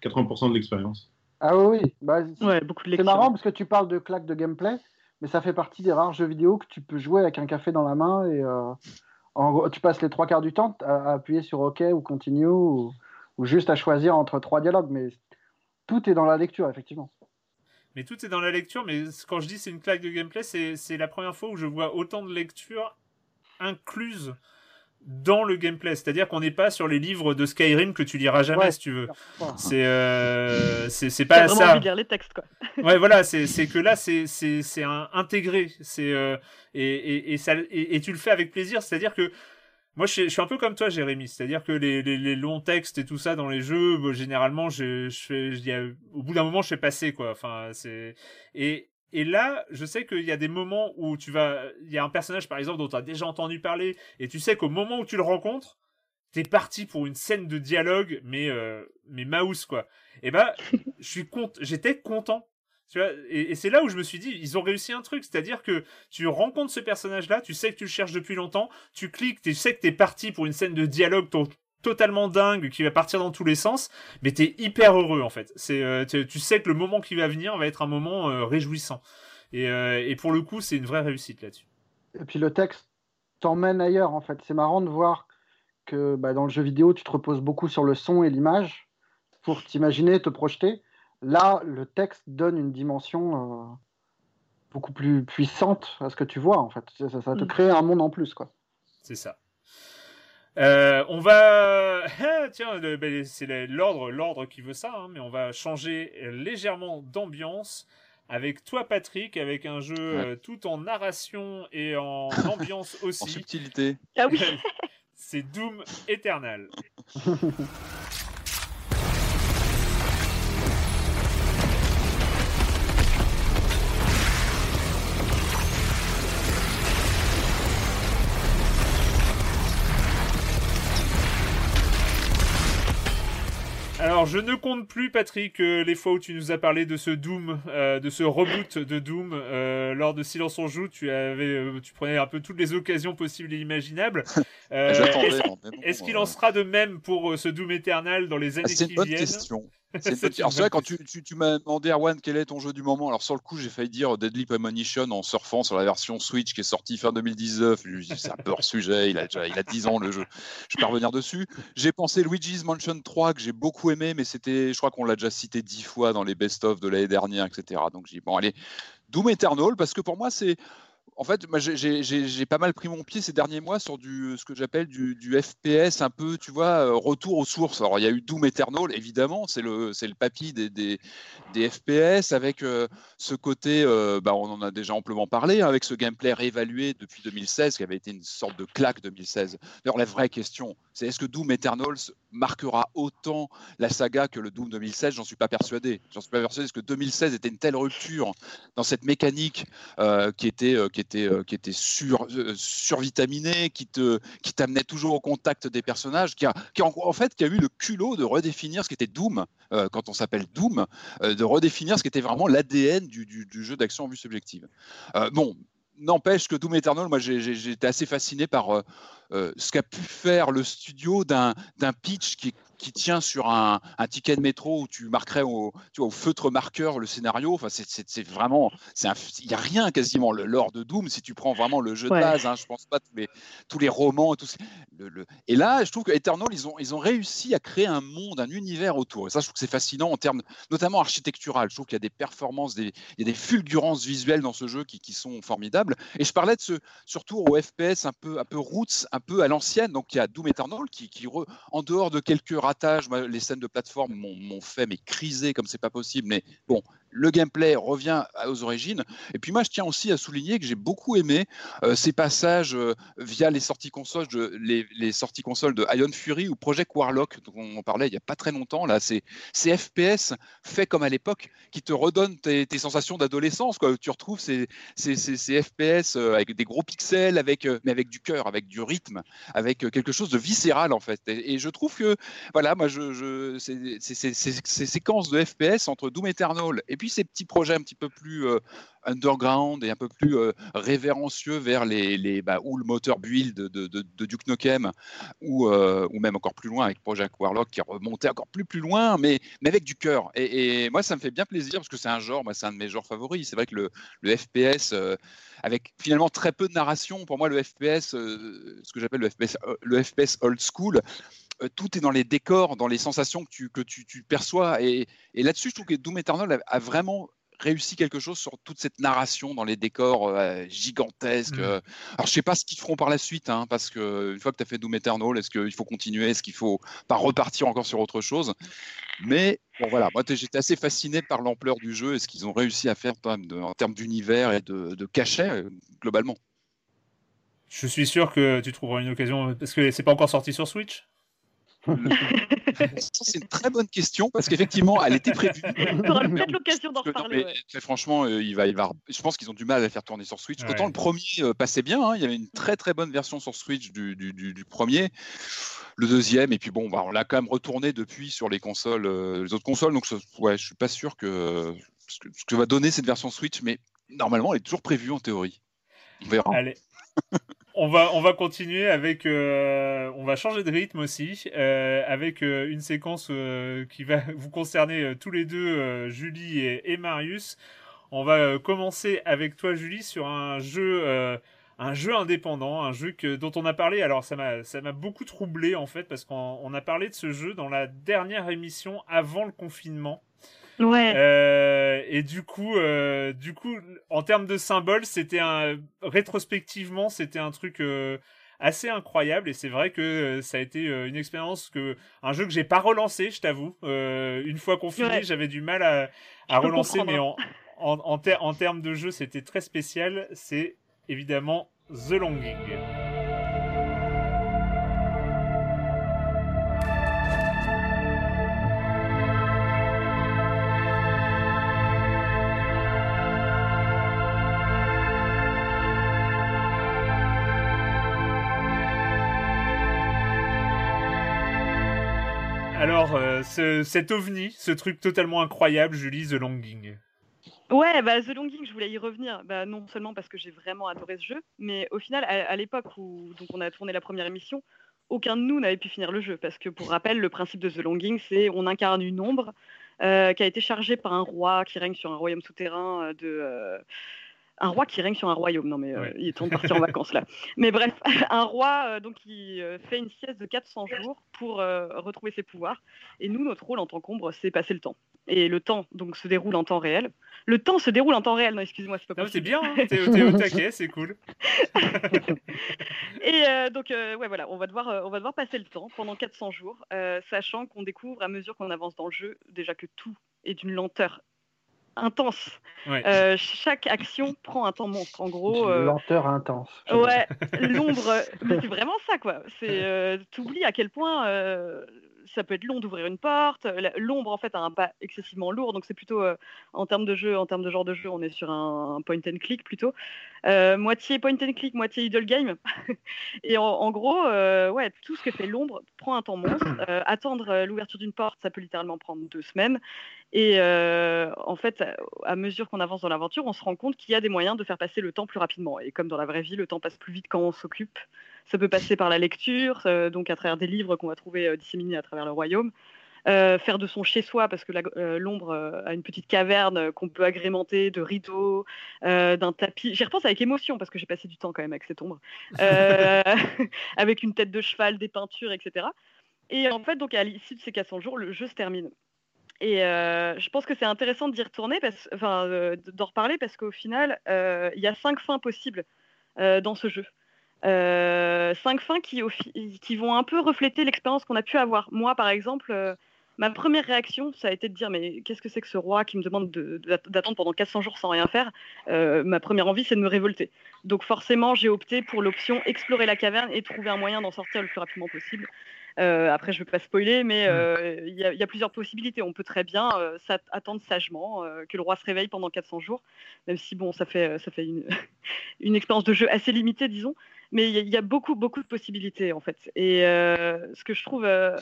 80% de l'expérience. Ah oui, bah, beaucoup C'est marrant parce que tu parles de claque de gameplay, mais ça fait partie des rares jeux vidéo que tu peux jouer avec un café dans la main et euh, en, tu passes les trois quarts du temps à, appuyer sur OK ou Continue ou, juste à choisir entre trois dialogues. Mais tout est dans la lecture, effectivement. Mais tout est dans la lecture, mais quand je dis c'est une claque de gameplay, c'est la première fois où je vois autant de lecture incluse dans le gameplay. C'est-à-dire qu'on n'est pas sur les livres de Skyrim que tu liras jamais si tu veux. C'est euh, c'est pas ça. envie de lire les textes quoi. ouais voilà c'est que là c'est intégré c'est euh, et, et, et, ça et, tu le fais avec plaisir. C'est-à-dire que moi, je suis, un peu comme toi, Jérémy. C'est-à-dire que les, les, les, longs textes et tout ça dans les jeux, bah, généralement, je, je fais, je, au bout d'un moment, je fais passer, quoi. Enfin, c'est et et là, je sais qu'il y a des moments où tu vas. Il y a un personnage, par exemple, dont tu as déjà entendu parler, et tu sais qu'au moment où tu le rencontres, t'es parti pour une scène de dialogue, mais, euh, mais mouse, quoi. Et bah, je suis j'étais content. Tu vois, et, c'est là où je me suis dit, ils ont réussi un truc, c'est-à-dire que tu rencontres ce personnage-là, tu sais que tu le cherches depuis longtemps, tu cliques, tu sais que t'es parti pour une scène de dialogue totalement dingue qui va partir dans tous les sens, mais t'es hyper heureux en fait. C'est, euh, tu sais que le moment qui va venir va être un moment euh, réjouissant. Et, euh, et, pour le coup, c'est une vraie réussite là-dessus. Et puis le texte t'emmène ailleurs en fait. C'est marrant de voir que bah, dans le jeu vidéo, tu te reposes beaucoup sur le son et l'image pour t'imaginer, te projeter. Là, le texte donne une dimension beaucoup plus puissante à ce que tu vois en fait. Ça, ça, te mm. crée un monde en plus quoi. C'est ça. Euh, on va, ah, tiens, ben, c'est l'ordre, l'ordre qui veut ça, hein, mais on va changer légèrement d'ambiance avec toi, Patrick, avec un jeu euh, tout en narration et en ambiance aussi. en subtilité. Ah oui. c'est Doom Eternal. Alors, je ne compte plus, Patrick, euh, les fois où tu nous as parlé de ce Doom, euh, de ce reboot de Doom euh, lors de Silence on joue. Tu avais, tu prenais un peu toutes les occasions possibles et imaginables. Est-ce qu'il en sera de même pour ce Doom Eternal dans les années qui viennent? question. C'est vrai, quand tu, tu, m'as demandé, Erwan, quel est ton jeu du moment Alors, sur le coup, j'ai failli dire Deadly Premonition en surfant sur la version Switch qui est sortie fin 2019. C'est un peu hors sujet, il a déjà il a 10 ans le jeu. Je peux revenir dessus. J'ai pensé Luigi's Mansion 3 que j'ai beaucoup aimé, mais c'était, je crois qu'on l'a déjà cité 10 fois dans les best-of de l'année dernière, etc. Donc, j'ai dit, bon, allez, Doom Eternal, parce que pour moi, c'est en fait, j'ai pas mal pris mon pied ces derniers mois sur du, ce que j'appelle du, FPS un peu, tu vois, euh, retour aux sources. Alors, il y a eu Doom Eternal, évidemment, c'est le, le papy des, des, FPS avec euh, ce côté, euh, bah, on en a déjà amplement parlé, hein, avec ce gameplay réévalué depuis 2016, qui avait été une sorte de claque 2016. D'ailleurs, la vraie question, C'est est-ce que Doom Eternals marquera autant la saga que le Doom 2016 J'en suis pas persuadé. J'en suis pas persuadé parce que 2016 était une telle rupture dans cette mécanique euh, qui était euh, qui était qui était sur, survitaminée, qui te qui t'amenait toujours au contact des personnages, qui a qui en, fait qui a eu le culot de redéfinir ce qu'était Doom quand on s'appelle Doom, de redéfinir ce qu'était vraiment l'ADN du, du, du, jeu d'action en vue subjective. bon, n'empêche que Doom Eternal, moi été assez fasciné par euh, euh, ce qu'a pu faire le studio d'un pitch qui, qui tient sur un, ticket de métro où tu marquerais au, tu vois, au feutre marqueur le scénario. Enfin, c'est vraiment, il n'y a rien quasiment le lore de Doom si tu prends vraiment le jeu de base. Hein, je pense pas tous les, tous les romans et tout. Le, et là, je trouve que Eternal, ils ont, ils ont réussi à créer un monde, un univers autour. Et ça, je trouve que c'est fascinant en termes, notamment architectural. Je trouve qu'il y a des performances, des, il y a des fulgurances visuelles dans ce jeu qui, qui sont formidables. Et je parlais de ce, surtout au FPS un peu, un peu roots, un peu à l'ancienne. Donc il y a Doom Eternal qui, qui en dehors de quelques les scènes de plateforme m'ont fait mais criser comme c'est pas possible. Mais bon, le gameplay revient aux origines. Et puis moi, je tiens aussi à souligner que j'ai beaucoup aimé euh, ces passages euh, via les sorties consoles, de, les, sorties consoles de Ion Fury ou Project Warlock, dont on parlait il n'y a pas très longtemps. Là, c'est ces FPS faits comme à l'époque, qui te redonnent tes, sensations d'adolescence. Tu retrouves ces, ces, ces, FPS euh, avec des gros pixels, avec, mais avec du cœur, avec du rythme, avec quelque chose de viscéral en fait. Et, je trouve que, voilà, moi, je, je ces séquences de FPS entre Doom Eternal et puis ces petits projets un petit peu plus euh, underground et un peu plus euh, révérencieux vers les, les bah, ou le moteur build de, de, de, Duke Nukem ou, euh, ou même encore plus loin avec Project Warlock qui remontait encore plus plus loin, mais, mais avec du cœur. Et, moi, ça me fait bien plaisir parce que c'est un genre, moi, c'est un de mes genres favoris. C'est vrai que le, le FPS, avec finalement très peu de narration, pour moi, le FPS, ce que j'appelle le FPS, le FPS old school, tout est dans les décors, dans les sensations que tu, que tu, tu perçois. Et, et là-dessus, je trouve que Doom Eternal a, vraiment réussi quelque chose sur toute cette narration dans les décors gigantesques. Mmh. Alors, je sais pas ce qu'ils feront par la suite, hein, parce que une fois que tu as fait Doom Eternal, est-ce qu'il faut continuer? Est-ce qu'il faut pas repartir encore sur autre chose? Mais bon, voilà, moi j'étais assez fasciné par l'ampleur du jeu et ce qu'ils ont réussi à faire en termes d'univers et de, de cachet, globalement. Je suis sûr que tu trouveras une occasion, parce que c'est pas encore sorti sur Switch? c'est une très bonne question parce qu'effectivement, elle était prévue. Tu auras peut-être l'occasion d'en reparler. Très franchement, euh, il va, il va, je pense qu'ils ont du mal à la faire tourner sur Switch. Autant le premier euh, passait bien, hein, il y avait une très très bonne version sur Switch du, du, du, premier. Le deuxième, et puis bon, bah, on l'a quand même retourné depuis sur les consoles, euh, les autres consoles. Donc, ouais, je suis pas sûr que ce, que ce que va donner cette version Switch, mais normalement, elle est toujours prévue en théorie. On verra. Allez. on va, on va continuer avec. Euh, on va changer de rythme aussi, euh, avec euh, une séquence qui va vous concerner tous les deux, Julie et, Marius. On va commencer avec toi, Julie, sur un jeu, un jeu indépendant, un jeu que, dont on a parlé. Alors, ça m'a, ça m'a beaucoup troublé en fait, parce qu'on a parlé de ce jeu dans la dernière émission avant le confinement. Ouais. Euh, et du coup, euh, du coup, en termes de symboles, c'était un rétrospectivement, c'était un truc euh, assez incroyable. Et c'est vrai que ça a été une expérience que un jeu que j'ai pas relancé, je t'avoue. une fois confiné, j'avais du mal à, à relancer, mais en en, en, en termes de jeu, c'était très spécial. C'est évidemment The Longing. Alors, euh, cet ovni, ce truc totalement incroyable, Julie, The Longing. Ouais, bah, The Longing, je voulais y revenir. Bah, non seulement parce que j'ai vraiment adoré ce jeu, mais au final, à, l'époque où donc on a tourné la première émission, aucun de nous n'avait pu finir le jeu. Parce que pour rappel, le principe de The Longing, c'est on incarne une ombre euh, qui a été chargée par un roi qui règne sur un royaume souterrain euh, de un roi qui règne sur un royaume. Non, mais euh, il est temps de partir en vacances là. Mais bref, un roi euh, donc qui euh, fait une sieste de 400 jours pour retrouver ses pouvoirs. Et nous, notre rôle en tant qu'ombre, c'est passer le temps. Et le temps donc se déroule en temps réel. Le temps se déroule en temps réel. Non, excuse-moi, c'est pas possible. C'est bien, hein t'es au taquet, c'est cool. et donc, ouais, voilà, on va, devoir, on va devoir passer le temps pendant 400 jours, sachant qu'on découvre à mesure qu'on avance dans le jeu déjà que tout est d'une lenteur intense. Euh, chaque action prend un temps monstre. En gros. Une lenteur intense. Ouais, l'ombre. c'est vraiment ça, quoi. C'est, t'oublies à quel point ça peut être long d'ouvrir une porte. L'ombre, en fait, a un pas excessivement lourd. Donc, c'est plutôt, euh, en termes de jeu, en termes de genre de jeu, on est sur un, point and click plutôt. Euh, moitié point and click, moitié idle game. et en, gros, euh, ouais, tout ce que fait l'ombre prend un temps monstre. attendre l'ouverture d'une porte, ça peut littéralement prendre deux semaines. Et en fait, à mesure qu'on avance dans l'aventure, on se rend compte qu'il y a des moyens de faire passer le temps plus rapidement. Et comme dans la vraie vie, le temps passe plus vite quand on s'occupe. Ça peut passer par la lecture, euh, donc à travers des livres qu'on va trouver euh, disséminés à travers le royaume. Euh, faire de son chez-soi, parce que l'ombre a une petite caverne qu'on peut agrémenter de rideaux, d'un tapis. J'y repense avec émotion, parce que j'ai passé du temps quand même avec cette ombre, avec une tête de cheval, des peintures, etc. Et en fait, donc à l'issue de ces 400 jours, le jeu se termine. Et je pense que c'est intéressant d'y retourner, enfin, d'en reparler, parce qu'au final, il y a cinq fins possibles dans ce jeu. Euh, cinq fins qui, qui, vont un peu refléter l'expérience qu'on a pu avoir. Moi, par exemple, euh, ma première réaction, ça a été de dire mais qu'est-ce que c'est que ce roi qui me demande d'attendre pendant 400 jours sans rien faire? Euh, Ma première envie, c'est de me révolter. Donc forcément, j'ai opté pour l'option explorer la caverne et trouver un moyen d'en sortir le plus rapidement possible. après, je ne vais pas spoiler, mais mm. il y, a plusieurs possibilités. On peut très bien attendre sagement que le roi se réveille pendant 400 jours, même si bon, ça fait, ça fait une, une expérience de jeu assez limitée, disons. Mais il y, a beaucoup, beaucoup de possibilités, en fait. Et euh, ce que je trouve euh,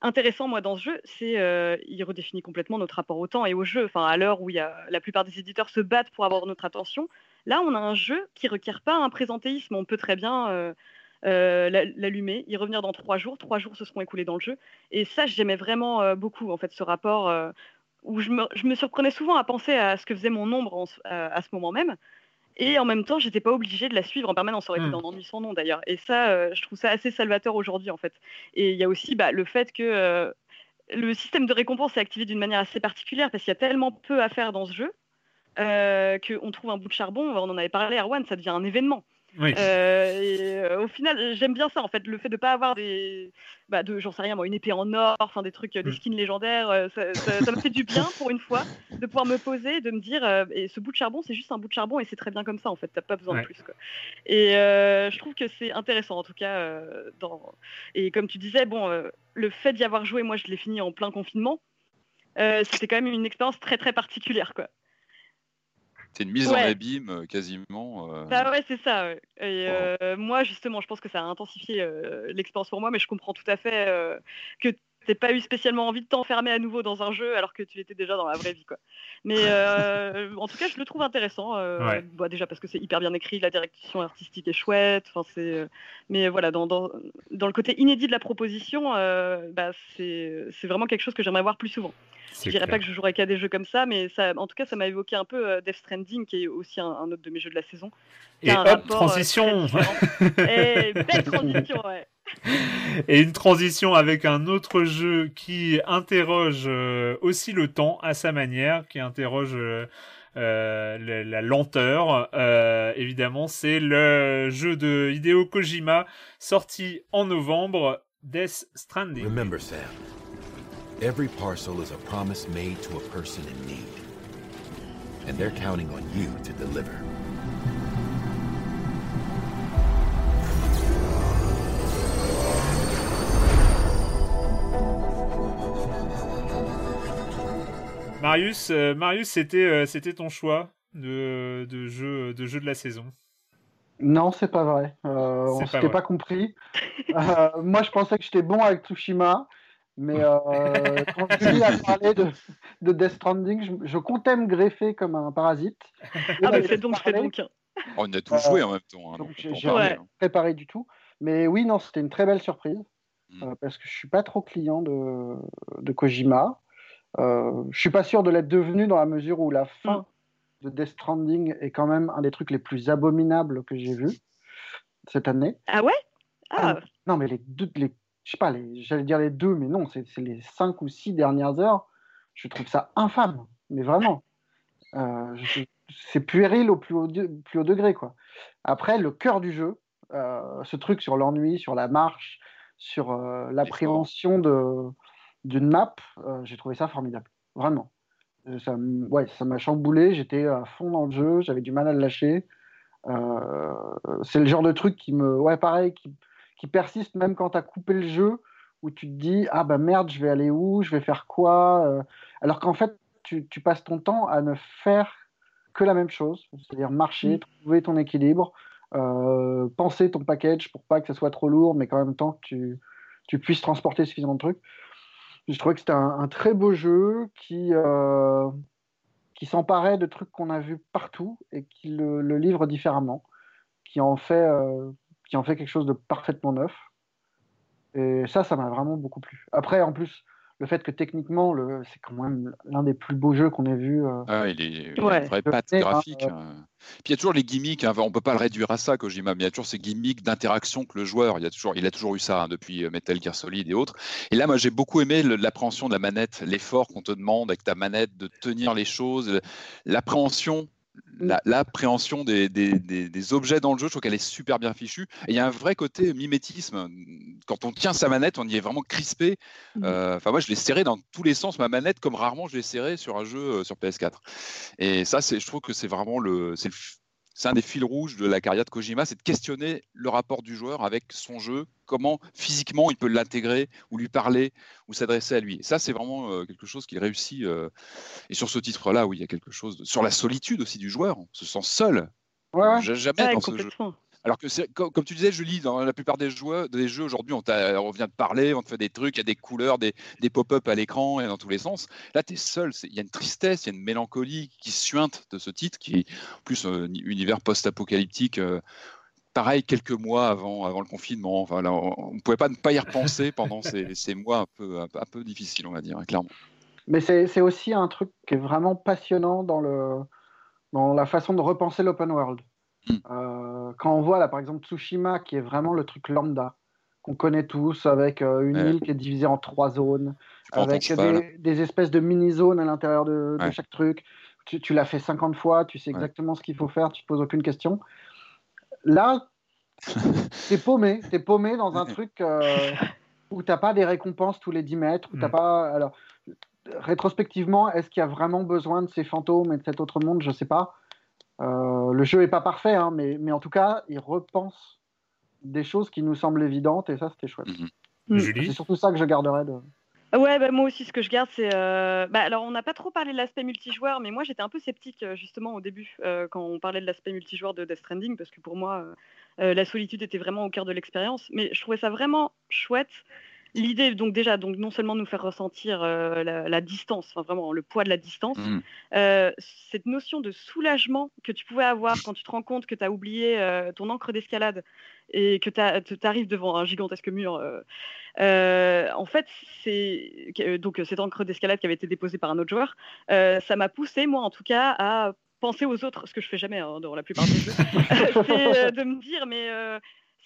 intéressant, moi, dans ce jeu, c'est euh, redéfinit complètement notre rapport au temps et au jeu. Enfin, à l'heure où la plupart des éditeurs se battent pour avoir notre attention, là, on a un jeu qui requiert pas un présentéisme. On peut très bien l'allumer, y revenir dans trois jours. Trois jours se seront écoulés dans le jeu. Et ça, j'aimais vraiment beaucoup, en fait, ce rapport où je me, je me, surprenais souvent à penser à ce que faisait mon ombre à ce moment même. Et en même temps, j'étais pas obligée de la suivre en permanence. Ça aurait été hmm. dans l'ennui sans nom d'ailleurs. Et ça, euh, je trouve ça assez salvateur aujourd'hui en fait. Et il y a aussi bah, le fait que euh, le système de récompense est activé d'une manière assez particulière parce qu'il y a tellement peu à faire dans ce jeu euh, qu'on trouve un bout de charbon. On en avait parlé, Erwan, ça devient un événement. Oui. Euh, et, euh, au final, j'aime bien ça en fait, le fait de pas avoir des, bah, de, j'en sais rien, moi, une épée en or, enfin des trucs, des mm. skins légendaires. Euh, ça, me fait du bien pour une fois de pouvoir me poser, de me dire, et ce bout de charbon, c'est juste un bout de charbon et c'est très bien comme ça en fait. T'as pas besoin de plus. Quoi. Et je trouve que c'est intéressant en tout cas. dans... Et comme tu disais, bon, le fait d'y avoir joué, moi, je l'ai fini en plein confinement. c'était quand même une expérience très très particulière quoi. C'est une mise en abîme euh, quasiment. Euh. Bah ouais, c'est ça. Et euh, moi, justement, je pense que ça a intensifié l'expérience pour moi, mais je comprends tout à fait que t'as pas eu spécialement envie de t'enfermer à nouveau dans un jeu alors que tu étais déjà dans la vraie vie, quoi. Mais en tout cas, je le trouve intéressant. Bah, déjà parce que c'est hyper bien écrit, la direction artistique est chouette. Enfin, c'est. Mais voilà, dans, dans, dans, le côté inédit de la proposition, bah, c'est vraiment quelque chose que j'aimerais voir plus souvent. Je dirais pas que je jouerais qu'à des jeux comme ça, mais ça, en tout cas, ça m'a évoqué un peu euh, Death Stranding, qui est aussi un, autre de mes jeux de la saison. Et hop, euh, transition Et belle transition, ouais Et une transition avec un autre jeu qui interroge euh, aussi le temps à sa manière, qui interroge la, lenteur. évidemment, c'est le jeu de Hideo Kojima sorti en novembre, Death Stranding. Remember, Sam. Every parcel is a promise made to a person in need. And they're counting on you to deliver. Marius, euh, Marius, c'était euh, c'était ton choix de, de, jeu de jeu de la saison. Non, c'est pas vrai. Euh, on s'était pas, compris. Euh, moi, je pensais que j'étais bon avec Tsushima. Mais euh, quand Julie a parlé de, de Death Stranding, je, comptais me greffer comme un parasite. Ah, mais c'est donc, c'est donc. On a tout joué en même temps. Hein, donc, j'ai rien préparé du tout. Mais oui, non, c'était une très belle surprise. Mm. Euh, parce que je suis pas trop client de, de Kojima. Euh, je suis pas sûr de l'être devenu dans la mesure où la fin mm. de Death Stranding est quand même un des trucs les plus abominables que j'ai vu cette année. Ah ouais? Ah. Non, mais les, deux, les je sais pas, j'allais dire les deux, mais non, c'est les cinq ou six dernières heures. Je trouve ça infâme, mais vraiment. Euh, c'est puéril au plus haut, plus haut degré, quoi. Après, le cœur du jeu, euh, ce truc sur l'ennui, sur la marche, sur euh, l'appréhension d'une map, j'ai trouvé ça formidable, vraiment. ça, ouais, ça m'a chamboulé. J'étais à fond dans le jeu, j'avais du mal à le lâcher. Euh, c'est le genre de truc qui me, ouais, pareil, qui, qui persiste même quand tu as coupé le jeu, où tu te dis ah bah merde, je vais aller où, je vais faire quoi, euh? alors qu'en fait tu, tu, passes ton temps à ne faire que la même chose, c'est-à-dire marcher, mm. trouver ton équilibre, euh, penser ton package pour pas que ça soit trop lourd, mais qu'en même temps que tu, tu puisses transporter suffisamment de trucs. Je trouvais que c'était un, très beau jeu qui, euh, qui s'emparait de trucs qu'on a vus partout et qui le, livre différemment, qui en, fait, euh, qui en fait quelque chose de parfaitement neuf. Et ça, ça m'a vraiment beaucoup plu. Après, en plus, le fait que techniquement, le, c'est quand même l'un des plus beaux jeux qu'on ait vu. Euh, ah, il est une vraie patte graphique. Euh, hein. Puis il y a toujours les gimmicks, hein, on peut pas le réduire à ça, Kojima, mais il y a toujours ces gimmicks d'interaction que le joueur, il, a toujours, il a toujours eu ça hein, depuis euh, Metal Gear Solid et autres. Et là, moi, j'ai beaucoup aimé l'appréhension de la manette, l'effort qu'on te demande avec ta manette de tenir les choses, l'appréhension l'appréhension des, des, objets dans le jeu, je trouve qu'elle est super bien fichue. Et il y a un vrai côté mimétisme. Quand on tient sa manette, on y est vraiment crispé. Mmh. Euh, enfin, moi, je l'ai serré dans tous les sens, ma manette, comme rarement je l'ai serré sur un jeu euh, sur PS4. Et ça, je trouve que c'est vraiment le, le c'est un des fils rouges de la carrière de Kojima, c'est de questionner le rapport du joueur avec son jeu, comment physiquement il peut l'intégrer ou lui parler ou s'adresser à lui. ça, c'est vraiment euh, quelque chose qu'il réussit. Euh, et sur ce titre-là, où il y a quelque chose sur la solitude aussi du joueur, on se sent seul. Ouais, Jamais dans ce jeu. Alors que, comme, comme, tu disais, je lis dans la plupart des jeux, des jeux aujourd'hui, on, on, vient de parler, on te fait des trucs, il y a des couleurs, des, des pop-up à l'écran et dans tous les sens. Là, tu es seul. Il y a une tristesse, il y a une mélancolie qui suinte de ce titre, qui est plus un euh, univers post-apocalyptique. Euh, pareil, quelques mois avant, avant le confinement. Enfin, on ne pouvait pas ne pas y repenser pendant ces, ces, mois un peu, un, peu difficiles, on va dire, clairement. Mais c'est aussi un truc qui est vraiment passionnant dans, le, dans la façon de repenser l'open world. Mm. Euh, quand on voit là par exemple Tsushima qui est vraiment le truc lambda qu'on connaît tous avec euh, une île qui est divisée en trois zones avec des, espèces de mini-zones à l'intérieur de, chaque truc. Tu, l'as fait 50 fois, tu sais exactement ce qu'il faut faire, tu te poses aucune question. Là, t'es paumé, t'es paumé dans un truc euh, où t'as pas des récompenses tous les 10 mètres, où t'as mm. pas. Alors, rétrospectivement, est-ce qu'il y a vraiment besoin de ces fantômes et de cet autre monde? Je sais pas. Euh, le jeu n'est pas parfait, hein, mais, mais, en tout cas, il repense des choses qui nous semblent évidentes, et ça, c'était chouette. Mhm. Mm. C'est surtout ça que je garderais de. Ouais, bah, moi aussi, ce que je garde, c'est. Euh, bah, alors, on n'a pas trop parlé de l'aspect multijoueur, mais moi, j'étais un peu sceptique, euh, justement, au début, quand on parlait de l'aspect multijoueur de Death Stranding, parce que pour moi, la solitude était vraiment au cœur de l'expérience. Mais je trouvais ça vraiment chouette L'idée, donc déjà, donc non seulement nous faire ressentir euh, la, distance, enfin vraiment le poids de la distance, mmh. euh, cette notion de soulagement que tu pouvais avoir quand tu te rends compte que tu as oublié euh, ton encre d'escalade et que tu arrives devant un gigantesque mur. en fait, c'est donc cette encre d'escalade qui avait été déposée par un autre joueur, ça m'a poussé, moi en tout cas, à penser aux autres, ce que je fais jamais hein, dans la plupart des jeux, c'est de me dire mais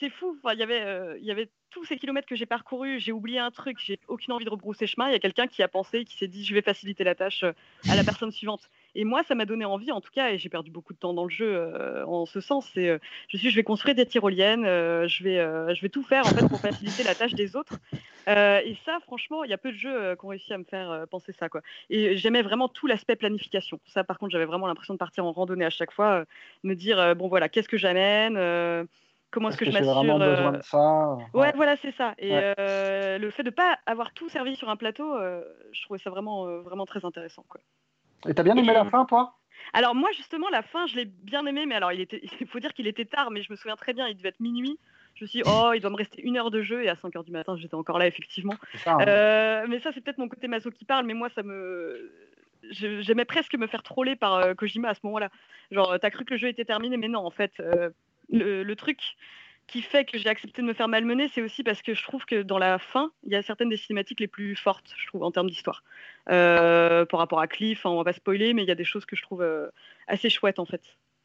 c'est fou. Enfin, y avait, il y avait tous ces kilomètres que j'ai parcourus, j'ai oublié un truc, j'ai aucune envie de rebrousser chemin. Il y a quelqu'un qui a pensé, qui s'est dit, je vais faciliter la tâche euh, à la personne suivante. Et moi, ça m'a donné envie, en tout cas, et j'ai perdu beaucoup de temps dans le jeu euh, en ce sens. C'est, je suis, je vais construire des tyroliennes, je vais, je vais tout faire en fait pour faciliter la tâche des autres. et ça, franchement, il y a peu de jeux qui ont réussi à me faire penser ça, quoi. Et j'aimais vraiment tout l'aspect planification. Ça, par contre, j'avais vraiment l'impression de partir en randonnée à chaque fois, me dire, bon voilà, qu'est-ce que j'amène comment est-ce que, je m'assure vraiment besoin de ça ouais, voilà c'est ça et euh, le fait de pas avoir tout servi sur un plateau euh, je trouvais ça vraiment euh, vraiment très intéressant quoi et t'as bien aimé la fin toi? Alors moi justement la fin je l'ai bien aimé mais alors il était il faut dire qu'il était tard mais je me souviens très bien il devait être minuit je me suis dit, oh, il doit me rester une heure de jeu, et à 5 heures du matin, j'étais encore là, effectivement. Hein. mais ça, c'est peut-être mon côté maso qui parle, mais moi, ça me. J'aimais presque me faire troller par Kojima à ce moment-là. Genre, t'as cru que le jeu était terminé, mais non, en fait, le, truc qui fait que j'ai accepté de me faire malmener, c'est aussi parce que je trouve que dans la fin, il y a certaines des cinématiques les plus fortes, je trouve, en termes d'histoire. Euh, par rapport à Cliff, on va pas spoiler, mais il y a des choses que je trouve euh, assez chouettes en fait.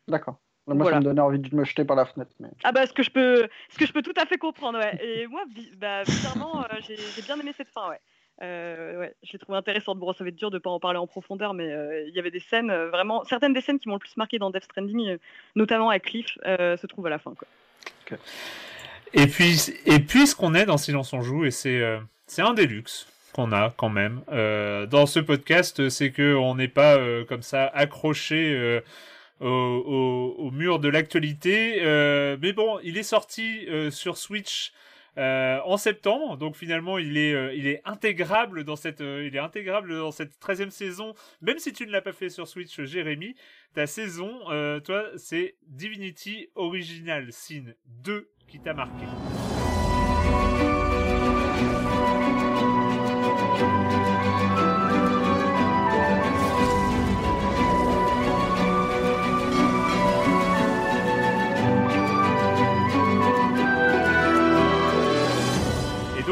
D'accord. Moi, ça me donnait envie de me jeter par la fenêtre. Ah bah, ce que je peux, ce que je peux tout à fait comprendre, ouais. Et moi, bah, bizarrement, euh, j'ai bien aimé cette fin, ouais. Euh, ouais, je l'ai trouvé intéressante. Bon, ça va être dur de pas en parler en profondeur, mais euh, il y avait des scènes euh, vraiment, certaines des scènes qui m'ont le plus marqué dans Death Stranding, notamment avec Cliff, se trouvent à la fin. Quoi. Et puis, et puisqu'on est dans Silence on joue, et c'est c'est un des luxe qu'on a quand même dans ce podcast, c'est que on n'est pas comme ça accroché au, mur de l'actualité. mais bon, il est sorti sur Switch euh, en septembre. Donc finalement, il est, euh, intégrable dans cette, euh, il est intégrable dans cette 13e saison. Même si tu ne l'as pas fait sur Switch, Jérémy, ta saison, toi, c'est Divinity Original Sin 2 qui t'a marqué.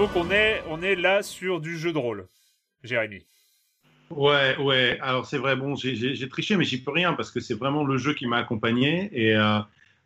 Donc on est, on est là sur du jeu de rôle, Jérémy. Ouais, ouais. Alors c'est vrai, bon, j'ai triché, mais j'y peux rien parce que c'est vraiment le jeu qui m'a accompagné et euh,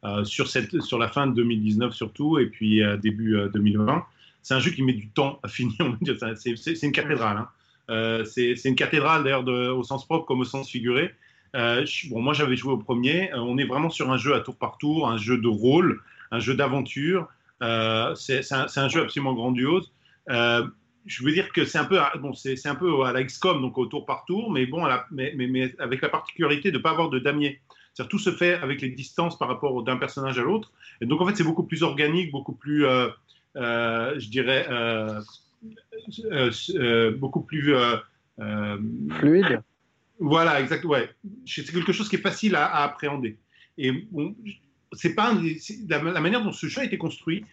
euh, sur cette, sur la fin de 2019 surtout et puis euh, début 2020. C'est un jeu qui met du temps à finir. C'est une cathédrale. Hein. c'est une cathédrale d'ailleurs au sens propre comme au sens figuré. bon, moi j'avais joué au premier. on est vraiment sur un jeu à tour par tour, un jeu de rôle, un jeu d'aventure. Euh, c'est un, un, jeu absolument grandiose. Euh, je veux dire que c'est un peu, bon, c'est un peu à la XCOM, donc au tour par tour, mais bon, mais, mais, mais, avec la particularité de ne pas avoir de damier. C'est-à-dire tout se fait avec les distances par rapport d'un personnage à l'autre. Et donc en fait, c'est beaucoup plus organique, beaucoup plus, euh, je dirais, beaucoup plus fluide. Voilà, exact. Ouais, c'est quelque chose qui est facile à, à appréhender. Et bon, c'est pas la, manière dont ce jeu a été construit.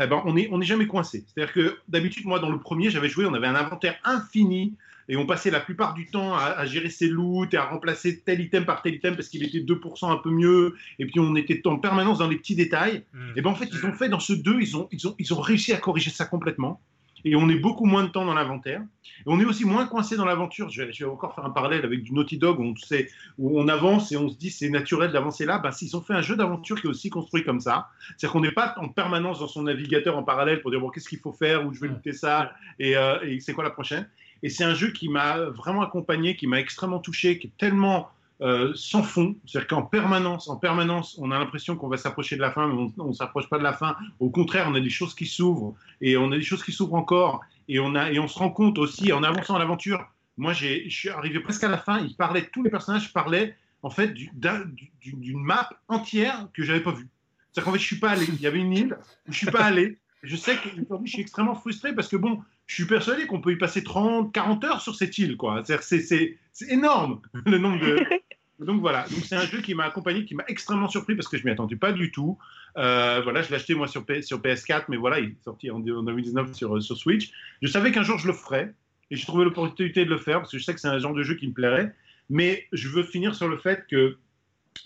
Eh ben, on n'est on est jamais coincé. C'est-à-dire que d'habitude, moi, dans le premier, j'avais joué, on avait un inventaire infini et on passait la plupart du temps à, gérer ses loots et à remplacer tel item par tel item parce qu'il était 2% un peu mieux. Et puis on était en permanence dans les petits détails. Hmm. Et ben en fait, ils ont fait dans ce 2, ils ont, ils, ont, ils ont réussi à corriger ça complètement et on est beaucoup moins de temps dans l'inventaire. Et on est aussi moins coincé dans l'aventure. Je, vais, encore faire un parallèle avec du Naughty Dog où on, sait, où on avance et on se dit c'est naturel d'avancer là. Ben, S'ils ont fait un jeu d'aventure qui est aussi construit comme ça, c'est-à-dire qu'on n'est pas en permanence dans son navigateur en parallèle pour dire bon, qu'est-ce qu'il faut faire, où je vais lutter ça et, euh, et c'est quoi la prochaine. Et c'est un jeu qui m'a vraiment accompagné, qui m'a extrêmement touché, qui est tellement euh, sans fond, c'est-à-dire qu'en permanence, en permanence, on a l'impression qu'on va s'approcher de la fin, mais on ne s'approche pas de la fin. Au contraire, on a des choses qui s'ouvrent et on a des choses qui s'ouvrent encore et on a et on se rend compte aussi en avançant l'aventure. Moi, je suis arrivé presque à la fin. Il parlait, tous les personnages parlaient en fait d'une map entière que j'avais pas vue. C'est-à-dire qu'en fait, je suis pas allé. Il y avait une île où je suis pas allé. Je sais que je suis extrêmement frustré parce que bon, je suis persuadé qu'on peut y passer 30, 40 heures sur cette île, quoi. C'est énorme le nombre de. Donc voilà, donc c'est un jeu qui m'a accompagné, qui m'a extrêmement surpris parce que je m'y attendais pas du tout. Euh, voilà, je l'ai acheté moi sur, sur PS4, mais voilà, il est sorti en, 2019 sur, sur Switch. Je savais qu'un jour je le ferais et j'ai trouvé l'opportunité de le faire parce que je sais que c'est un genre de jeu qui me plairait. Mais je veux finir sur le fait que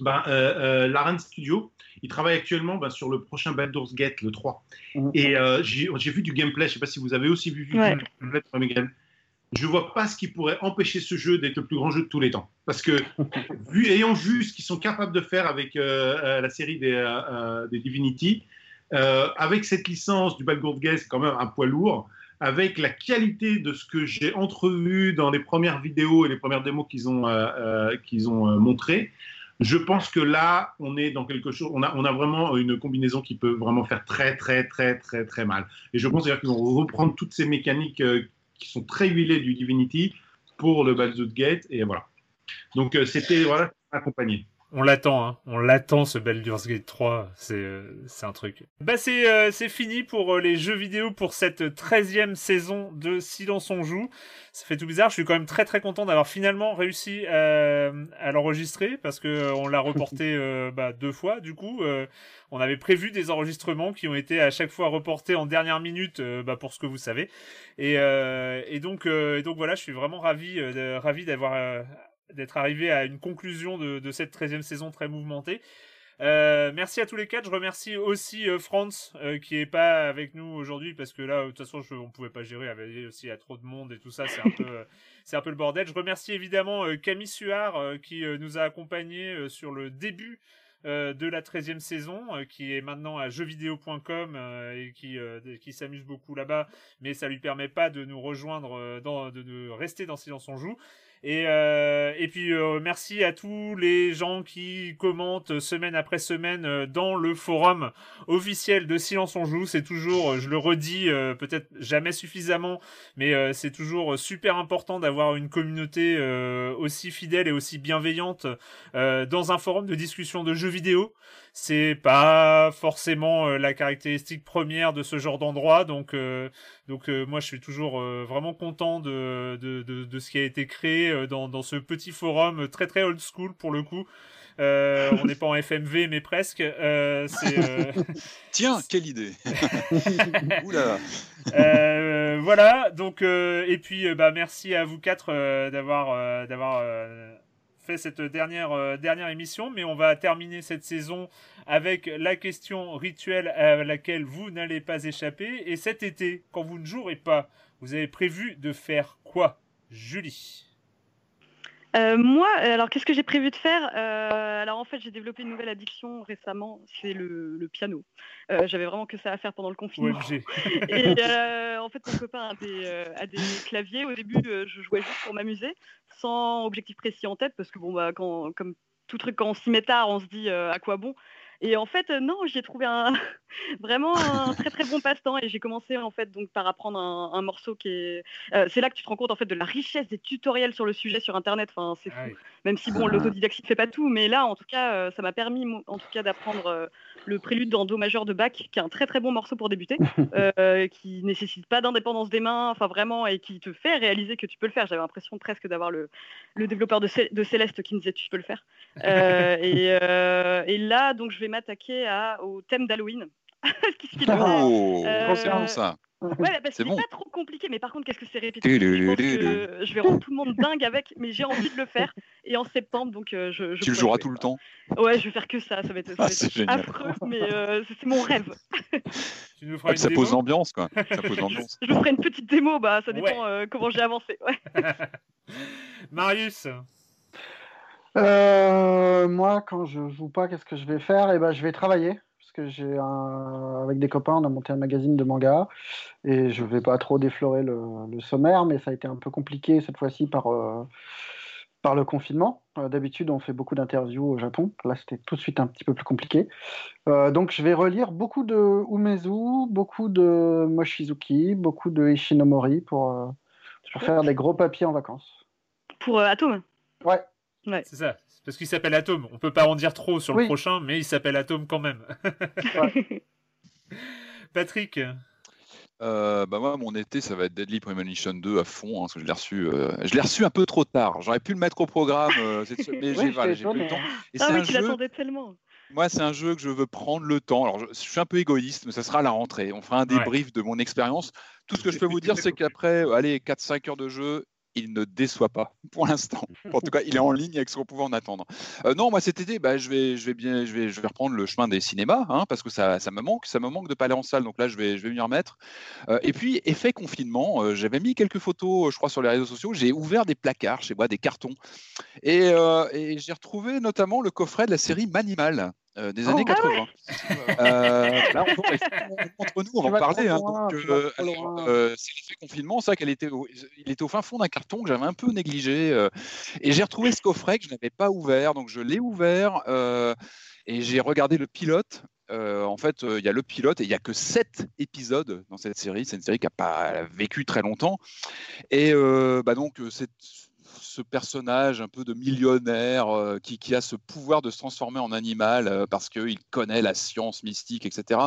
ben, euh, euh Studio, il travaille actuellement ben, sur le prochain Baldur's Gate, le 3. Mmh. Et euh, j'ai vu du gameplay, je ne sais pas si vous avez aussi vu du gameplay Je ne vois pas ce qui pourrait empêcher ce jeu d'être le plus grand jeu de tous les temps. Parce que, vu, ayant vu ce qu'ils sont capables de faire avec euh, la série des, des Divinity, avec cette licence du Baldur's Gate, c'est quand même un poids lourd avec la qualité de ce que j'ai entrevu dans les premières vidéos et les premières démos qu'ils ont, qu'ils ont montrées, je pense que là, on est dans quelque chose, on a, vraiment une combinaison qui peut vraiment faire très, très, très, très, très mal. Et je pense d'ailleurs qu'ils vont reprendre toutes ces mécaniques euh, qui sont très huilées du Divinity pour le Baldur's Gate, et voilà. Donc, euh, c'était, voilà, accompagné on l'attend, hein. on l'attend ce Baldur's Gate 3, c'est c'est un truc. Bah c'est euh, c'est fini pour euh, les jeux vidéo pour cette 13e saison de Silence on joue. Ça fait tout bizarre, je suis quand même très très content d'avoir finalement réussi à, à l'enregistrer parce que euh, on l'a reporté bah, deux fois du coup. on avait prévu des enregistrements qui ont été à chaque fois reportés en dernière minute bah, pour ce que vous savez. Et, et donc et donc voilà, je suis vraiment ravi ravi d'avoir d'être arrivé à une conclusion de, cette 13e saison très mouvementée. Euh, merci à tous les quatre. Je remercie aussi euh, Franz euh, qui est pas avec nous aujourd'hui parce que là, de toute façon, je, on pouvait pas gérer. Il aussi à trop de monde et tout ça. C'est un peu, c'est un peu le bordel. Je remercie évidemment Camille Suard qui nous a accompagnés sur le début de la 13e saison, qui est maintenant à jeuxvideo.com et qui, qui s'amuse beaucoup là-bas, mais ça lui permet pas de nous rejoindre, dans, de, de rester dans Silence on joue. Et, euh, et puis euh, merci à tous les gens qui commentent semaine après semaine euh, dans le forum officiel de Silence on joue. C'est toujours, je le redis, peut-être jamais suffisamment, mais c'est toujours super important d'avoir une communauté aussi fidèle et aussi bienveillante dans un forum de discussion de jeux vidéo c'est pas forcément la caractéristique première de ce genre d'endroit donc donc moi je suis toujours vraiment content de, de, de, de, ce qui a été créé euh, dans, dans, ce petit forum très très old school pour le coup. Euh, on n'est pas en FMV, mais presque. Euh, Tiens, quelle idée Oula. Voilà, donc, et puis bah, merci à vous quatre d'avoir d'avoir fait cette dernière, dernière émission, mais on va terminer cette saison avec la question rituelle à laquelle vous n'allez pas échapper. Et cet été, quand vous ne jouerez pas, vous avez prévu de faire quoi, Julie? Euh, moi, alors qu'est-ce que j'ai prévu de faire euh, Alors en fait, j'ai développé une nouvelle addiction récemment, c'est le, piano. Euh, j'avais vraiment que ça à faire pendant le confinement. Et en fait, mon copain a des, claviers. Au début, je jouais juste pour m'amuser, sans objectif précis en tête, parce que bon, bah, quand, comme tout truc, quand on s'y met tard, on se dit à quoi bon? Et en fait, non, j'ai trouvé un vraiment un très très bon passe-temps et j'ai commencé en fait donc par apprendre un, morceau qui est. Euh, c'est là que tu te rends compte en fait de la richesse des tutoriels sur le sujet sur internet. Enfin, c'est ah fou. Même si bon, l'autodidacte ne fait pas tout, mais là, en tout cas, euh, ça m'a permis en tout cas d'apprendre euh, le prélude dans Do majeur de Bach, qui est un très très bon morceau pour débuter, euh, qui nécessite pas d'indépendance des mains, enfin vraiment, et qui te fait réaliser que tu peux le faire. J'avais l'impression presque d'avoir le, le développeur de, de, Céleste qui me disait tu peux le faire. Euh, et, euh, et, là, donc, je vais m'attaquer au thème d'Halloween. oh, euh, ça. Ouais, bah, c'est pas trop compliqué, mais par contre, qu'est-ce que c'est répétitif? Je, je vais rendre tout le monde dingue avec, mais j'ai envie de le faire. Et en septembre, donc euh, je, Tu le joueras tout le temps? Ouais, je vais faire que ça. Ça va être, ça ah, affreux, mais euh, c'est mon rêve. Tu nous feras ça pose l'ambiance, quoi. Ça pose l'ambiance. je vous ferai une petite démo, bah, ça dépend euh, comment j'ai avancé. Marius? Moi, quand je joue pas, qu'est-ce que je vais faire? Eh ben, je vais travailler que j'ai avec des copains, on a monté un magazine de manga et je vais pas trop déflorer le, sommaire, mais ça a été un peu compliqué cette fois-ci par, euh, par le confinement. Euh, d'habitude, on fait beaucoup d'interviews au Japon. Là, c'était tout de suite un petit peu plus compliqué. Euh, donc, je vais relire beaucoup de Umezu, beaucoup de Moshizuki, beaucoup de Ishinomori pour, pour faire des gros papiers en vacances. Pour Atom Ouais. ouais. C'est ça. Parce qu'il s'appelle Atome. On peut pas en dire trop sur le prochain, mais il s'appelle Atome quand même. Patrick euh, bah moi, mon été, ça va être Deadly Premonition 2 à fond, hein, parce que je l'ai reçu, euh, je l'ai reçu un peu trop tard. J'aurais pu le mettre au programme, euh, mais j'ai pas plus le temps. Et ah oui, un tu jeu... tellement. Moi, c'est un jeu que je veux prendre le temps. Alors, je, suis un peu égoïste, mais ça sera à la rentrée. On fera un débrief de mon expérience. Tout ce que je peux vous dire, c'est qu'après, allez, 4-5 heures de jeu, il ne déçoit pas pour l'instant. En tout cas, il est en ligne avec ce qu'on pouvait en attendre. Euh, non, moi cet été, bah, je vais, je vais bien, je vais, reprendre le chemin des cinémas, hein, parce que ça, ça me manque, ça me manque de pas aller en salle. Donc là, je vais, je vais m'y remettre. Euh, et puis, effet confinement, euh, j'avais mis quelques photos, je crois, sur les réseaux sociaux. J'ai ouvert des placards chez moi, des cartons, et, et j'ai retrouvé notamment le coffret de la série Manimal. Euh, des années 80. euh, là, entre nous, on va en parler. Hein, euh, euh, c'est l'effet confinement, ça qu'elle était, au, il était au fin fond d'un carton que j'avais un peu négligé, et j'ai retrouvé ce coffret que je n'avais pas ouvert, donc je l'ai ouvert et j'ai regardé le pilote. en fait, il y a le pilote et il n'y a que sept épisodes dans cette série. C'est une série qui n'a pas vécu très longtemps. Et bah donc, c'est ce personnage un peu de millionnaire euh, qui, qui, a ce pouvoir de se transformer en animal euh, parce qu'il connaît la science mystique, etc.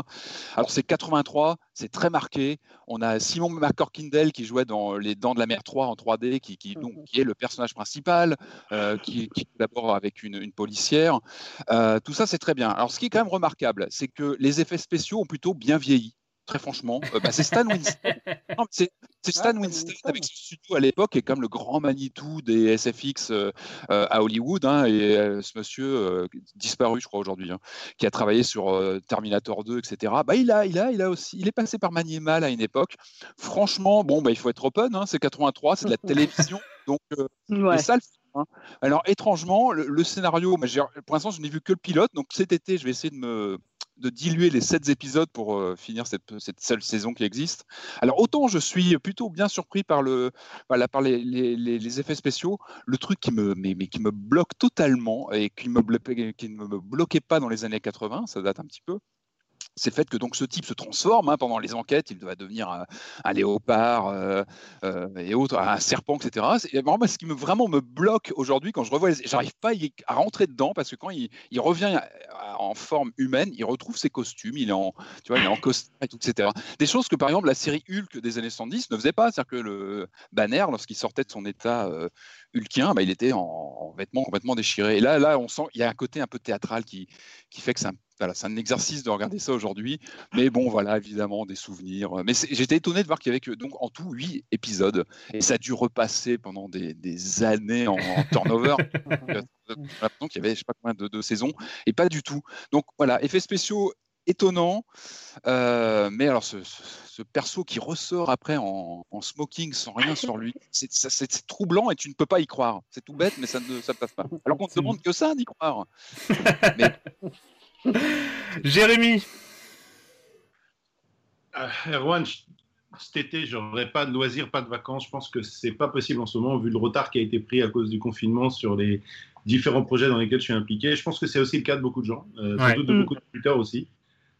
Alors c'est 83, c'est très marqué. On a Simon McCorkindale qui jouait dans Les Dents de la Mer 3 en 3D, qui, qui, donc, qui est le personnage principal, euh, qui, qui, collabore avec une, une policière. tout ça, c'est très bien. Alors ce qui est quand même remarquable, c'est que les effets spéciaux ont plutôt bien vieilli très franchement. Euh, bah, c'est Stan Winston. c'est Stan ah, Winston avec son studio à l'époque et comme le grand Manitou des SFX euh, euh, à Hollywood. Hein, et ce monsieur disparu, je crois aujourd'hui, hein, qui a travaillé sur Terminator 2, etc. Bah, il a, il a, il a aussi, il est passé par Manimal à une époque. Franchement, bon, bah, il faut être open. Hein, c'est 83, c'est de la télévision, donc ouais. ça Alors étrangement, le, scénario, pour l'instant, je n'ai vu que le pilote. Donc cet été, je vais essayer de me de diluer les sept épisodes pour euh, finir cette, cette, seule saison qui existe. Alors autant je suis plutôt bien surpris par, le, par, les, les, les, effets spéciaux, le truc qui me, mais qui me bloque totalement et qui, me qui ne me bloquait pas dans les années 80, ça date un petit peu, c'est le fait que donc ce type se transforme hein, pendant les enquêtes, il va devenir un, léopard euh, euh, et autres, un serpent, etc. C'est vraiment ce qui me vraiment me bloque aujourd'hui quand je revois, j'arrive pas à, rentrer dedans parce que quand il, revient en forme humaine, il retrouve ses costumes, il est en, tu vois, il est en costume, etc. Des choses que par exemple la série Hulk des années 70 ne faisait pas, c'est-à-dire que le Banner, lorsqu'il sortait de son état euh, hulkien, bah, il était en, vêtements complètement déchirés. Et là, là, on sent, il y a un côté un peu théâtral qui, qui fait que c'est un voilà, c'est un exercice de regarder ça aujourd'hui. Mais bon, voilà, évidemment, des souvenirs. Mais j'étais étonné de voir qu'il y avait donc en tout huit épisodes. Et ça a dû repasser pendant des, années en, turnover. donc il y avait, je sais pas combien de, saisons. Et pas du tout. Donc voilà, effets spéciaux étonnants. Euh, mais alors, ce, perso qui ressort après en, smoking sans rien sur lui, c'est troublant et tu ne peux pas y croire. C'est tout bête, mais ça ne ça passe pas. Alors qu'on te demande que ça d'y croire. Mais Jérémy. Euh, Erwan, cet été, j'aurais pas de loisirs, pas de vacances. Je pense que c'est pas possible en ce moment, vu le retard qui a été pris à cause du confinement sur les différents projets dans lesquels je suis impliqué. Je pense que c'est aussi le cas de beaucoup de gens, euh, sans doute de mm. beaucoup de tuteurs aussi.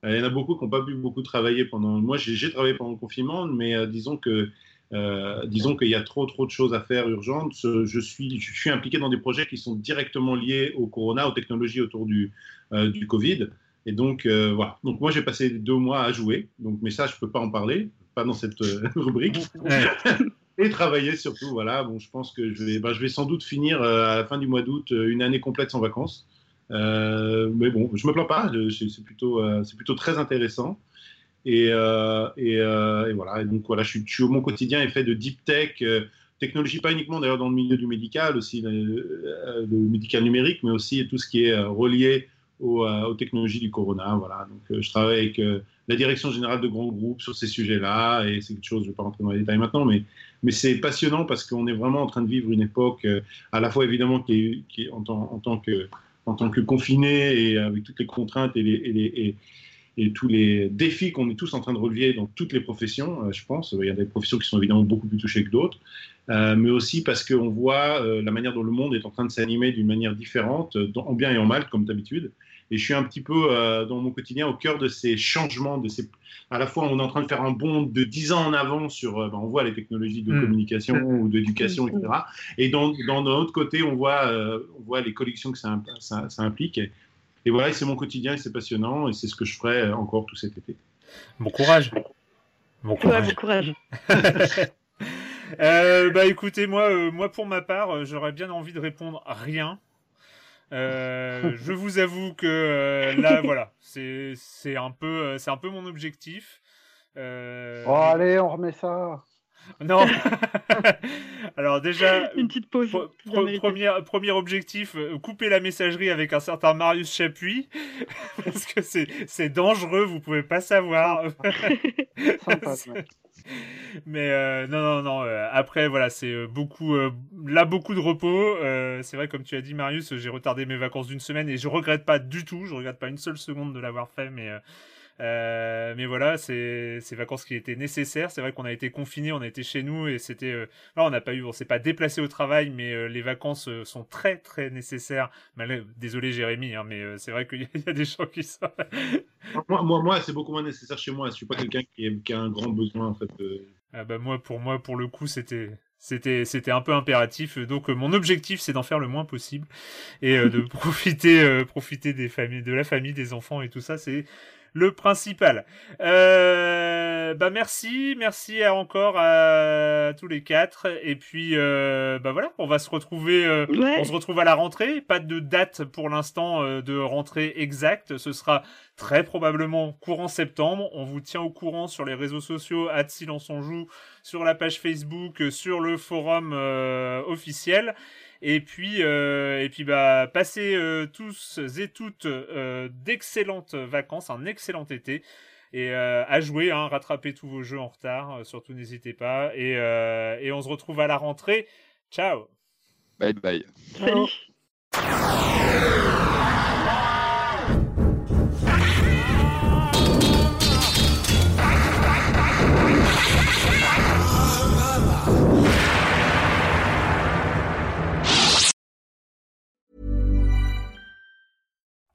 Euh, il y en a beaucoup qui n'ont pas pu beaucoup travailler pendant. Moi, j'ai travaillé pendant le confinement, mais disons que euh, disons qu'il y a trop trop de choses à faire urgentes. Je suis, je suis impliqué dans des projets qui sont directement liés au corona, aux technologies autour du, euh, du Covid. Et donc euh, voilà. Donc moi j'ai passé deux mois à jouer. Donc mais ça je peux pas en parler, pas dans cette rubrique. Et travailler surtout. Voilà. Bon, je pense que je vais, bah, je vais sans doute finir à la fin du mois d'août une année complète sans vacances. mais bon, je me plains pas. C'est plutôt, c'est plutôt très intéressant. Euh, euh, et, voilà. donc voilà, je suis, mon quotidien est fait de deep tech, euh, technologie pas uniquement d'ailleurs dans le milieu du médical, aussi le, médical numérique, mais aussi tout ce qui est relié aux, technologies du corona. Voilà. Donc je travaille avec la direction générale de grands groupes sur ces sujets-là, et c'est quelque chose, je ne vais pas rentrer dans les détails maintenant, mais, c'est passionnant parce qu'on est vraiment en train de vivre une époque, à la fois évidemment qui est, en, tant, que, confiné et avec toutes les contraintes et les, tous les défis qu'on est tous en train de relever dans toutes les professions, euh, je pense. Il y a des professions qui sont évidemment beaucoup plus touchées que d'autres, euh, mais aussi parce qu'on voit euh, la manière dont le monde est en train de s'animer d'une manière différente, en bien et en mal, comme d'habitude. Et je suis un petit peu dans mon quotidien au cœur de ces changements, de ces... à la fois on est en train de faire un bond de 10 ans en avant sur, ben, on voit les technologies de mmh. communication ou d'éducation, etc. Et dans, dans, autre côté, on voit, on voit les collections que ça, ça, ça implique. Et voilà, c'est mon quotidien et c'est passionnant et c'est ce que je ferai encore tout cet été. Bon courage. Bon courage. courage. Euh, bah écoutez, moi, euh, moi pour ma part, euh, j'aurais bien envie de répondre à rien. je vous avoue que là, voilà, c'est un peu, c'est un peu mon objectif. oh allez, on remet ça. Non. Alors déjà, une petite pause. premier, premier objectif, euh, couper la messagerie avec un certain Marius Chapuis, parce que c'est dangereux, vous pouvez pas savoir. Mais euh, non, non, non. Euh, après, voilà, c'est beaucoup, là, beaucoup de repos. c'est vrai, comme tu as dit, Marius, j'ai retardé mes vacances d'une semaine et je regrette pas du tout. Je regrette pas une seule seconde de l'avoir fait, mais euh, mais voilà, c'est ces vacances qui étaient nécessaires. C'est vrai qu'on a été confinés, on a été chez nous et c'était. Euh... on n'a pas eu, on s'est pas déplacé au travail, mais euh, les vacances euh, sont très très nécessaires. Désolé Jérémy, hein, mais c'est vrai qu'il y, a des gens qui sont. moi, moi, moi c'est beaucoup moins nécessaire chez moi. Je suis pas quelqu'un qui, qui, a un grand besoin en fait. Ah bah moi, pour moi, pour le coup, c'était c'était c'était un peu impératif. Donc mon objectif c'est d'en faire le moins possible et de profiter profiter des familles, de la famille, des enfants et tout ça. C'est le principal. Euh, bah merci, merci encore à tous les quatre. Et puis euh, bah voilà, on va se retrouver, euh, on se retrouve à la rentrée. Pas de date pour l'instant de rentrée exacte. Ce sera très probablement courant septembre. On vous tient au courant sur les réseaux sociaux, at silence on joue, sur la page Facebook, sur le forum officiel. Et puis, euh, et puis bah, passez euh, tous et toutes euh, d'excellentes vacances, un excellent été. Et à jouer, hein, rattrapez tous vos jeux en retard, surtout n'hésitez pas. Et, et on se retrouve à la rentrée. Ciao Bye bye. Ciao.